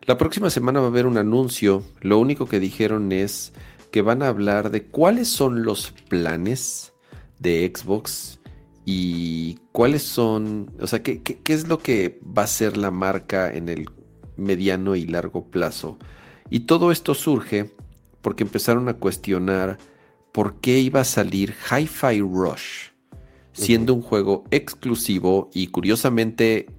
La próxima semana va a haber un anuncio. Lo único que dijeron es que van a hablar de cuáles son los planes de Xbox y cuáles son, o sea, ¿qué, qué, es lo que va a ser la marca en el mediano y largo plazo. Y todo esto surge porque empezaron a cuestionar por qué iba a salir Hi-Fi Rush, siendo un juego exclusivo y curiosamente,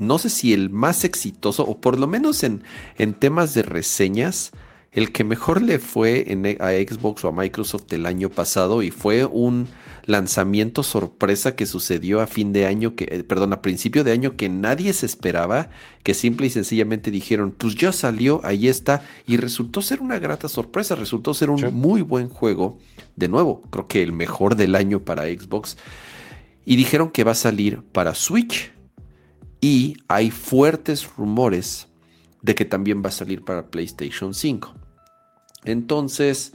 no sé si el más exitoso, o por lo menos en, en temas de reseñas, el que mejor le fue a Xbox o a Microsoft el año pasado y fue un lanzamiento sorpresa que sucedió a fin de año, que, eh, perdón, a principio de año que nadie se esperaba, que simple y sencillamente dijeron, pues ya salió, ahí está, y resultó ser una grata sorpresa, resultó ser un muy buen juego, de nuevo, creo que el mejor del año para Xbox, y dijeron que va a salir para Switch, y hay fuertes rumores de que también va a salir para PlayStation 5. Entonces,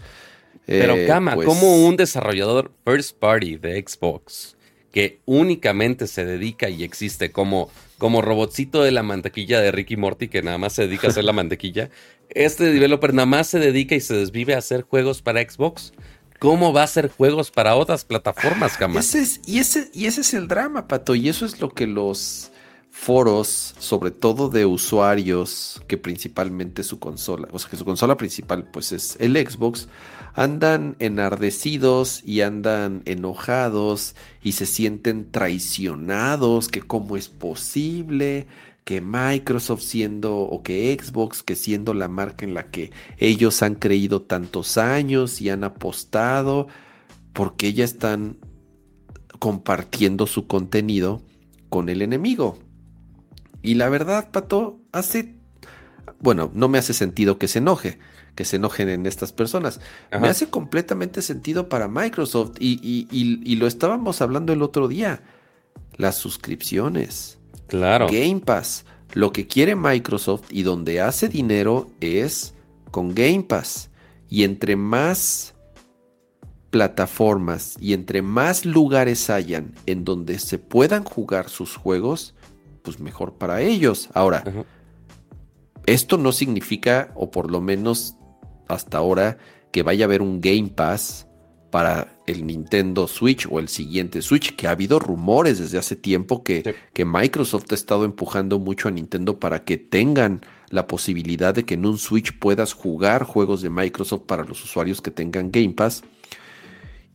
pero Kama, eh, pues como un desarrollador first party de Xbox que únicamente se dedica y existe como, como robotcito de la mantequilla de Ricky Morty que nada más se dedica a hacer la mantequilla, este developer nada más se dedica y se desvive a hacer juegos para Xbox. ¿Cómo va a hacer juegos para otras plataformas, Kama? y, ese, y ese es el drama, Pato, y eso es lo que los foros, sobre todo de usuarios que principalmente su consola, o sea que su consola principal pues es el Xbox, andan enardecidos y andan enojados y se sienten traicionados, que cómo es posible que Microsoft siendo o que Xbox que siendo la marca en la que ellos han creído tantos años y han apostado, porque ya están compartiendo su contenido con el enemigo. Y la verdad, Pato, hace, bueno, no me hace sentido que se enoje, que se enojen en estas personas. Me hace completamente sentido para Microsoft y, lo estábamos hablando el otro día. Las suscripciones. Claro. Game Pass. Lo que quiere Microsoft y donde hace dinero es con Game Pass. Y entre más plataformas y entre más lugares hayan en donde se puedan jugar sus juegos, pues mejor para ellos. Ahora, esto no significa, o por lo menos hasta ahora que vaya a haber un Game Pass para el Nintendo Switch o el siguiente Switch, que ha habido rumores desde hace tiempo que, que, Microsoft ha estado empujando mucho a Nintendo para que tengan la posibilidad de que en un Switch puedas jugar juegos de Microsoft para los usuarios que tengan Game Pass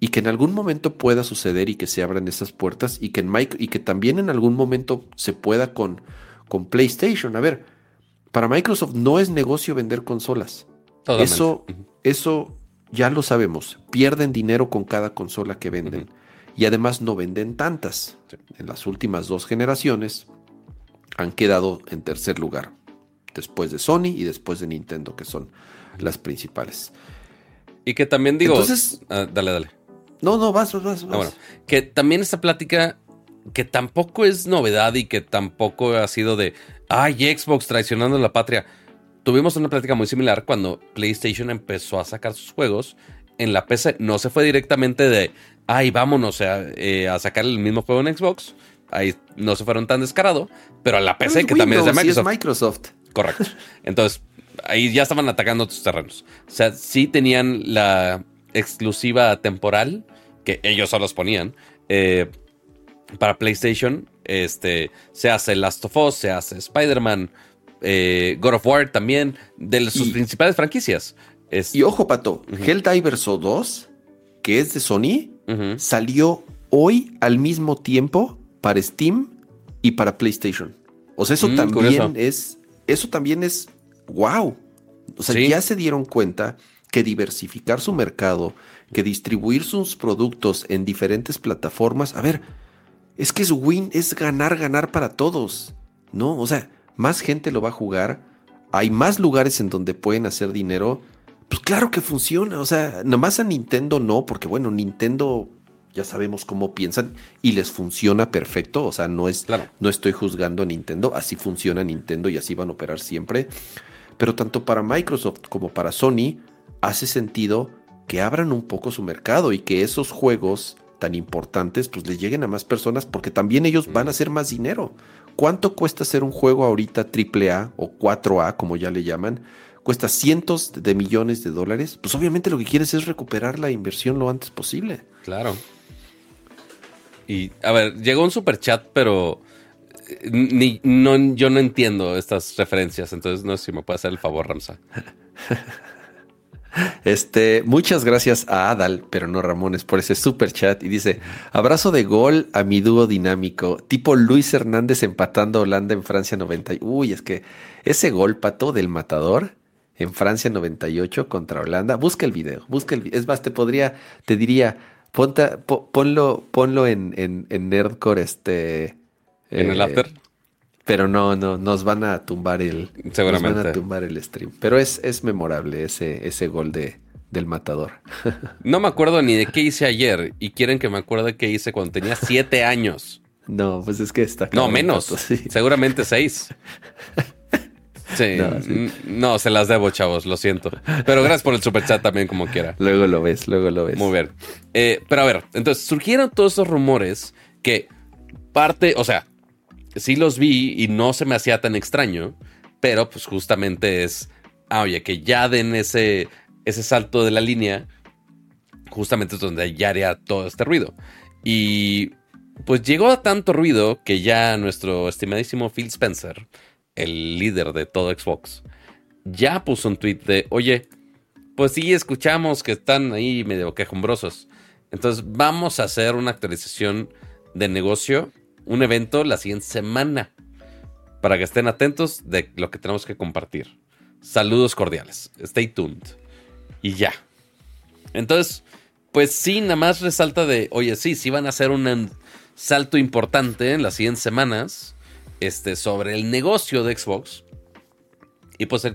y que en algún momento pueda suceder y que se abran esas puertas y que, en y que también en algún momento se pueda con, con PlayStation. A ver, para Microsoft no es negocio vender consolas. Eso, eso ya lo sabemos. Pierden dinero con cada consola que venden. Y además no venden tantas. En las últimas dos generaciones han quedado en tercer lugar. Después de Sony y después de Nintendo, que son las principales. Y que también digo. Entonces, ah, dale, dale. No, no, vas, vas, vas. Ah, bueno, que también esta plática, que tampoco es novedad y que tampoco ha sido de, ay, Xbox traicionando la patria tuvimos una plática muy similar cuando PlayStation empezó a sacar sus juegos en la PC. No se fue directamente de, ay, vámonos a, eh, a sacar el mismo juego en Xbox. Ahí no se fueron tan descarado, pero a la PC, que también es de Microsoft. Microsoft. Correcto. Entonces, ahí ya estaban atacando otros terrenos. O sea, sí tenían la exclusiva temporal, que ellos solo ponían, eh, para PlayStation. Este, se hace Last of Us, se hace Spider-Man, eh, God of War también, de sus principales franquicias. Y ojo, Pato, Helldivers 2, que es de Sony, salió hoy al mismo tiempo para Steam y para PlayStation. O sea, eso mm, también es, eso también es wow. O sea, ya se dieron cuenta que diversificar su mercado, que distribuir sus productos en diferentes plataformas, a ver, es que es win, es ganar, ganar para todos, ¿no? O sea, más gente lo va a jugar, hay más lugares en donde pueden hacer dinero, pues claro que funciona. O sea, nomás a Nintendo no, porque bueno, Nintendo ya sabemos cómo piensan y les funciona perfecto. O sea, no es, no estoy juzgando a Nintendo, así funciona Nintendo y así van a operar siempre. Pero tanto para Microsoft como para Sony hace sentido que abran un poco su mercado y que esos juegos tan importantes pues les lleguen a más personas porque también ellos van a hacer más dinero. ¿Cuánto cuesta hacer un juego ahorita AAA o 4A, como ya le llaman? Cuesta cientos de millones de dólares. Pues obviamente lo que quieres es recuperar la inversión lo antes posible. Claro. Y, a ver, llegó un super chat, pero eh, ni, no, yo no entiendo estas referencias, entonces no sé si me puede hacer el favor, Ramsa. Este, muchas gracias a Adal, pero no Ramones, por ese super chat. Y dice: Abrazo de gol a mi dúo dinámico, tipo Luis Hernández empatando a Holanda en Francia 90. Uy, es que ese gol pato del matador en Francia 98 contra Holanda. Busca el video, busca el Es más, te podría, te diría, ponlo, ponlo en, en, Nerdcore, este. ¿En el eh, after? Pero no, no, nos van a tumbar el. Seguramente. Nos van a tumbar el stream. Pero es, es memorable ese, ese gol de, del matador. no me acuerdo ni de qué hice ayer. Y quieren que me acuerde qué hice cuando tenía siete años. No, pues es que está. No, menos. Seguramente seis. Sí. No, se las debo, chavos, lo siento. Pero gracias por el super chat también, como quiera. Luego lo ves, luego lo ves. Muy bien. Eh, pero a ver, entonces surgieron todos esos rumores que parte, o sea, sí los vi y no se me hacía tan extraño, pero pues justamente es, ah, oye, que ya den ese, ese salto de la línea, justamente es donde ya haría todo este ruido. Y pues llegó a tanto ruido que ya nuestro estimadísimo Phil Spencer, el líder de todo Xbox, ya puso un tweet de, oye, pues sí, escuchamos que están ahí medio quejumbrosos. Entonces vamos a hacer una actualización de negocio un evento la siguiente semana. Para que estén atentos de lo que tenemos que compartir. Saludos cordiales. Stay tuned. Y ya. Entonces, pues sí, nada más resalta de, oye, sí, sí van a hacer un salto importante en las siguientes semanas este, sobre el negocio de Xbox. Y pues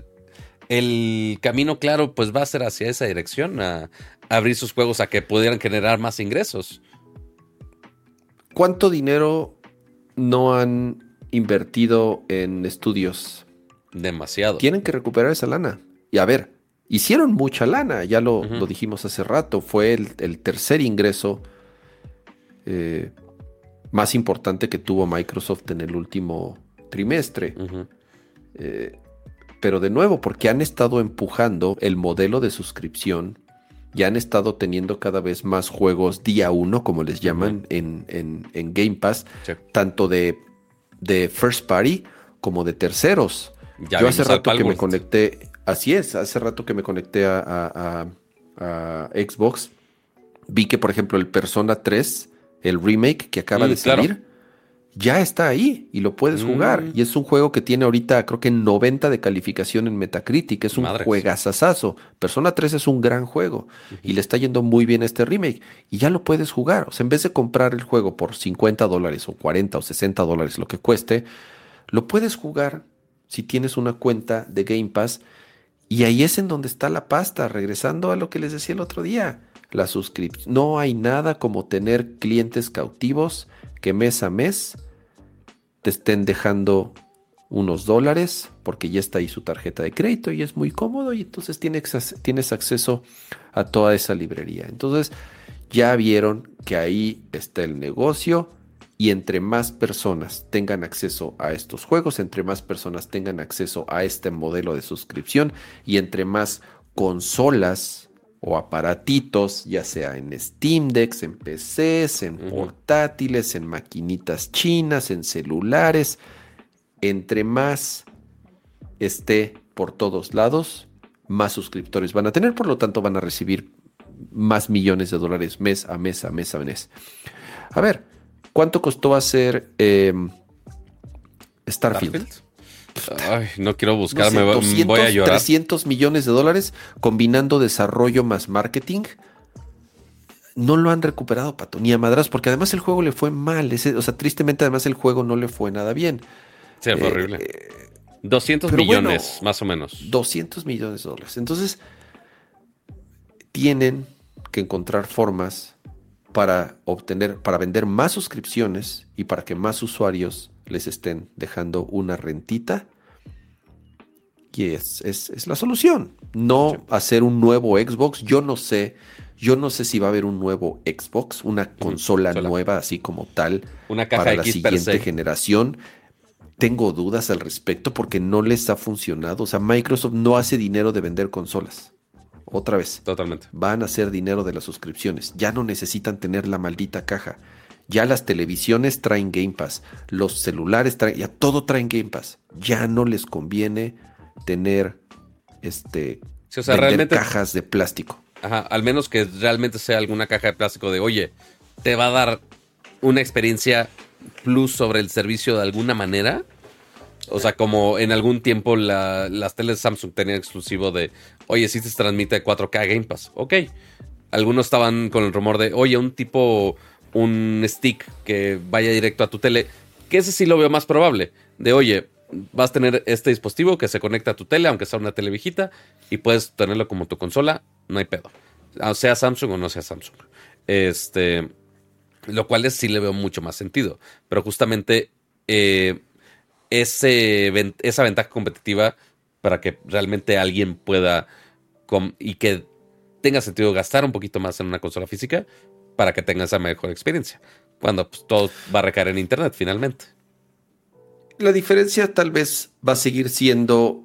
el, camino claro pues va a ser hacia esa dirección, abrir sus juegos a que pudieran generar más ingresos. ¿Cuánto dinero no han invertido en estudios. Demasiado. Tienen que recuperar esa lana. Y a ver, hicieron mucha lana, ya lo, dijimos hace rato, fue el, tercer ingreso eh, más importante que tuvo Microsoft en el último trimestre. Eh, pero de nuevo, porque han estado empujando el modelo de suscripción ya han estado teniendo cada vez más juegos día uno, como les llaman en, Game Pass, tanto de, de, first party como de terceros. Yo hace rato que me conecté, así es, hace rato que me conecté a, Xbox, vi que por ejemplo el Persona 3, el remake que acaba mm, de salir, ya está ahí y lo puedes jugar. Mm. Y es un juego que tiene ahorita, creo que 90 de calificación en Metacritic. Es un juegazazazo. Persona 3 es un gran juego y le está yendo muy bien este remake. Y ya lo puedes jugar. O sea, en vez de comprar el juego por 50 dólares o 40 o 60 dólares, lo que cueste, lo puedes jugar si tienes una cuenta de Game Pass. Y ahí es en donde está la pasta, regresando a lo que les decía el otro día. La suscripción. No hay nada como tener clientes cautivos que mes a mes te estén dejando unos dólares porque ya está ahí su tarjeta de crédito y es muy cómodo y entonces tienes, tienes acceso a toda esa librería. Entonces ya vieron que ahí está el negocio y entre más personas tengan acceso a estos juegos, entre más personas tengan acceso a este modelo de suscripción y entre más consolas o aparatitos, ya sea en Steam Decks, en PCs, en portátiles, en maquinitas chinas, en celulares. Entre más esté por todos lados, más suscriptores van a tener, por lo tanto van a recibir más millones de dólares mes a mes a mes a mes. A ver, ¿cuánto costó hacer em, Starfield? Ay, no quiero buscarme, voy a llorar. 300 millones de dólares combinando desarrollo más marketing. No lo han recuperado, Pato, ni a Madras, porque además el juego le fue mal. o sea, tristemente, además el juego no le fue nada bien. Sí, fue horrible. 200 eh, millones, más o menos. 200 millones de dólares. Entonces, tienen que encontrar formas para obtener, para vender más suscripciones y para que más usuarios les estén dejando una rentita. Y es, es, la solución. No hacer un nuevo Xbox. Yo no sé. Yo no sé si va a haber un nuevo Xbox, una consola nueva, así como tal, una caja para la siguiente generación. Tengo dudas al respecto porque no les ha funcionado. O sea, Microsoft no hace dinero de vender consolas. Otra vez. Totalmente. Van a hacer dinero de las suscripciones. Ya no necesitan tener la maldita caja Ya las televisiones traen Game Pass, los celulares traen, ya todo traen Game Pass. Ya no les conviene tener este cajas de plástico. Ajá, al menos que realmente sea alguna caja de plástico de, oye, te va a dar una experiencia plus sobre el servicio de alguna manera. O sea, como en algún tiempo las teles Samsung tenían exclusivo de, oye, si te transmite 4K Game Pass. Ok. Algunos estaban con el rumor de, oye, un tipo, un stick que vaya directo a tu tele. Que ese sí lo veo más probable. De, oye, vas a tener este dispositivo que se conecta a tu tele, aunque sea una tele viejita, y puedes tenerlo como tu consola, no hay pedo. Ah, sea Samsung o no sea Samsung. Este. Lo cual es, sí le veo mucho más sentido. Pero justamente eh, ese, esa ventaja competitiva para que realmente alguien pueda y que tenga sentido gastar un poquito más en una consola física para que tenga esa mejor experiencia. Cuando pues, todo va a recaer en Internet finalmente. La diferencia tal vez va a seguir siendo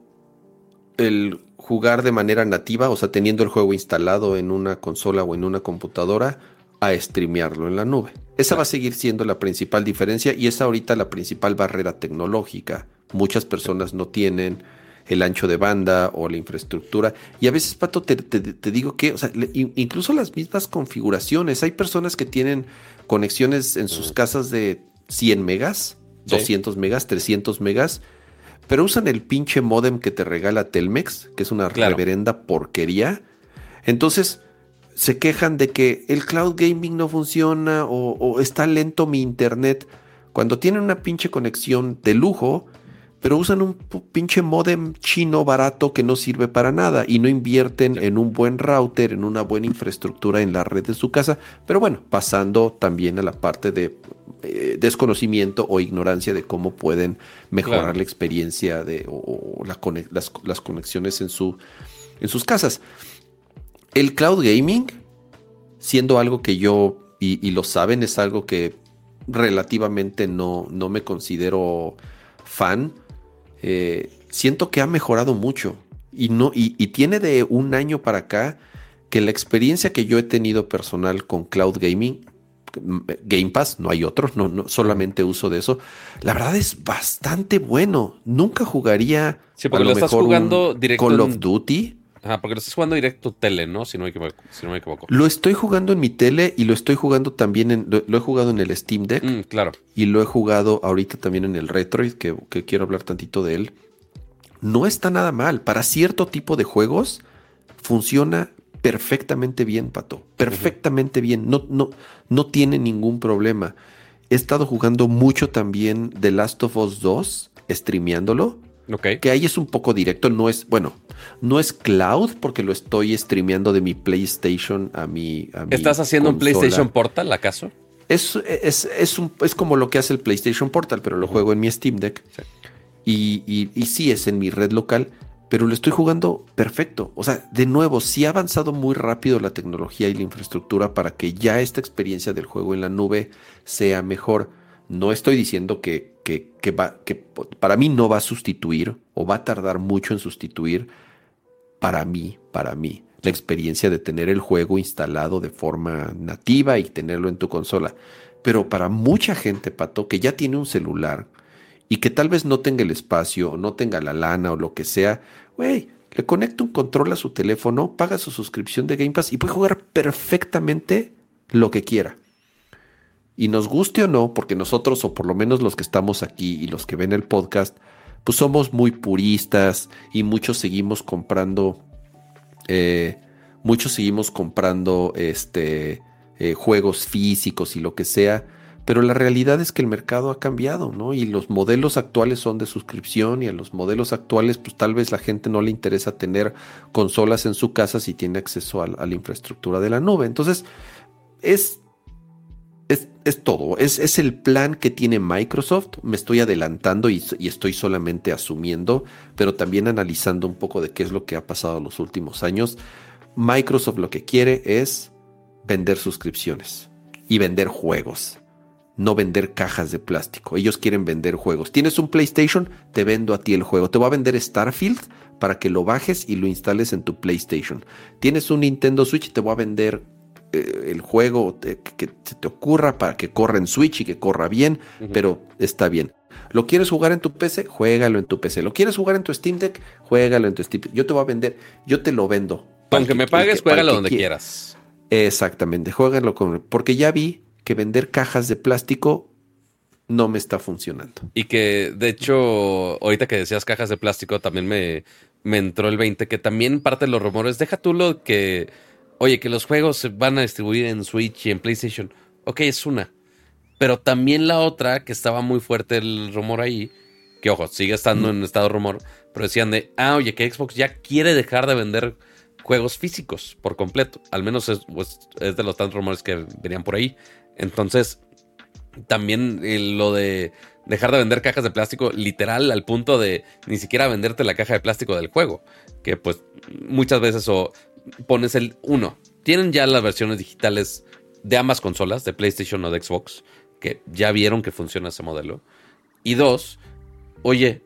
el jugar de manera nativa, o sea, teniendo el juego instalado en una consola o en una computadora, a streamearlo en la nube. Esa va a seguir siendo la principal diferencia y es ahorita la principal barrera tecnológica. Muchas personas no tienen el ancho de banda o la infraestructura. Y a veces, Pato, te, digo que, o sea, incluso las mismas configuraciones. Hay personas que tienen conexiones en sus casas de 100 megas, 200 megas, 300 megas, pero usan el pinche modem que te regala Telmex, que es una reverenda porquería. Entonces, se quejan de que el cloud gaming no funciona o, está lento mi internet. Cuando tienen una pinche conexión de lujo, pero usan un pinche modem chino barato que no sirve para nada y no invierten en un buen router, en una buena infraestructura en la red de su casa. Pero bueno, pasando también a la parte de eh, desconocimiento o ignorancia de cómo pueden mejorar la experiencia de, o, las, conexiones en, su, en sus casas. El cloud gaming, siendo algo que yo, y, lo saben, es algo que relativamente no, no me considero fan, eh, siento que ha mejorado mucho. Y, no, y, tiene de un año para acá que la experiencia que yo he tenido personal con cloud gaming, Game Pass, no hay otro, no, no solamente uso de eso. La verdad es bastante bueno. Nunca jugaría sí, porque lo, estás jugando directo Call of Duty Ajá, porque lo estás jugando directo tele, ¿no? Si no, me equivoco, Lo estoy jugando en mi tele y lo estoy jugando también en. Lo, he jugado en el Steam Deck. Mm, claro. Y lo he jugado ahorita también en el Retroid, que, quiero hablar tantito de él. No está nada mal. Para cierto tipo de juegos, funciona perfectamente bien, Pato. Perfectamente bien. No, no, no tiene ningún problema. He estado jugando mucho también The Last of Us 2, streameándolo. Que ahí es un poco directo, no es, bueno, no es cloud porque lo estoy streameando de mi PlayStation a mi. ¿Estás haciendo un PlayStation Portal acaso? Es, es, es, como lo que hace el PlayStation Portal, pero lo juego en mi Steam Deck. Y, y, sí, es en mi red local, pero lo estoy jugando perfecto. O sea, de nuevo, sí ha avanzado muy rápido la tecnología y la infraestructura para que ya esta experiencia del juego en la nube sea mejor. No estoy diciendo que, que, va, que para mí no va a sustituir o va a tardar mucho en sustituir para mí, para mí, la experiencia de tener el juego instalado de forma nativa y tenerlo en tu consola. Pero para mucha gente, Pato, que ya tiene un celular y que tal vez no tenga el espacio o no tenga la lana o lo que sea, güey, le conecta un control a su teléfono, paga su suscripción de Game Pass y puede jugar perfectamente lo que quiera. Y nos guste o no, porque nosotros, o por lo menos los que estamos aquí y los que ven el podcast, pues somos muy puristas y muchos seguimos comprando, eh, muchos seguimos comprando este, eh, juegos físicos y lo que sea. Pero la realidad es que el mercado ha cambiado, ¿no? Y los modelos actuales son de suscripción y a los modelos actuales, pues tal vez la gente no le interesa tener consolas en su casa si tiene acceso a la infraestructura de la nube. Entonces, es es, todo, es, el plan que tiene Microsoft. Me estoy adelantando y, estoy solamente asumiendo, pero también analizando un poco de qué es lo que ha pasado en los últimos años. Microsoft lo que quiere es vender suscripciones y vender juegos, no vender cajas de plástico. Ellos quieren vender juegos. Tienes un PlayStation, te vendo a ti el juego. Te voy a vender Starfield para que lo bajes y lo instales en tu PlayStation. Tienes un Nintendo Switch, te voy a vender eh, el juego que se te ocurra para que corra en Switch y que corra bien, pero está bien. ¿Lo quieres jugar en tu PC? Juégalo en tu PC. ¿Lo quieres jugar en tu Steam Deck? Juégalo en tu Steam Deck. Yo te voy a vender, yo te lo vendo. Aunque me pagues, juégalo donde quieras. Exactamente, juégalo con... Porque ya vi que vender cajas de plástico no me está funcionando. Y que, de hecho, ahorita que decías cajas de plástico, también me, me entró el 20, que también parte de los rumores, deja tú lo que, oye, que los juegos se van a distribuir en Switch y en PlayStation. Ok, es una. Pero también la otra, que estaba muy fuerte el rumor ahí, que ojo, sigue estando en estado de rumor, pero decían de, ah, oye, que Xbox ya quiere dejar de vender juegos físicos por completo. Al menos es, pues, es de los tantos rumores que venían por ahí. Entonces, también eh, lo de dejar de vender cajas de plástico literal al punto de ni siquiera venderte la caja de plástico del juego. Que pues muchas veces o pones el uno. Tienen ya las versiones digitales de ambas consolas, de PlayStation o de Xbox, que ya vieron que funciona ese modelo. Y dos, oye,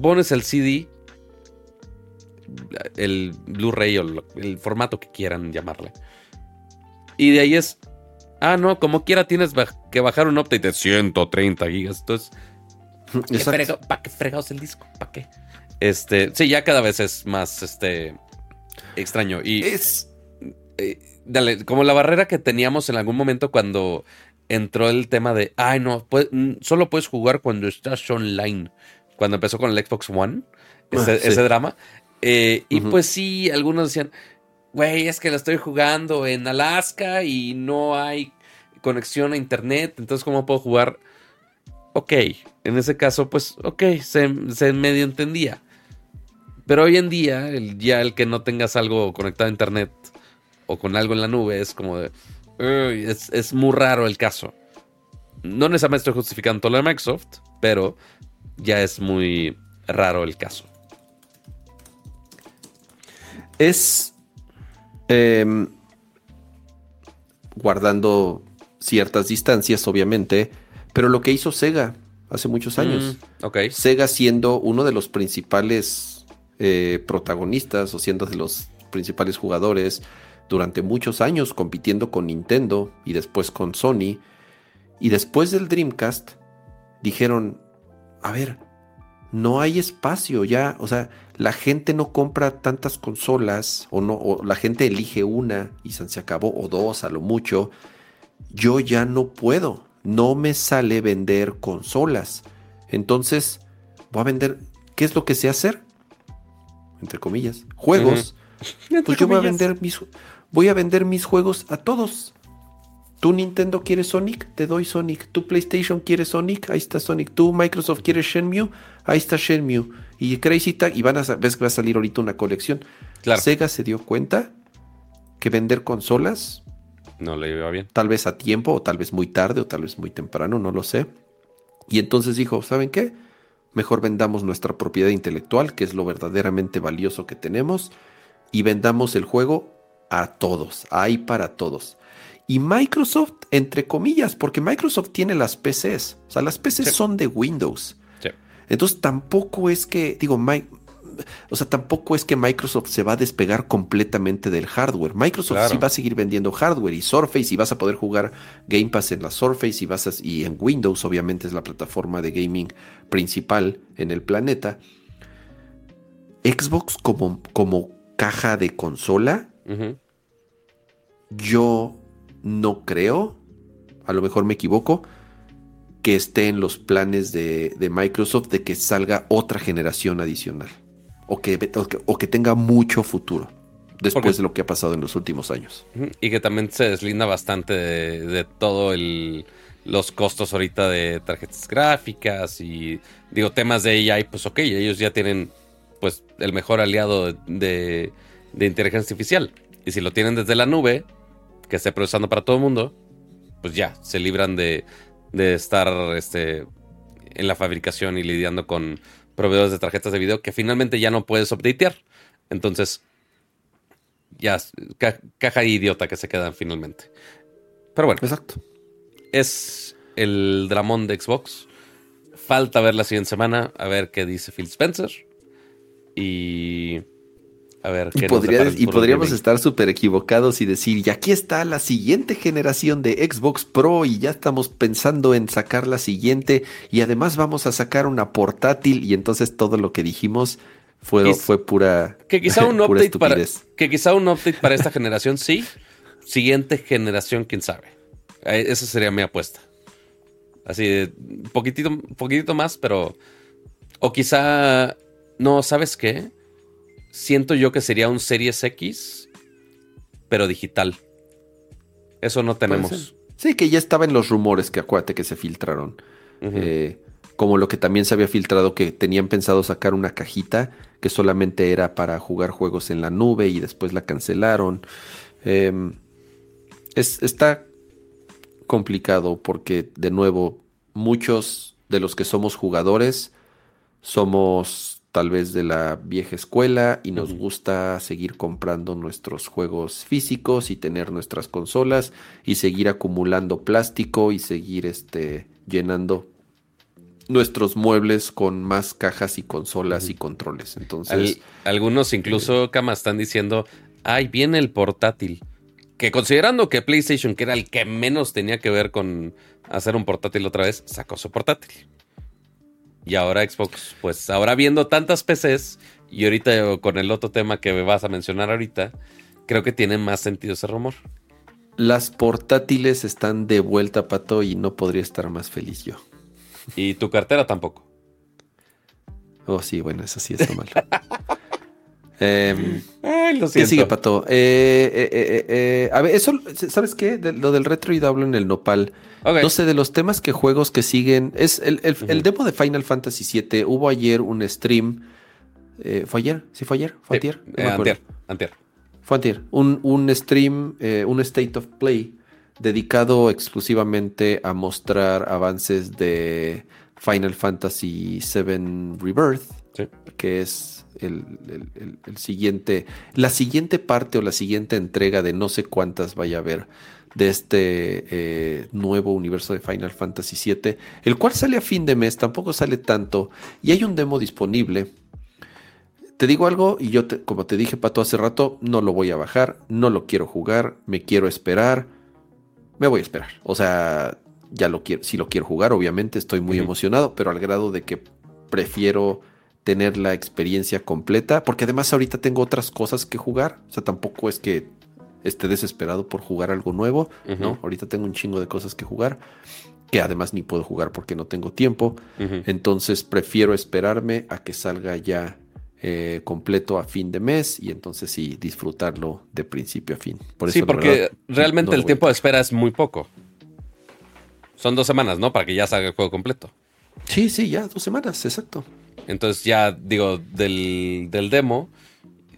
pones el CD, el Blu-ray o el formato que quieran llamarle. Y de ahí es, Ah, no, como quiera tienes que bajar un update de 130 gigas. Entonces, ¿para qué fregados el disco? ¿Para qué? Este, sí, ya cada vez es más este extraño. Y es. Eh, dale, como la barrera que teníamos en algún momento cuando entró el tema de, ay, no, mm, solo puedes jugar cuando estás online. Cuando empezó con el Xbox One, ese, ah, drama. Eh, y pues sí, algunos decían, güey, es que la estoy jugando en Alaska y no hay conexión a internet, entonces ¿cómo puedo jugar? Ok, en ese caso, pues, ok, se, medio entendía. Pero hoy en día, el, ya el que no tengas algo conectado a internet o con algo en la nube es como de... es, es, muy raro el caso. No necesariamente estoy justificando todo lo de Microsoft, pero ya es muy raro el caso. Es Em, guardando ciertas distancias, obviamente, pero lo que hizo Sega hace muchos mm, años. Sega siendo uno de los principales eh, protagonistas o siendo de los principales jugadores durante muchos años compitiendo con Nintendo y después con Sony. Y después del Dreamcast dijeron, a ver, no hay espacio ya, o sea, la gente no compra tantas consolas o no o la gente elige una y se acabó o dos a lo mucho. Yo ya no puedo, no me sale vender consolas. Entonces, voy a vender ¿qué es lo que sé hacer? Entre comillas, juegos. Pues yo voy a vender mis voy a vender mis juegos a todos. ¿Tú Nintendo quieres Sonic? Te doy Sonic. ¿Tú PlayStation quieres Sonic? Ahí está Sonic. ¿Tú Microsoft quieres Shenmue? Ahí está Shenmue. Y Crazy Tag, y van a ves que va a salir ahorita una colección. Sega se dio cuenta que vender consolas no le iba bien. Tal vez a tiempo, o tal vez muy tarde, o tal vez muy temprano, no lo sé. Y entonces dijo, ¿saben qué? Mejor vendamos nuestra propiedad intelectual, que es lo verdaderamente valioso que tenemos, y vendamos el juego a todos, ahí para todos. Y Microsoft, entre comillas, porque Microsoft tiene las PCs. O sea, las PCs son de Windows. Entonces tampoco es que, digo, o sea, tampoco es que Microsoft se va a despegar completamente del hardware. Microsoft sí va a seguir vendiendo hardware y Surface y vas a poder jugar Game Pass en la Surface y vas y en Windows obviamente es la plataforma de gaming principal en el planeta. Xbox como, como caja de consola, yo no creo, a lo mejor me equivoco, que esté en los planes de, Microsoft de que salga otra generación adicional o que, o que, tenga mucho futuro después de lo que ha pasado en los últimos años. Y que también se deslinda bastante de, de todo el los costos ahorita de tarjetas gráficas y digo temas de AI, pues ok, ellos ya tienen pues el mejor aliado de, de inteligencia artificial. Y si lo tienen desde la nube, que esté procesando para todo el mundo, pues ya, se libran de, de estar este, en la fabricación y lidiando con proveedores de tarjetas de video que finalmente ya no puedes updatear. Entonces, ya, caja idiota que se quedan finalmente. Pero bueno. Exacto. Es el dramón de Xbox. Falta ver la siguiente semana, a ver qué dice Phil Spencer. Y A ver, y, y podríamos estar súper equivocados y decir, y aquí está la siguiente generación de Xbox Pro y ya estamos pensando en sacar la siguiente y además vamos a sacar una portátil y entonces todo lo que dijimos fue, fue pura que quizá un update para que quizá un update para esta generación sí, siguiente generación quién sabe. Eh, esa sería mi apuesta. Así, poquitito, poquitito más, pero o quizá no, ¿sabes qué? Siento yo que sería un Series X, pero digital. Eso no tenemos. Sí, que ya estaba en los rumores que acuérdate que se filtraron. Eh, como lo que también se había filtrado que tenían pensado sacar una cajita que solamente era para jugar juegos en la nube y después la cancelaron. Em, es, está complicado porque, de nuevo, muchos de los que somos jugadores somos tal vez de la vieja escuela y nos gusta seguir comprando nuestros juegos físicos y tener nuestras consolas y seguir acumulando plástico y seguir este llenando nuestros muebles con más cajas y consolas y controles. Entonces, algunos incluso Kama están diciendo, "Ay, viene el portátil." Que considerando que PlayStation, que era el que menos tenía que ver con hacer un portátil otra vez, sacó su portátil. Y ahora Xbox, pues ahora viendo tantas PCs y ahorita con el otro tema que me vas a mencionar ahorita, creo que tiene más sentido ese rumor. Las portátiles están de vuelta, Pato, y no podría estar más feliz yo. Y tu cartera tampoco. Oh, sí, bueno, eso sí está mal. Em, Ay, lo. ¿Qué sigue, Pato? Eh, eh, eh, a ver, eso, ¿sabes qué? lo del retro y hablo en el nopal. No sé, de los temas que juegos que siguen. Es el, demo de Final Fantasy VII. Hubo ayer un stream. ¿Fue ayer? ¿Sí fue ayer? ¿Fue antier? antier, antier. Fue antier. Un, un stream, un State of Play, dedicado exclusivamente a mostrar avances de Final Fantasy VII Rebirth. Que es el, siguiente, la siguiente parte o la siguiente entrega de no sé cuántas vaya a haber de este eh, nuevo universo de Final Fantasy VII, el cual sale a fin de mes, tampoco sale tanto, y hay un demo disponible. Te digo algo, y yo, como te dije, Pato, hace rato, no lo voy a bajar, no lo quiero jugar, me quiero esperar, me voy a esperar. O sea, ya lo quiero, si lo quiero jugar, obviamente estoy muy emocionado, pero al grado de que prefiero tener la experiencia completa, porque además ahorita tengo otras cosas que jugar, o sea, tampoco es que esté desesperado por jugar algo nuevo, ¿no? Ahorita tengo un chingo de cosas que jugar, que además ni puedo jugar porque no tengo tiempo, entonces prefiero esperarme a que salga ya eh, completo a fin de mes y entonces sí disfrutarlo de principio a fin. Por sí, porque realmente el tiempo de espera es muy poco. Son dos semanas, ¿no? Para que ya salga el juego completo. Sí, sí, ya dos semanas, exacto. Entonces ya digo, del, demo,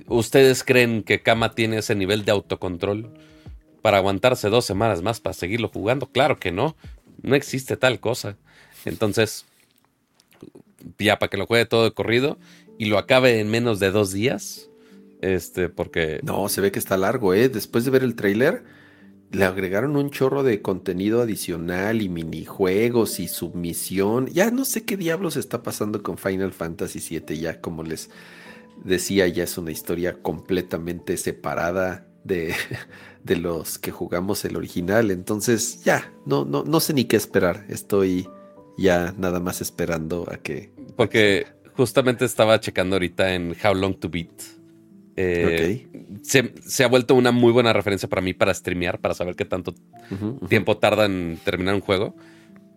¿ustedes creen que Kama tiene ese nivel de autocontrol para aguantarse dos semanas más para seguirlo jugando? Claro que no, no existe tal cosa. Entonces, ya para que lo juegue todo de corrido y lo acabe en menos de dos días, este, porque... No, se ve que está largo, ¿eh? Después de ver el trailer le agregaron un chorro de contenido adicional y minijuegos y submisión. Ya no sé qué diablos está pasando con Final Fantasy VII. Ya como les decía, ya es una historia completamente separada de, de los que jugamos el original. Entonces ya, no, no, no sé ni qué esperar. Estoy ya nada más esperando a que... Porque justamente estaba checando ahorita en How Long to Beat eh, se, ha vuelto una muy buena referencia para mí para streamear, para saber qué tanto tiempo tarda en terminar un juego.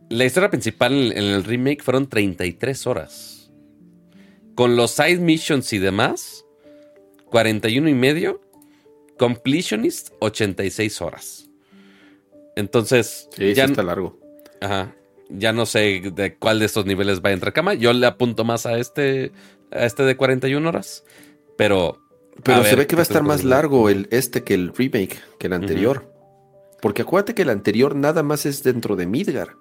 La historia principal en, el remake fueron 33 horas. Con los side missions y demás, 41 y medio. Completionist, 86 horas. Entonces. ya está largo. Ajá. Ya no sé de cuál de estos niveles va a entrar cama. Yo le apunto más a este, a este de 41 horas. Pero pero se ve que va a estar más largo el este que el remake, que el anterior. Porque acuérdate que el anterior nada más es dentro de Midgar.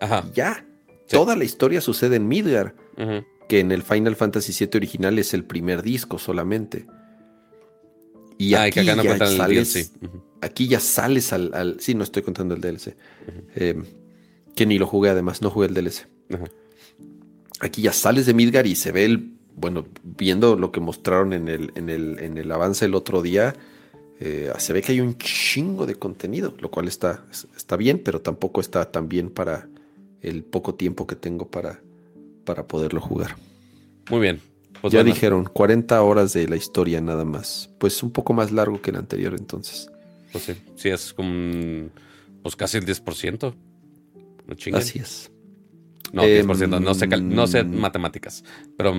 Ajá. Ya. Toda la historia sucede en Midgar. Que en el Final Fantasy VII original es el primer disco solamente. Y aquí, ya sales, aquí ya sales al, Sí, no estoy contando el DLC. Em, que ni lo jugué además, no jugué el DLC. Aquí ya sales de Midgar y se ve el bueno, viendo lo que mostraron en el, en el, en el avance el otro día, eh, se ve que hay un chingo de contenido, lo cual está, está bien, pero tampoco está tan bien para el poco tiempo que tengo para, para poderlo jugar. Muy bien. Pues ya dijeron 40 horas de la historia nada más. Pues un poco más largo que el anterior entonces. Pues sí, sí, es como pues casi el 10%. No Así es. No, 10%, no sé, no sé em, matemáticas, pero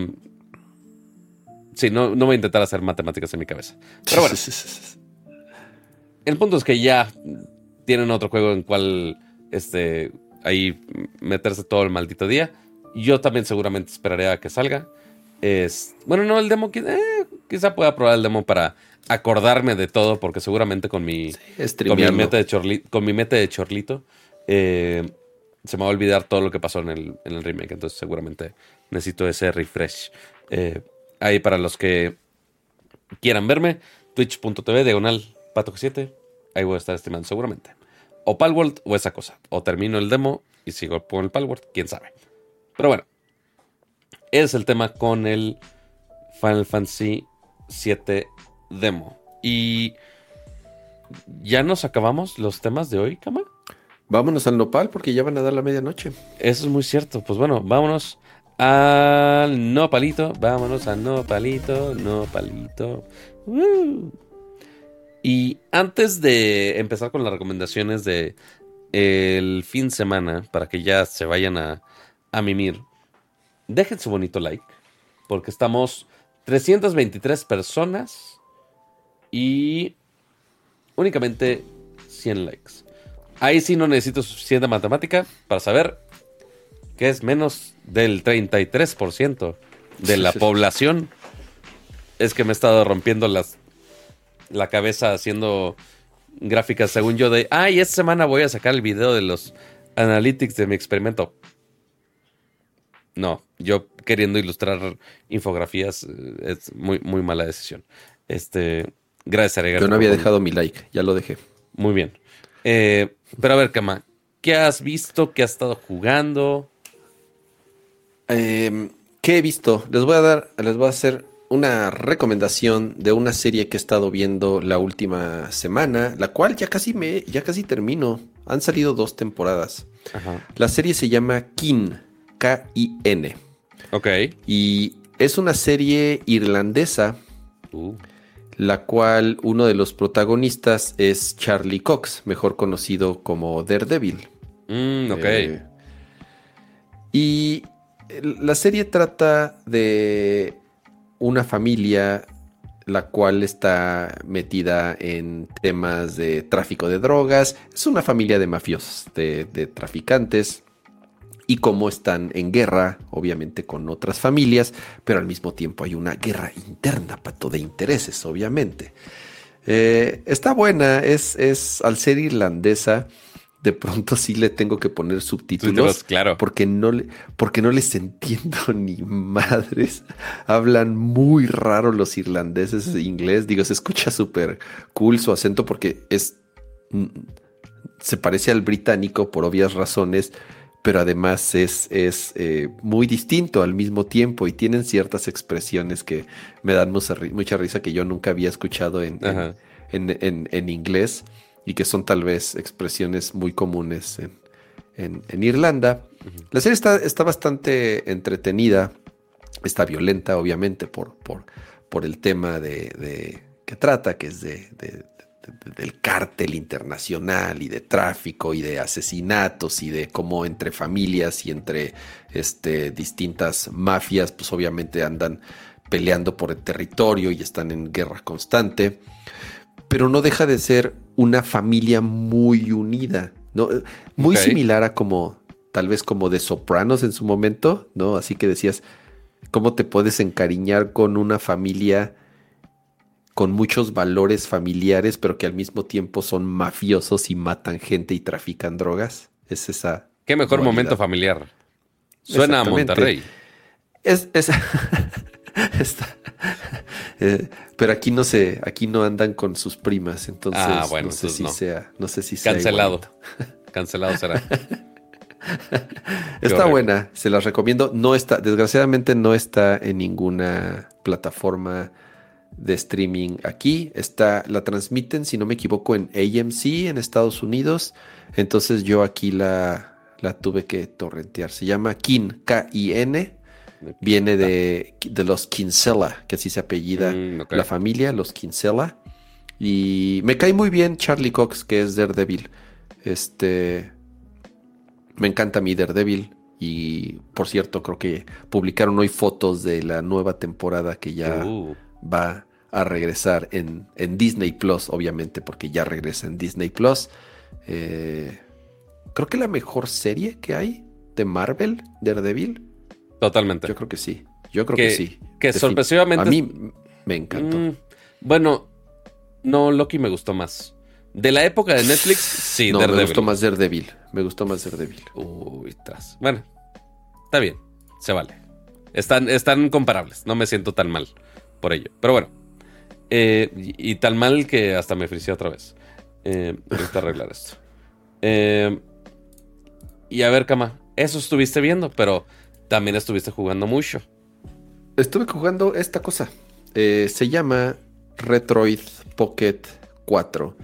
sí, no, no voy a intentar hacer matemáticas en mi cabeza. Pero bueno, el punto es que ya tienen otro juego en cual este, ahí meterse todo el maldito día. Yo también seguramente esperaré a que salga. Es, bueno, no, el demo, eh, quizá pueda probar el demo para acordarme de todo, porque seguramente con mi, con mi, meta, de chorlito, con mi meta de chorlito eh, se me va a olvidar todo lo que pasó en el, en el remake. Entonces seguramente necesito ese refresh. Eh, ahí para los que quieran verme, twitch.tv, diagonal pato7. Ahí voy a estar estimando seguramente. O Palworld o esa cosa. O termino el demo y sigo con el Palworld, quién sabe. Pero bueno, es el tema con el Final Fantasy 7 demo. Y ya nos acabamos los temas de hoy, Kama. Vámonos al nopal porque ya van a dar la medianoche. Eso es muy cierto. Pues bueno, vámonos al nopalito. Vámonos al nopalito, nopalito. Y antes de empezar con las recomendaciones de el fin de semana, para que ya se vayan a, a mimir, dejen su bonito like, porque estamos 323 personas y únicamente 100 likes. Ahí sí no necesito suficiente matemática para saber que es menos del 33% de la población. Es que me he estado rompiendo las, la cabeza haciendo gráficas según yo de, ay, esta semana voy a sacar el video de los analytics de mi experimento. No, yo queriendo ilustrar infografías eh, es muy, muy mala decisión. Este, gracias, Aregar. Yo no había dejado mi like, ya lo dejé. Muy bien. Eh, pero a ver, Kama, ¿qué has visto? ¿Qué has estado jugando? Em, ¿Qué he visto? Les voy a dar, les voy a hacer una recomendación de una serie que he estado viendo la última semana, la cual ya casi me, ya casi termino. Han salido dos temporadas. La serie se llama Kin, K-I-N. Ok. Y es una serie irlandesa. Uh la cual uno de los protagonistas es Charlie Cox, mejor conocido como Daredevil. Mm, ok. Eh, y la serie trata de una familia la cual está metida en temas de tráfico de drogas. Es una familia de mafiosos, de, traficantes y cómo están en guerra, obviamente con otras familias, pero al mismo tiempo hay una guerra interna, pato, de intereses, obviamente. Eh, está buena, es, es al ser irlandesa, de pronto sí le tengo que poner subtítulos. claro. Porque no, le, porque no les entiendo ni madres. Hablan muy raro los irlandeses en inglés. Digo, se escucha súper cool su acento porque es. Mm, se parece al británico por obvias razones pero además es, es eh, muy distinto al mismo tiempo y tienen ciertas expresiones que me dan mucha, mucha risa que yo nunca había escuchado en, en, inglés y que son tal vez expresiones muy comunes en, Irlanda. La serie está, está, bastante entretenida, está violenta obviamente por, por, por el tema de, que trata, que es de del cártel internacional y de tráfico y de asesinatos y de cómo entre familias y entre este, distintas mafias, pues obviamente andan peleando por el territorio y están en guerra constante, pero no deja de ser una familia muy unida, ¿no? Muy similar a como, tal vez como de Sopranos en su momento, ¿no? Así que decías, ¿cómo te puedes encariñar con una familia? con muchos valores familiares, pero que al mismo tiempo son mafiosos y matan gente y trafican drogas. Es esa. Qué mejor momento familiar. Suena a Monterrey. Es, es eh, pero aquí no se, aquí no andan con sus primas, entonces ah, no sé si sea, no sé si cancelado, cancelado será. está buena, se las recomiendo. No está, desgraciadamente no está en ninguna plataforma de streaming aquí. Está, la transmiten, si no me equivoco, en AMC en Estados Unidos. Entonces yo aquí la, la tuve que torrentear. Se llama Kin, K-I-N. Viene de, de, los Kinsella, que así se apellida mm, la familia, los Kinsella. Y me cae muy bien Charlie Cox, que es Daredevil. Este. Me encanta mi Daredevil. Y por cierto, creo que publicaron hoy fotos de la nueva temporada que ya uh. va a regresar en, en, Disney Plus, obviamente, porque ya regresa en Disney Plus. Eh, creo que la mejor serie que hay de Marvel, Daredevil. Totalmente. Yo creo que sí. Yo creo que, sí. Que sorpresivamente. A mí me encantó. Mm, bueno, no, Loki me gustó más. De la época de Netflix, sí, no, Me gustó más Daredevil. Me gustó más Daredevil. Uy, tras. Bueno, está bien. Se vale. Están, están comparables. No me siento tan mal por ello. Pero bueno. Eh, y, tan mal que hasta me frició otra vez. Eh, arreglar esto. Eh, y a ver, Cama, eso estuviste viendo, pero también estuviste jugando mucho. Estuve jugando esta cosa. Eh, se llama Retroid Pocket 4.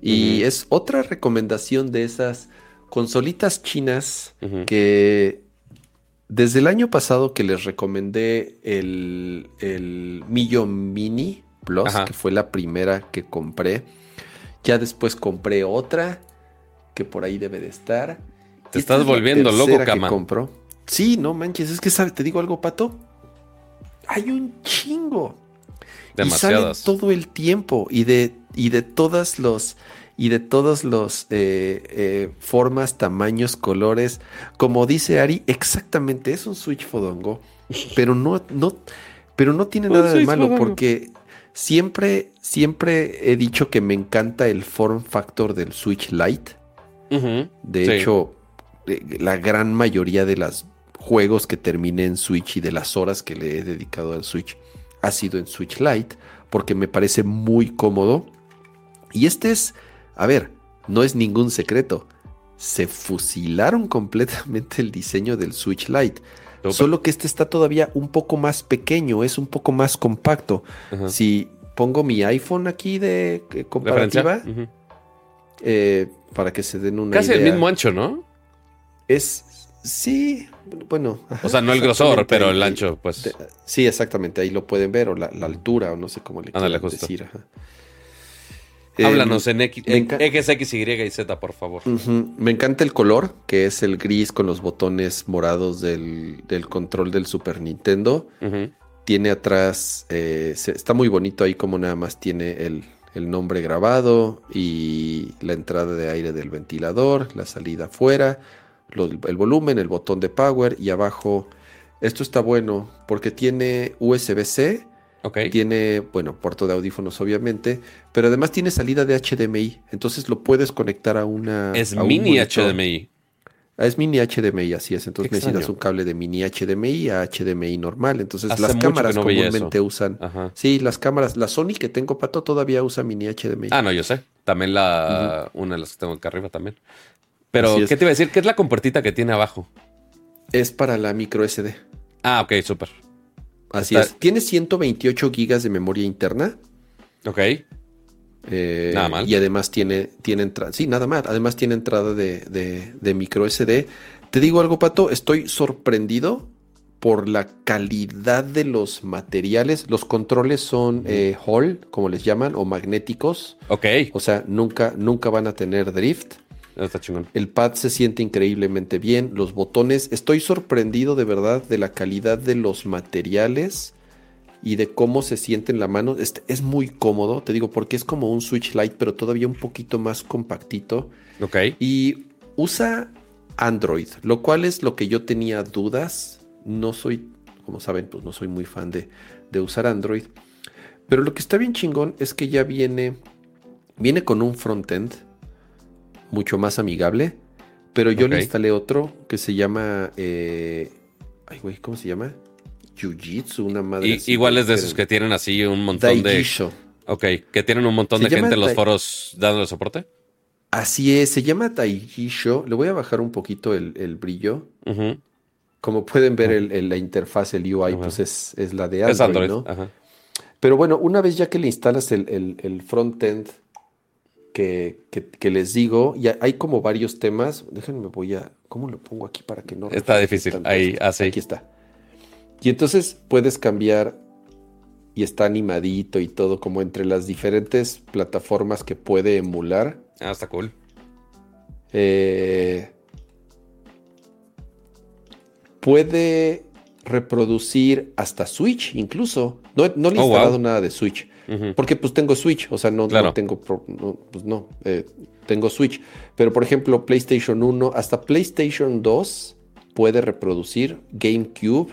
Y es otra recomendación de esas consolitas chinas que desde el año pasado que les recomendé el, el Mini Plus, que fue la primera que compré, ya después compré otra que por ahí debe de estar. Te estás volviendo loco, Cama. compro. Sí, no manches, es que ¿sabes? te digo algo, Pato. Hay un chingo. Demasiadas. Y todo el tiempo y de, y de todas los y de todos los eh, eh, formas, tamaños, colores. Como dice Ari, exactamente es un Switch Fodongo, pero no, no, pero no tiene nada de malo porque siempre, siempre he dicho que me encanta el form factor del Switch Lite. de hecho, eh, la gran mayoría de los juegos que terminé en Switch y de las horas que le he dedicado al Switch ha sido en Switch Lite porque me parece muy cómodo. Y este es, a ver, no es ningún secreto. Se fusilaron completamente el diseño del Switch Lite. Solo que este está todavía un poco más pequeño, es un poco más compacto. Si pongo mi iPhone aquí de eh, comparativa, eh, para que se den una Casi el mismo ancho, ¿no? Es, sí, bueno. o sea, no el grosor, pero el ancho, pues. sí, exactamente, ahí lo pueden ver, o la, altura, o no sé cómo le quieran decir. Háblanos em, en, X, X, Y y Z, por favor. Me encanta el color, que es el gris con los botones morados del, control del Super Nintendo. Tiene atrás, eh, está muy bonito ahí como nada más tiene el, el, nombre grabado y la entrada de aire del ventilador, la salida el volumen, el botón de power y abajo. Esto está bueno porque tiene USB-C. Tiene, bueno, puerto de audífonos obviamente, pero además tiene salida de HDMI, entonces lo puedes conectar a una... Es mini HDMI. Ah, es mini HDMI, así es. Entonces necesitas un cable de mini HDMI a HDMI normal. Entonces las cámaras comúnmente usan. Sí, las cámaras, la Sony que tengo pato todavía usa mini HDMI. Ah, no, yo sé. También la, una de las que tengo acá arriba también. Pero, ¿qué te iba a decir? ¿Qué es la compuertita que tiene abajo? Es para la micro SD. Ah, ok, súper. Así es. Tiene 128 gigas de memoria interna. Ok. Eh, nada mal. Y además tiene, tiene entrada. Sí, nada mal. Además tiene entrada de, de, micro SD. Te digo algo, Pato. Estoy sorprendido por la calidad de los materiales. Los controles son eh, Hall, como les llaman, o magnéticos. Ok. O sea, nunca, nunca van a tener drift. Está chingón. El pad se siente increíblemente bien. Los botones. Estoy sorprendido de verdad de la calidad de los materiales y de cómo se siente en la mano. Este, es muy cómodo, te digo, porque es como un Switch Lite, pero todavía un poquito más compactito. Ok. Y usa Android, lo cual es lo que yo tenía dudas. No soy, como saben, pues no soy muy fan de, de usar Android. Pero lo que está bien chingón es que ya viene, viene con un frontend mucho más amigable. Pero yo le instalé otro que se llama. Eh, ay, güey, ¿cómo se llama? Jiu-Jitsu, una madre. igual es de esos que tienen así un montón de. Ok, que tienen un montón de gente en los foros dándole soporte. Así es, se llama Taiji Show. Le voy a bajar un poquito el, brillo. Como pueden ver, el, la interfaz, el UI, pues es, es, la de Android, ¿no? Pero bueno, una vez ya que le instalas el, el front-end que, que, les digo, ya hay como varios temas. Déjenme, voy a. ¿Cómo lo pongo aquí para que no. Está difícil. Ahí, así. Aquí está. Y entonces puedes cambiar y está animadito y todo, como entre las diferentes plataformas que puede emular. Ah, está cool. Eh, puede reproducir hasta Switch, incluso. No, no le he oh, instalado nada de Switch. Porque pues tengo Switch, o sea, no, tengo, pues no, eh, tengo Switch. Pero por ejemplo, PlayStation 1, hasta PlayStation 2 puede reproducir GameCube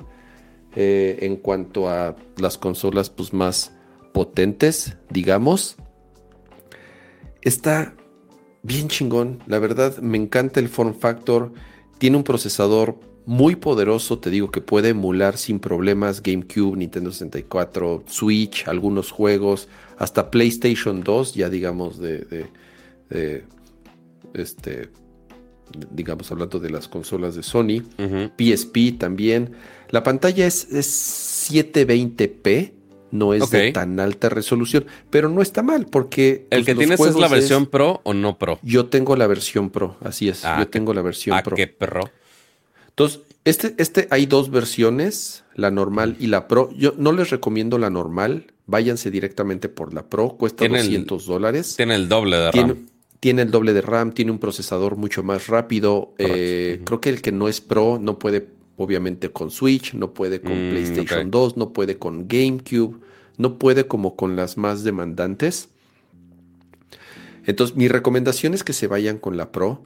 eh, en cuanto a las consolas pues más potentes, digamos. Está bien chingón, la verdad me encanta el form factor, tiene un procesador muy poderoso, te digo que puede emular sin problemas GameCube, Nintendo 64, Switch, algunos juegos, hasta PlayStation 2, ya digamos de, este, digamos hablando de las consolas de Sony, PSP también. La pantalla es, 720p, no es de tan alta resolución, pero no está mal porque... ¿El pues, que tienes es la versión Pro o no Pro? Yo tengo la versión Pro, así es, ah, yo tengo la versión ¿a Pro. qué Pro? Entonces, este, este hay dos versiones, la normal y la Pro. Yo no les recomiendo la normal, váyanse directamente por la Pro, cuesta 200 dólares. Tiene el doble de RAM. Tiene, el doble de RAM, tiene un procesador mucho más rápido. Eh, creo que el que no es Pro no puede, obviamente, con Switch, no puede con mm, PlayStation 2, no puede con GameCube, no puede como con las más demandantes. Entonces, mi recomendación es que se vayan con la Pro.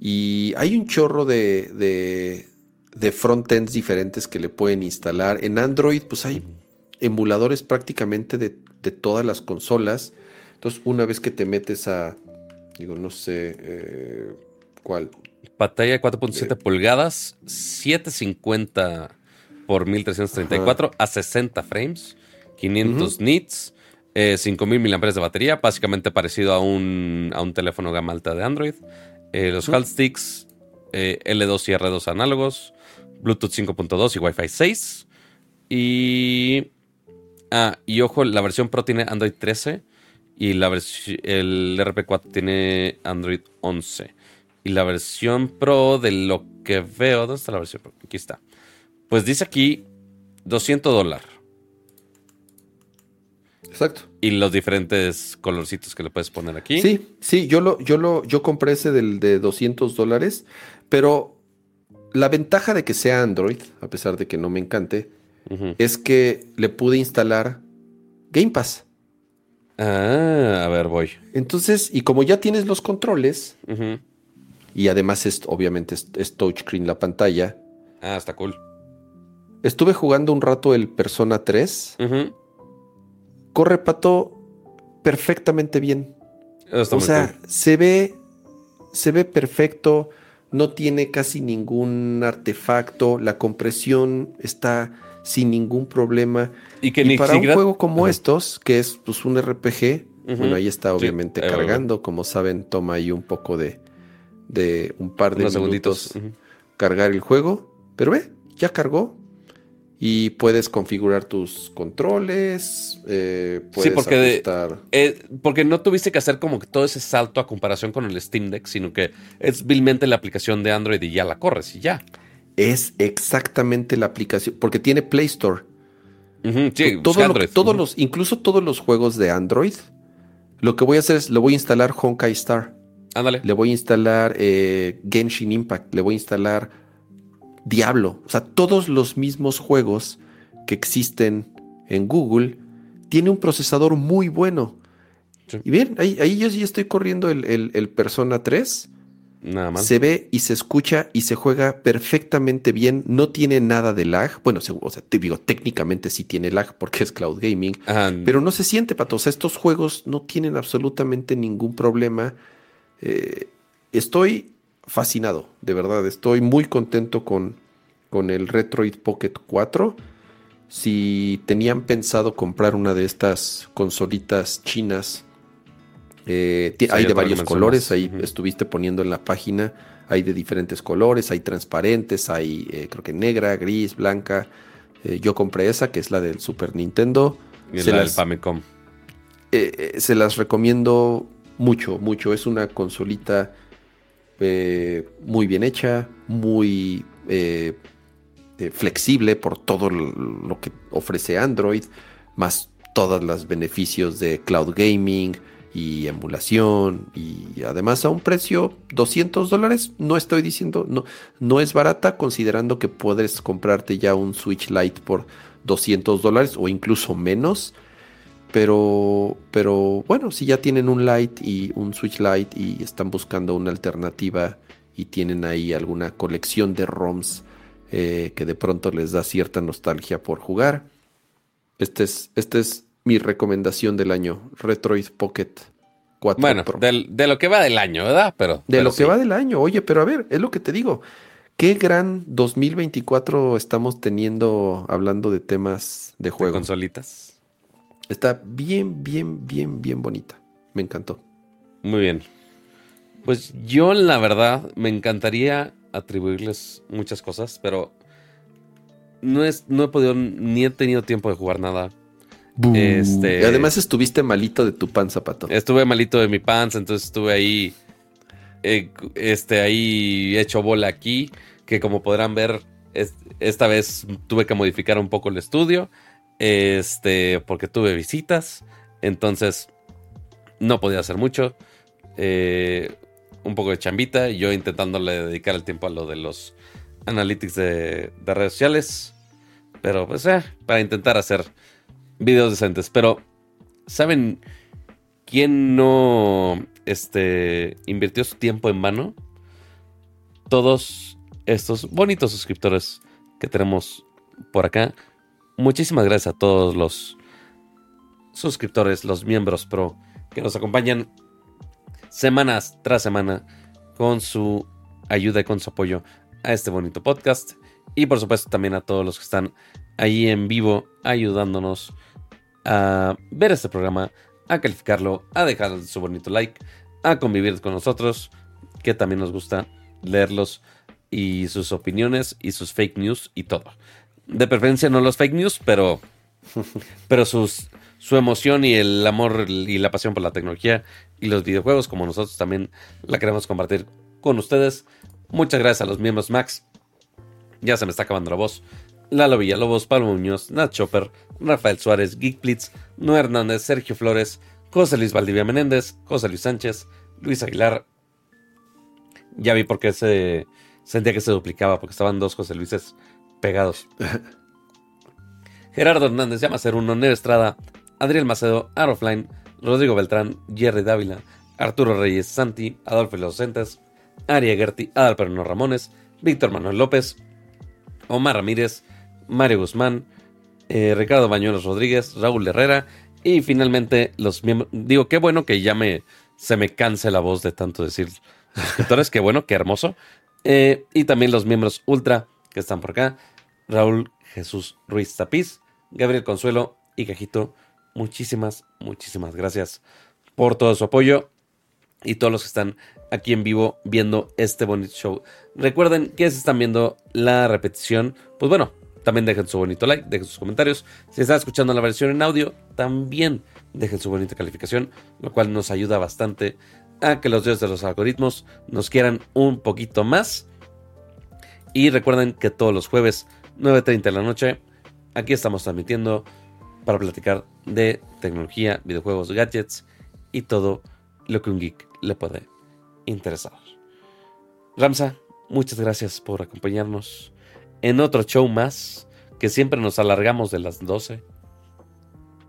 Y hay un chorro de, de, de frontends diferentes que le pueden instalar. En Android, pues hay emuladores prácticamente de, todas las consolas. Entonces, una vez que te metes a, digo, no sé, eh, ¿cuál? Pantalla 4.7 pulgadas, 750 por 1334 a 60 frames, 500 nits, 5000 mAh de batería, básicamente parecido a un, a un teléfono gama alta de Android. Eh, los uh sticks eh, L2 y R2 análogos, Bluetooth 5.2 y Wi-Fi 6. Y. Ah, y ojo, la versión Pro tiene Android 13 y la el RP4 tiene Android 11. Y la versión Pro, de lo que veo, ¿dónde está la versión Pro? Aquí está. Pues dice aquí 200 dólares. Exacto. Y los diferentes colorcitos que le puedes poner aquí. Sí, sí, yo lo, yo lo, yo compré ese del de 200 dólares, pero la ventaja de que sea Android, a pesar de que no me encante, es que le pude instalar Game Pass. Ah, a ver, voy. Entonces, y como ya tienes los controles, y además es, obviamente es, touchscreen la pantalla. Ah, está cool. Estuve jugando un rato el Persona 3 corre Pato perfectamente bien. o sea, se ve, se ve perfecto, no tiene casi ningún artefacto, la compresión está sin ningún problema. Y que para un juego como estos, que es pues un RPG, bueno, ahí está obviamente cargando, como saben, toma ahí un poco de, de un par de minutos cargar el juego, pero ve, ya cargó, y puedes configurar tus controles. Eh, puedes sí, porque, eh, porque no tuviste que hacer como que todo ese salto a comparación con el Steam Deck, sino que es vilmente la aplicación de Android y ya la corres y ya. Es exactamente la aplicación, porque tiene Play Store. sí, todos los, incluso todos los juegos de Android, lo que voy a hacer es, le voy a instalar Honkai Star. Ándale. Le voy a instalar eh, Genshin Impact, le voy a instalar Diablo. O sea, todos los mismos juegos que existen en Google tiene un procesador muy bueno. Y bien, ahí, ahí, yo sí estoy corriendo el, Persona 3. Nada más. Se ve y se escucha y se juega perfectamente bien. No tiene nada de lag. Bueno, o sea, te digo, técnicamente sí tiene lag porque es cloud gaming. Pero no se siente, pato. O sea, estos juegos no tienen absolutamente ningún problema. Eh, estoy fascinado, de verdad. Estoy muy contento con, con el Retroid Pocket 4. Si tenían pensado comprar una de estas consolitas chinas Eh, hay de varios colores, ahí estuviste poniendo en la página, hay de diferentes colores, hay transparentes, hay eh, creo que negra, gris, blanca. Eh, yo compré esa, que es la del Super Nintendo. Y la del Famicom. se las recomiendo mucho, mucho. Es una consolita muy bien hecha, muy flexible por todo lo que ofrece Android, más todos los beneficios de cloud gaming, y emulación y además a un precio 200 dólares. No estoy diciendo, no, no es barata considerando que puedes comprarte ya un Switch Lite por 200 dólares o incluso menos. Pero, pero bueno, si ya tienen un Lite y un Switch Lite y están buscando una alternativa y tienen ahí alguna colección de ROMs eh, que de pronto les da cierta nostalgia por jugar, este es, este es mi recomendación del año, Retroid Pocket 4 bueno, de lo que va del año, ¿verdad? Pero, de lo que va del año. Oye, pero a ver, es lo que te digo. Qué gran 2024 estamos teniendo hablando de temas de juego. De consolitas. Está bien, bien, bien, bien bonita. Me encantó. Muy bien. Pues yo, la verdad, me encantaría atribuirles muchas cosas, pero no, es, no he podido, ni he tenido tiempo de jugar nada. Este, y además estuviste malito de tu panza, Pato. Estuve malito de mi panza, entonces estuve ahí, eh, este, ahí hecho bola aquí, que como podrán ver, esta vez tuve que modificar un poco el estudio, este, porque tuve visitas, entonces no podía hacer mucho. Eh, un poco de chambita, yo intentándole dedicar el tiempo a lo de los analytics de, de redes sociales, pero pues eh, para intentar hacer videos decentes. Pero, ¿saben quién no este, invirtió su tiempo en vano? Todos estos bonitos suscriptores que tenemos por acá. Muchísimas gracias a todos los suscriptores, los miembros pro que nos acompañan semanas tras semana con su ayuda y con su apoyo a este bonito podcast. Y por supuesto también a todos los que están ahí en vivo ayudándonos a ver este programa, a calificarlo, a dejar su bonito like, a convivir con nosotros, que también nos gusta leerlos y sus opiniones y sus fake news y todo. De preferencia no los fake news, pero, pero sus, su emoción y el amor y la pasión por la tecnología y los videojuegos, como nosotros también la queremos compartir con ustedes. Muchas gracias a los miembros Max. Ya se me está acabando la voz. Lalo Villalobos, Pablo Muñoz, Nat Chopper, Rafael Suárez, Geek Blitz, Noé Hernández, Sergio Flores, José Luis Valdivia Menéndez, José Luis Sánchez, Luis Aguilar. Ya vi por qué se sentía que se duplicaba, porque estaban dos José Luises pegados. Gerardo Hernández, llama a ser uno, Nero Estrada, Adriel Macedo, Arofline, Rodrigo Beltrán, Jerry Dávila, Arturo Reyes Santi, Adolfo Los Docentes, Aria Gerti, Adalperno Ramones, Víctor Manuel López, Omar Ramírez, Mario Guzmán, eh, Ricardo Bañuelos Rodríguez, Raúl Herrera y finalmente los miembros. Digo, qué bueno que ya me se me canse la voz de tanto decir suscriptores, qué bueno, qué hermoso. Eh, y también los miembros ultra que están por acá: Raúl Jesús Ruiz Tapiz, Gabriel Consuelo y Cajito. Muchísimas, muchísimas gracias por todo su apoyo y todos los que están aquí en vivo viendo este bonito show. Recuerden que si están viendo la repetición, pues bueno, también dejen su bonito like, dejen sus comentarios. Si están escuchando la versión en audio, también dejen su bonita calificación, lo cual nos ayuda bastante a que los dioses de los algoritmos nos quieran un poquito más. Y recuerden que todos los jueves, 9.30 de la noche, aquí estamos transmitiendo para platicar de tecnología, videojuegos, gadgets y todo lo que un geek le puede interesar. Ramsa, muchas gracias por acompañarnos en otro show más, que siempre nos alargamos de las 12.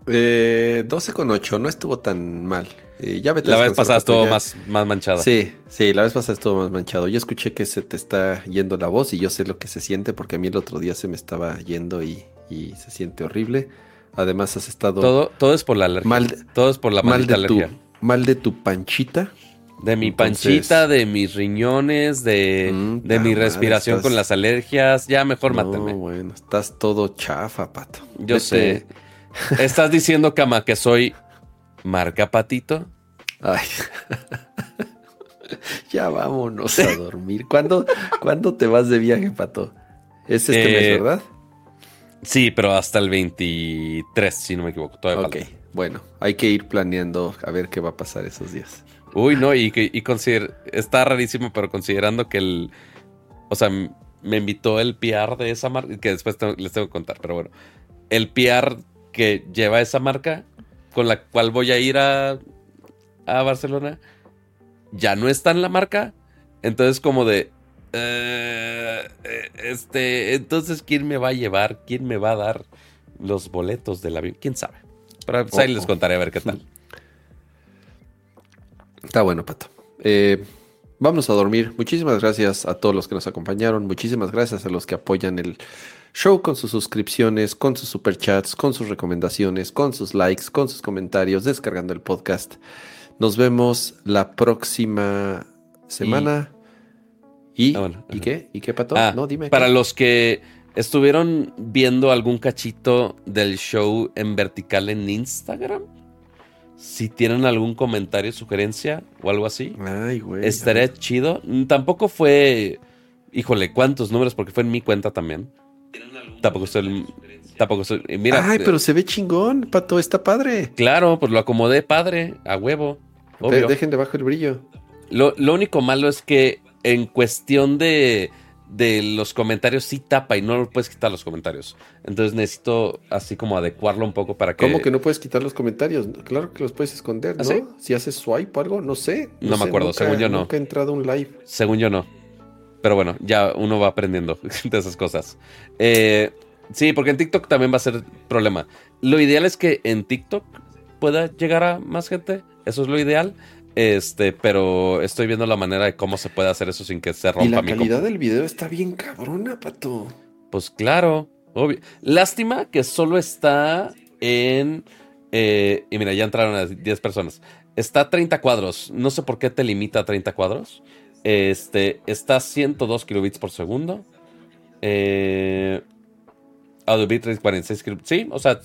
Eh, 12 con 8, no estuvo tan mal. Eh, ya la vez pasada estuvo más, más manchada. Sí, sí, la vez pasada estuvo más manchado. Yo escuché que se te está yendo la voz y yo sé lo que se siente porque a mí el otro día se me estaba yendo y, se siente horrible. Además has estado... Todo, todo es por la alergia. Mal, todo es por la mal de alergia. Tu, mal de tu panchita. De mi panchita, de mis riñones, de, mm, de mi respiración con las alergias. Ya mejor no, mátame. bueno, estás todo chafa, pato. Yo sé. ¿Estás diciendo, Cama, que soy marca patito? Ay. ya vámonos a dormir. ¿Cuándo, ¿Cuándo, te vas de viaje, Pato? Es este mes, eh, ¿verdad? Sí, pero hasta el 23, si no me equivoco. Todavía ok, bueno, hay que ir planeando a ver qué va a pasar esos días. Uy, no, y, y, está rarísimo, pero considerando que el, o sea, me invitó el PR de esa marca, que después les tengo que contar, pero bueno, el PR que lleva esa marca, con la cual voy a ir a, a Barcelona, ya no está en la marca, entonces como de, eh, este, entonces, ¿quién me va a llevar? ¿Quién me va a dar los boletos del avión? ¿Quién sabe? Pero pues, ahí les contaré a ver qué tal. Está bueno, Pato. Eh, vamos a dormir. Muchísimas gracias a todos los que nos acompañaron. Muchísimas gracias a los que apoyan el show con sus suscripciones, con sus superchats, con sus recomendaciones, con sus likes, con sus comentarios, descargando el podcast. Nos vemos la próxima semana. ¿Y, ah, ¿Y qué? ¿Y qué, Pato? Ah, no, dime. Para los que estuvieron viendo algún cachito del show en vertical en Instagram, si tienen algún comentario, sugerencia o algo así, Ay, güey, estaría chido. Tampoco fue, híjole, ¿cuántos números? Porque fue en mi cuenta también. Tampoco estoy, tampoco estoy, mira. Ay, pero se ve chingón, Pato, está padre. Claro, pues lo acomodé padre, a huevo. Dejen debajo el brillo. Lo, lo único malo es que en cuestión de de los comentarios sí tapa y no lo puedes quitar los comentarios. Entonces necesito así como adecuarlo un poco para que. ¿Cómo que no puedes quitar los comentarios? Claro que los puedes esconder, ¿no? ¿Ah, si haces swipe o algo, no sé. No, me acuerdo, según yo no. Nunca he entrado un live. Según yo no. Pero bueno, ya uno va aprendiendo de esas cosas. Eh, sí, porque en TikTok también va a ser problema. Lo ideal es que en TikTok pueda llegar a más gente. Eso es lo ideal. Este, pero estoy viendo la manera de cómo se puede hacer eso sin que se rompa. Y la calidad del video está bien cabrona, pato. Pues claro, obvio. Lástima que solo está en. Eh, y mira, ya entraron a 10 personas. Está a 30 cuadros. No sé por qué te limita a 30 cuadros. Este, está a 102 kilobits por segundo. Eh, Audio bitrate 46 kilobits. Sí, o sea,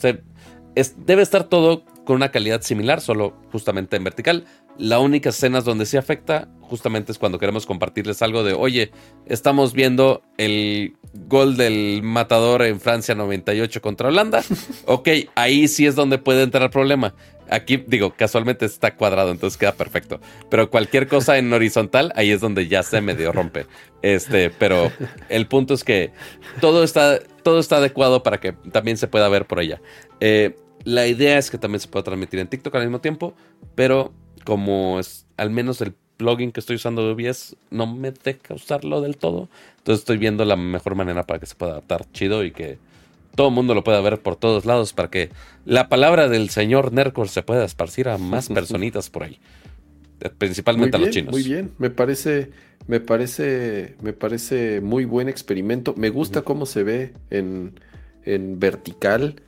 debe estar todo con una calidad similar, solo justamente en vertical. La única escena donde sí afecta justamente es cuando queremos compartirles algo de, oye, estamos viendo el gol del matador en Francia 98 contra Holanda. ok, ahí sí es donde puede entrar el problema. Aquí, digo, casualmente está cuadrado, entonces queda perfecto. Pero cualquier cosa en horizontal, ahí es donde ya se medio rompe. Este, pero el punto es que todo está, todo está adecuado para que también se pueda ver por allá. Eh, la idea es que también se pueda transmitir en TikTok al mismo tiempo, pero como es al menos el plugin que estoy usando de OBS no me deja usarlo del todo. Entonces estoy viendo la mejor manera para que se pueda adaptar chido y que todo el mundo lo pueda ver por todos lados para que la palabra del señor Nercor se pueda esparcir a más personitas por ahí. Principalmente a los chinos. Muy bien, me parece, me parece, me parece muy buen experimento. Me gusta cómo se ve en, en vertical.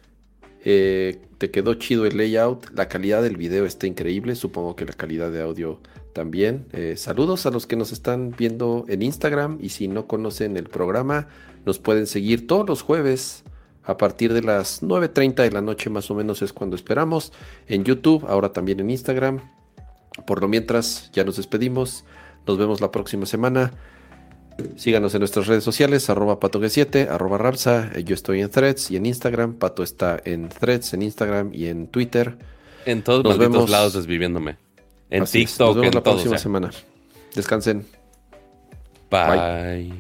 Eh, te quedó chido el layout, la calidad del video está increíble, supongo que la calidad de audio también. Eh, saludos a los que nos están viendo en Instagram y si no conocen el programa, nos pueden seguir todos los jueves a partir de las 9.30 de la noche más o menos es cuando esperamos en YouTube, ahora también en Instagram. Por lo mientras, ya nos despedimos, nos vemos la próxima semana. Síganos en nuestras redes sociales, arroba pato7, arroba rapsa. Eh, yo estoy en Threads y en Instagram. Pato está en Threads, en Instagram y en Twitter. En todos los vemos. lados desviviéndome. En TikTok, Nos vemos la próxima semana. Descansen. Bye.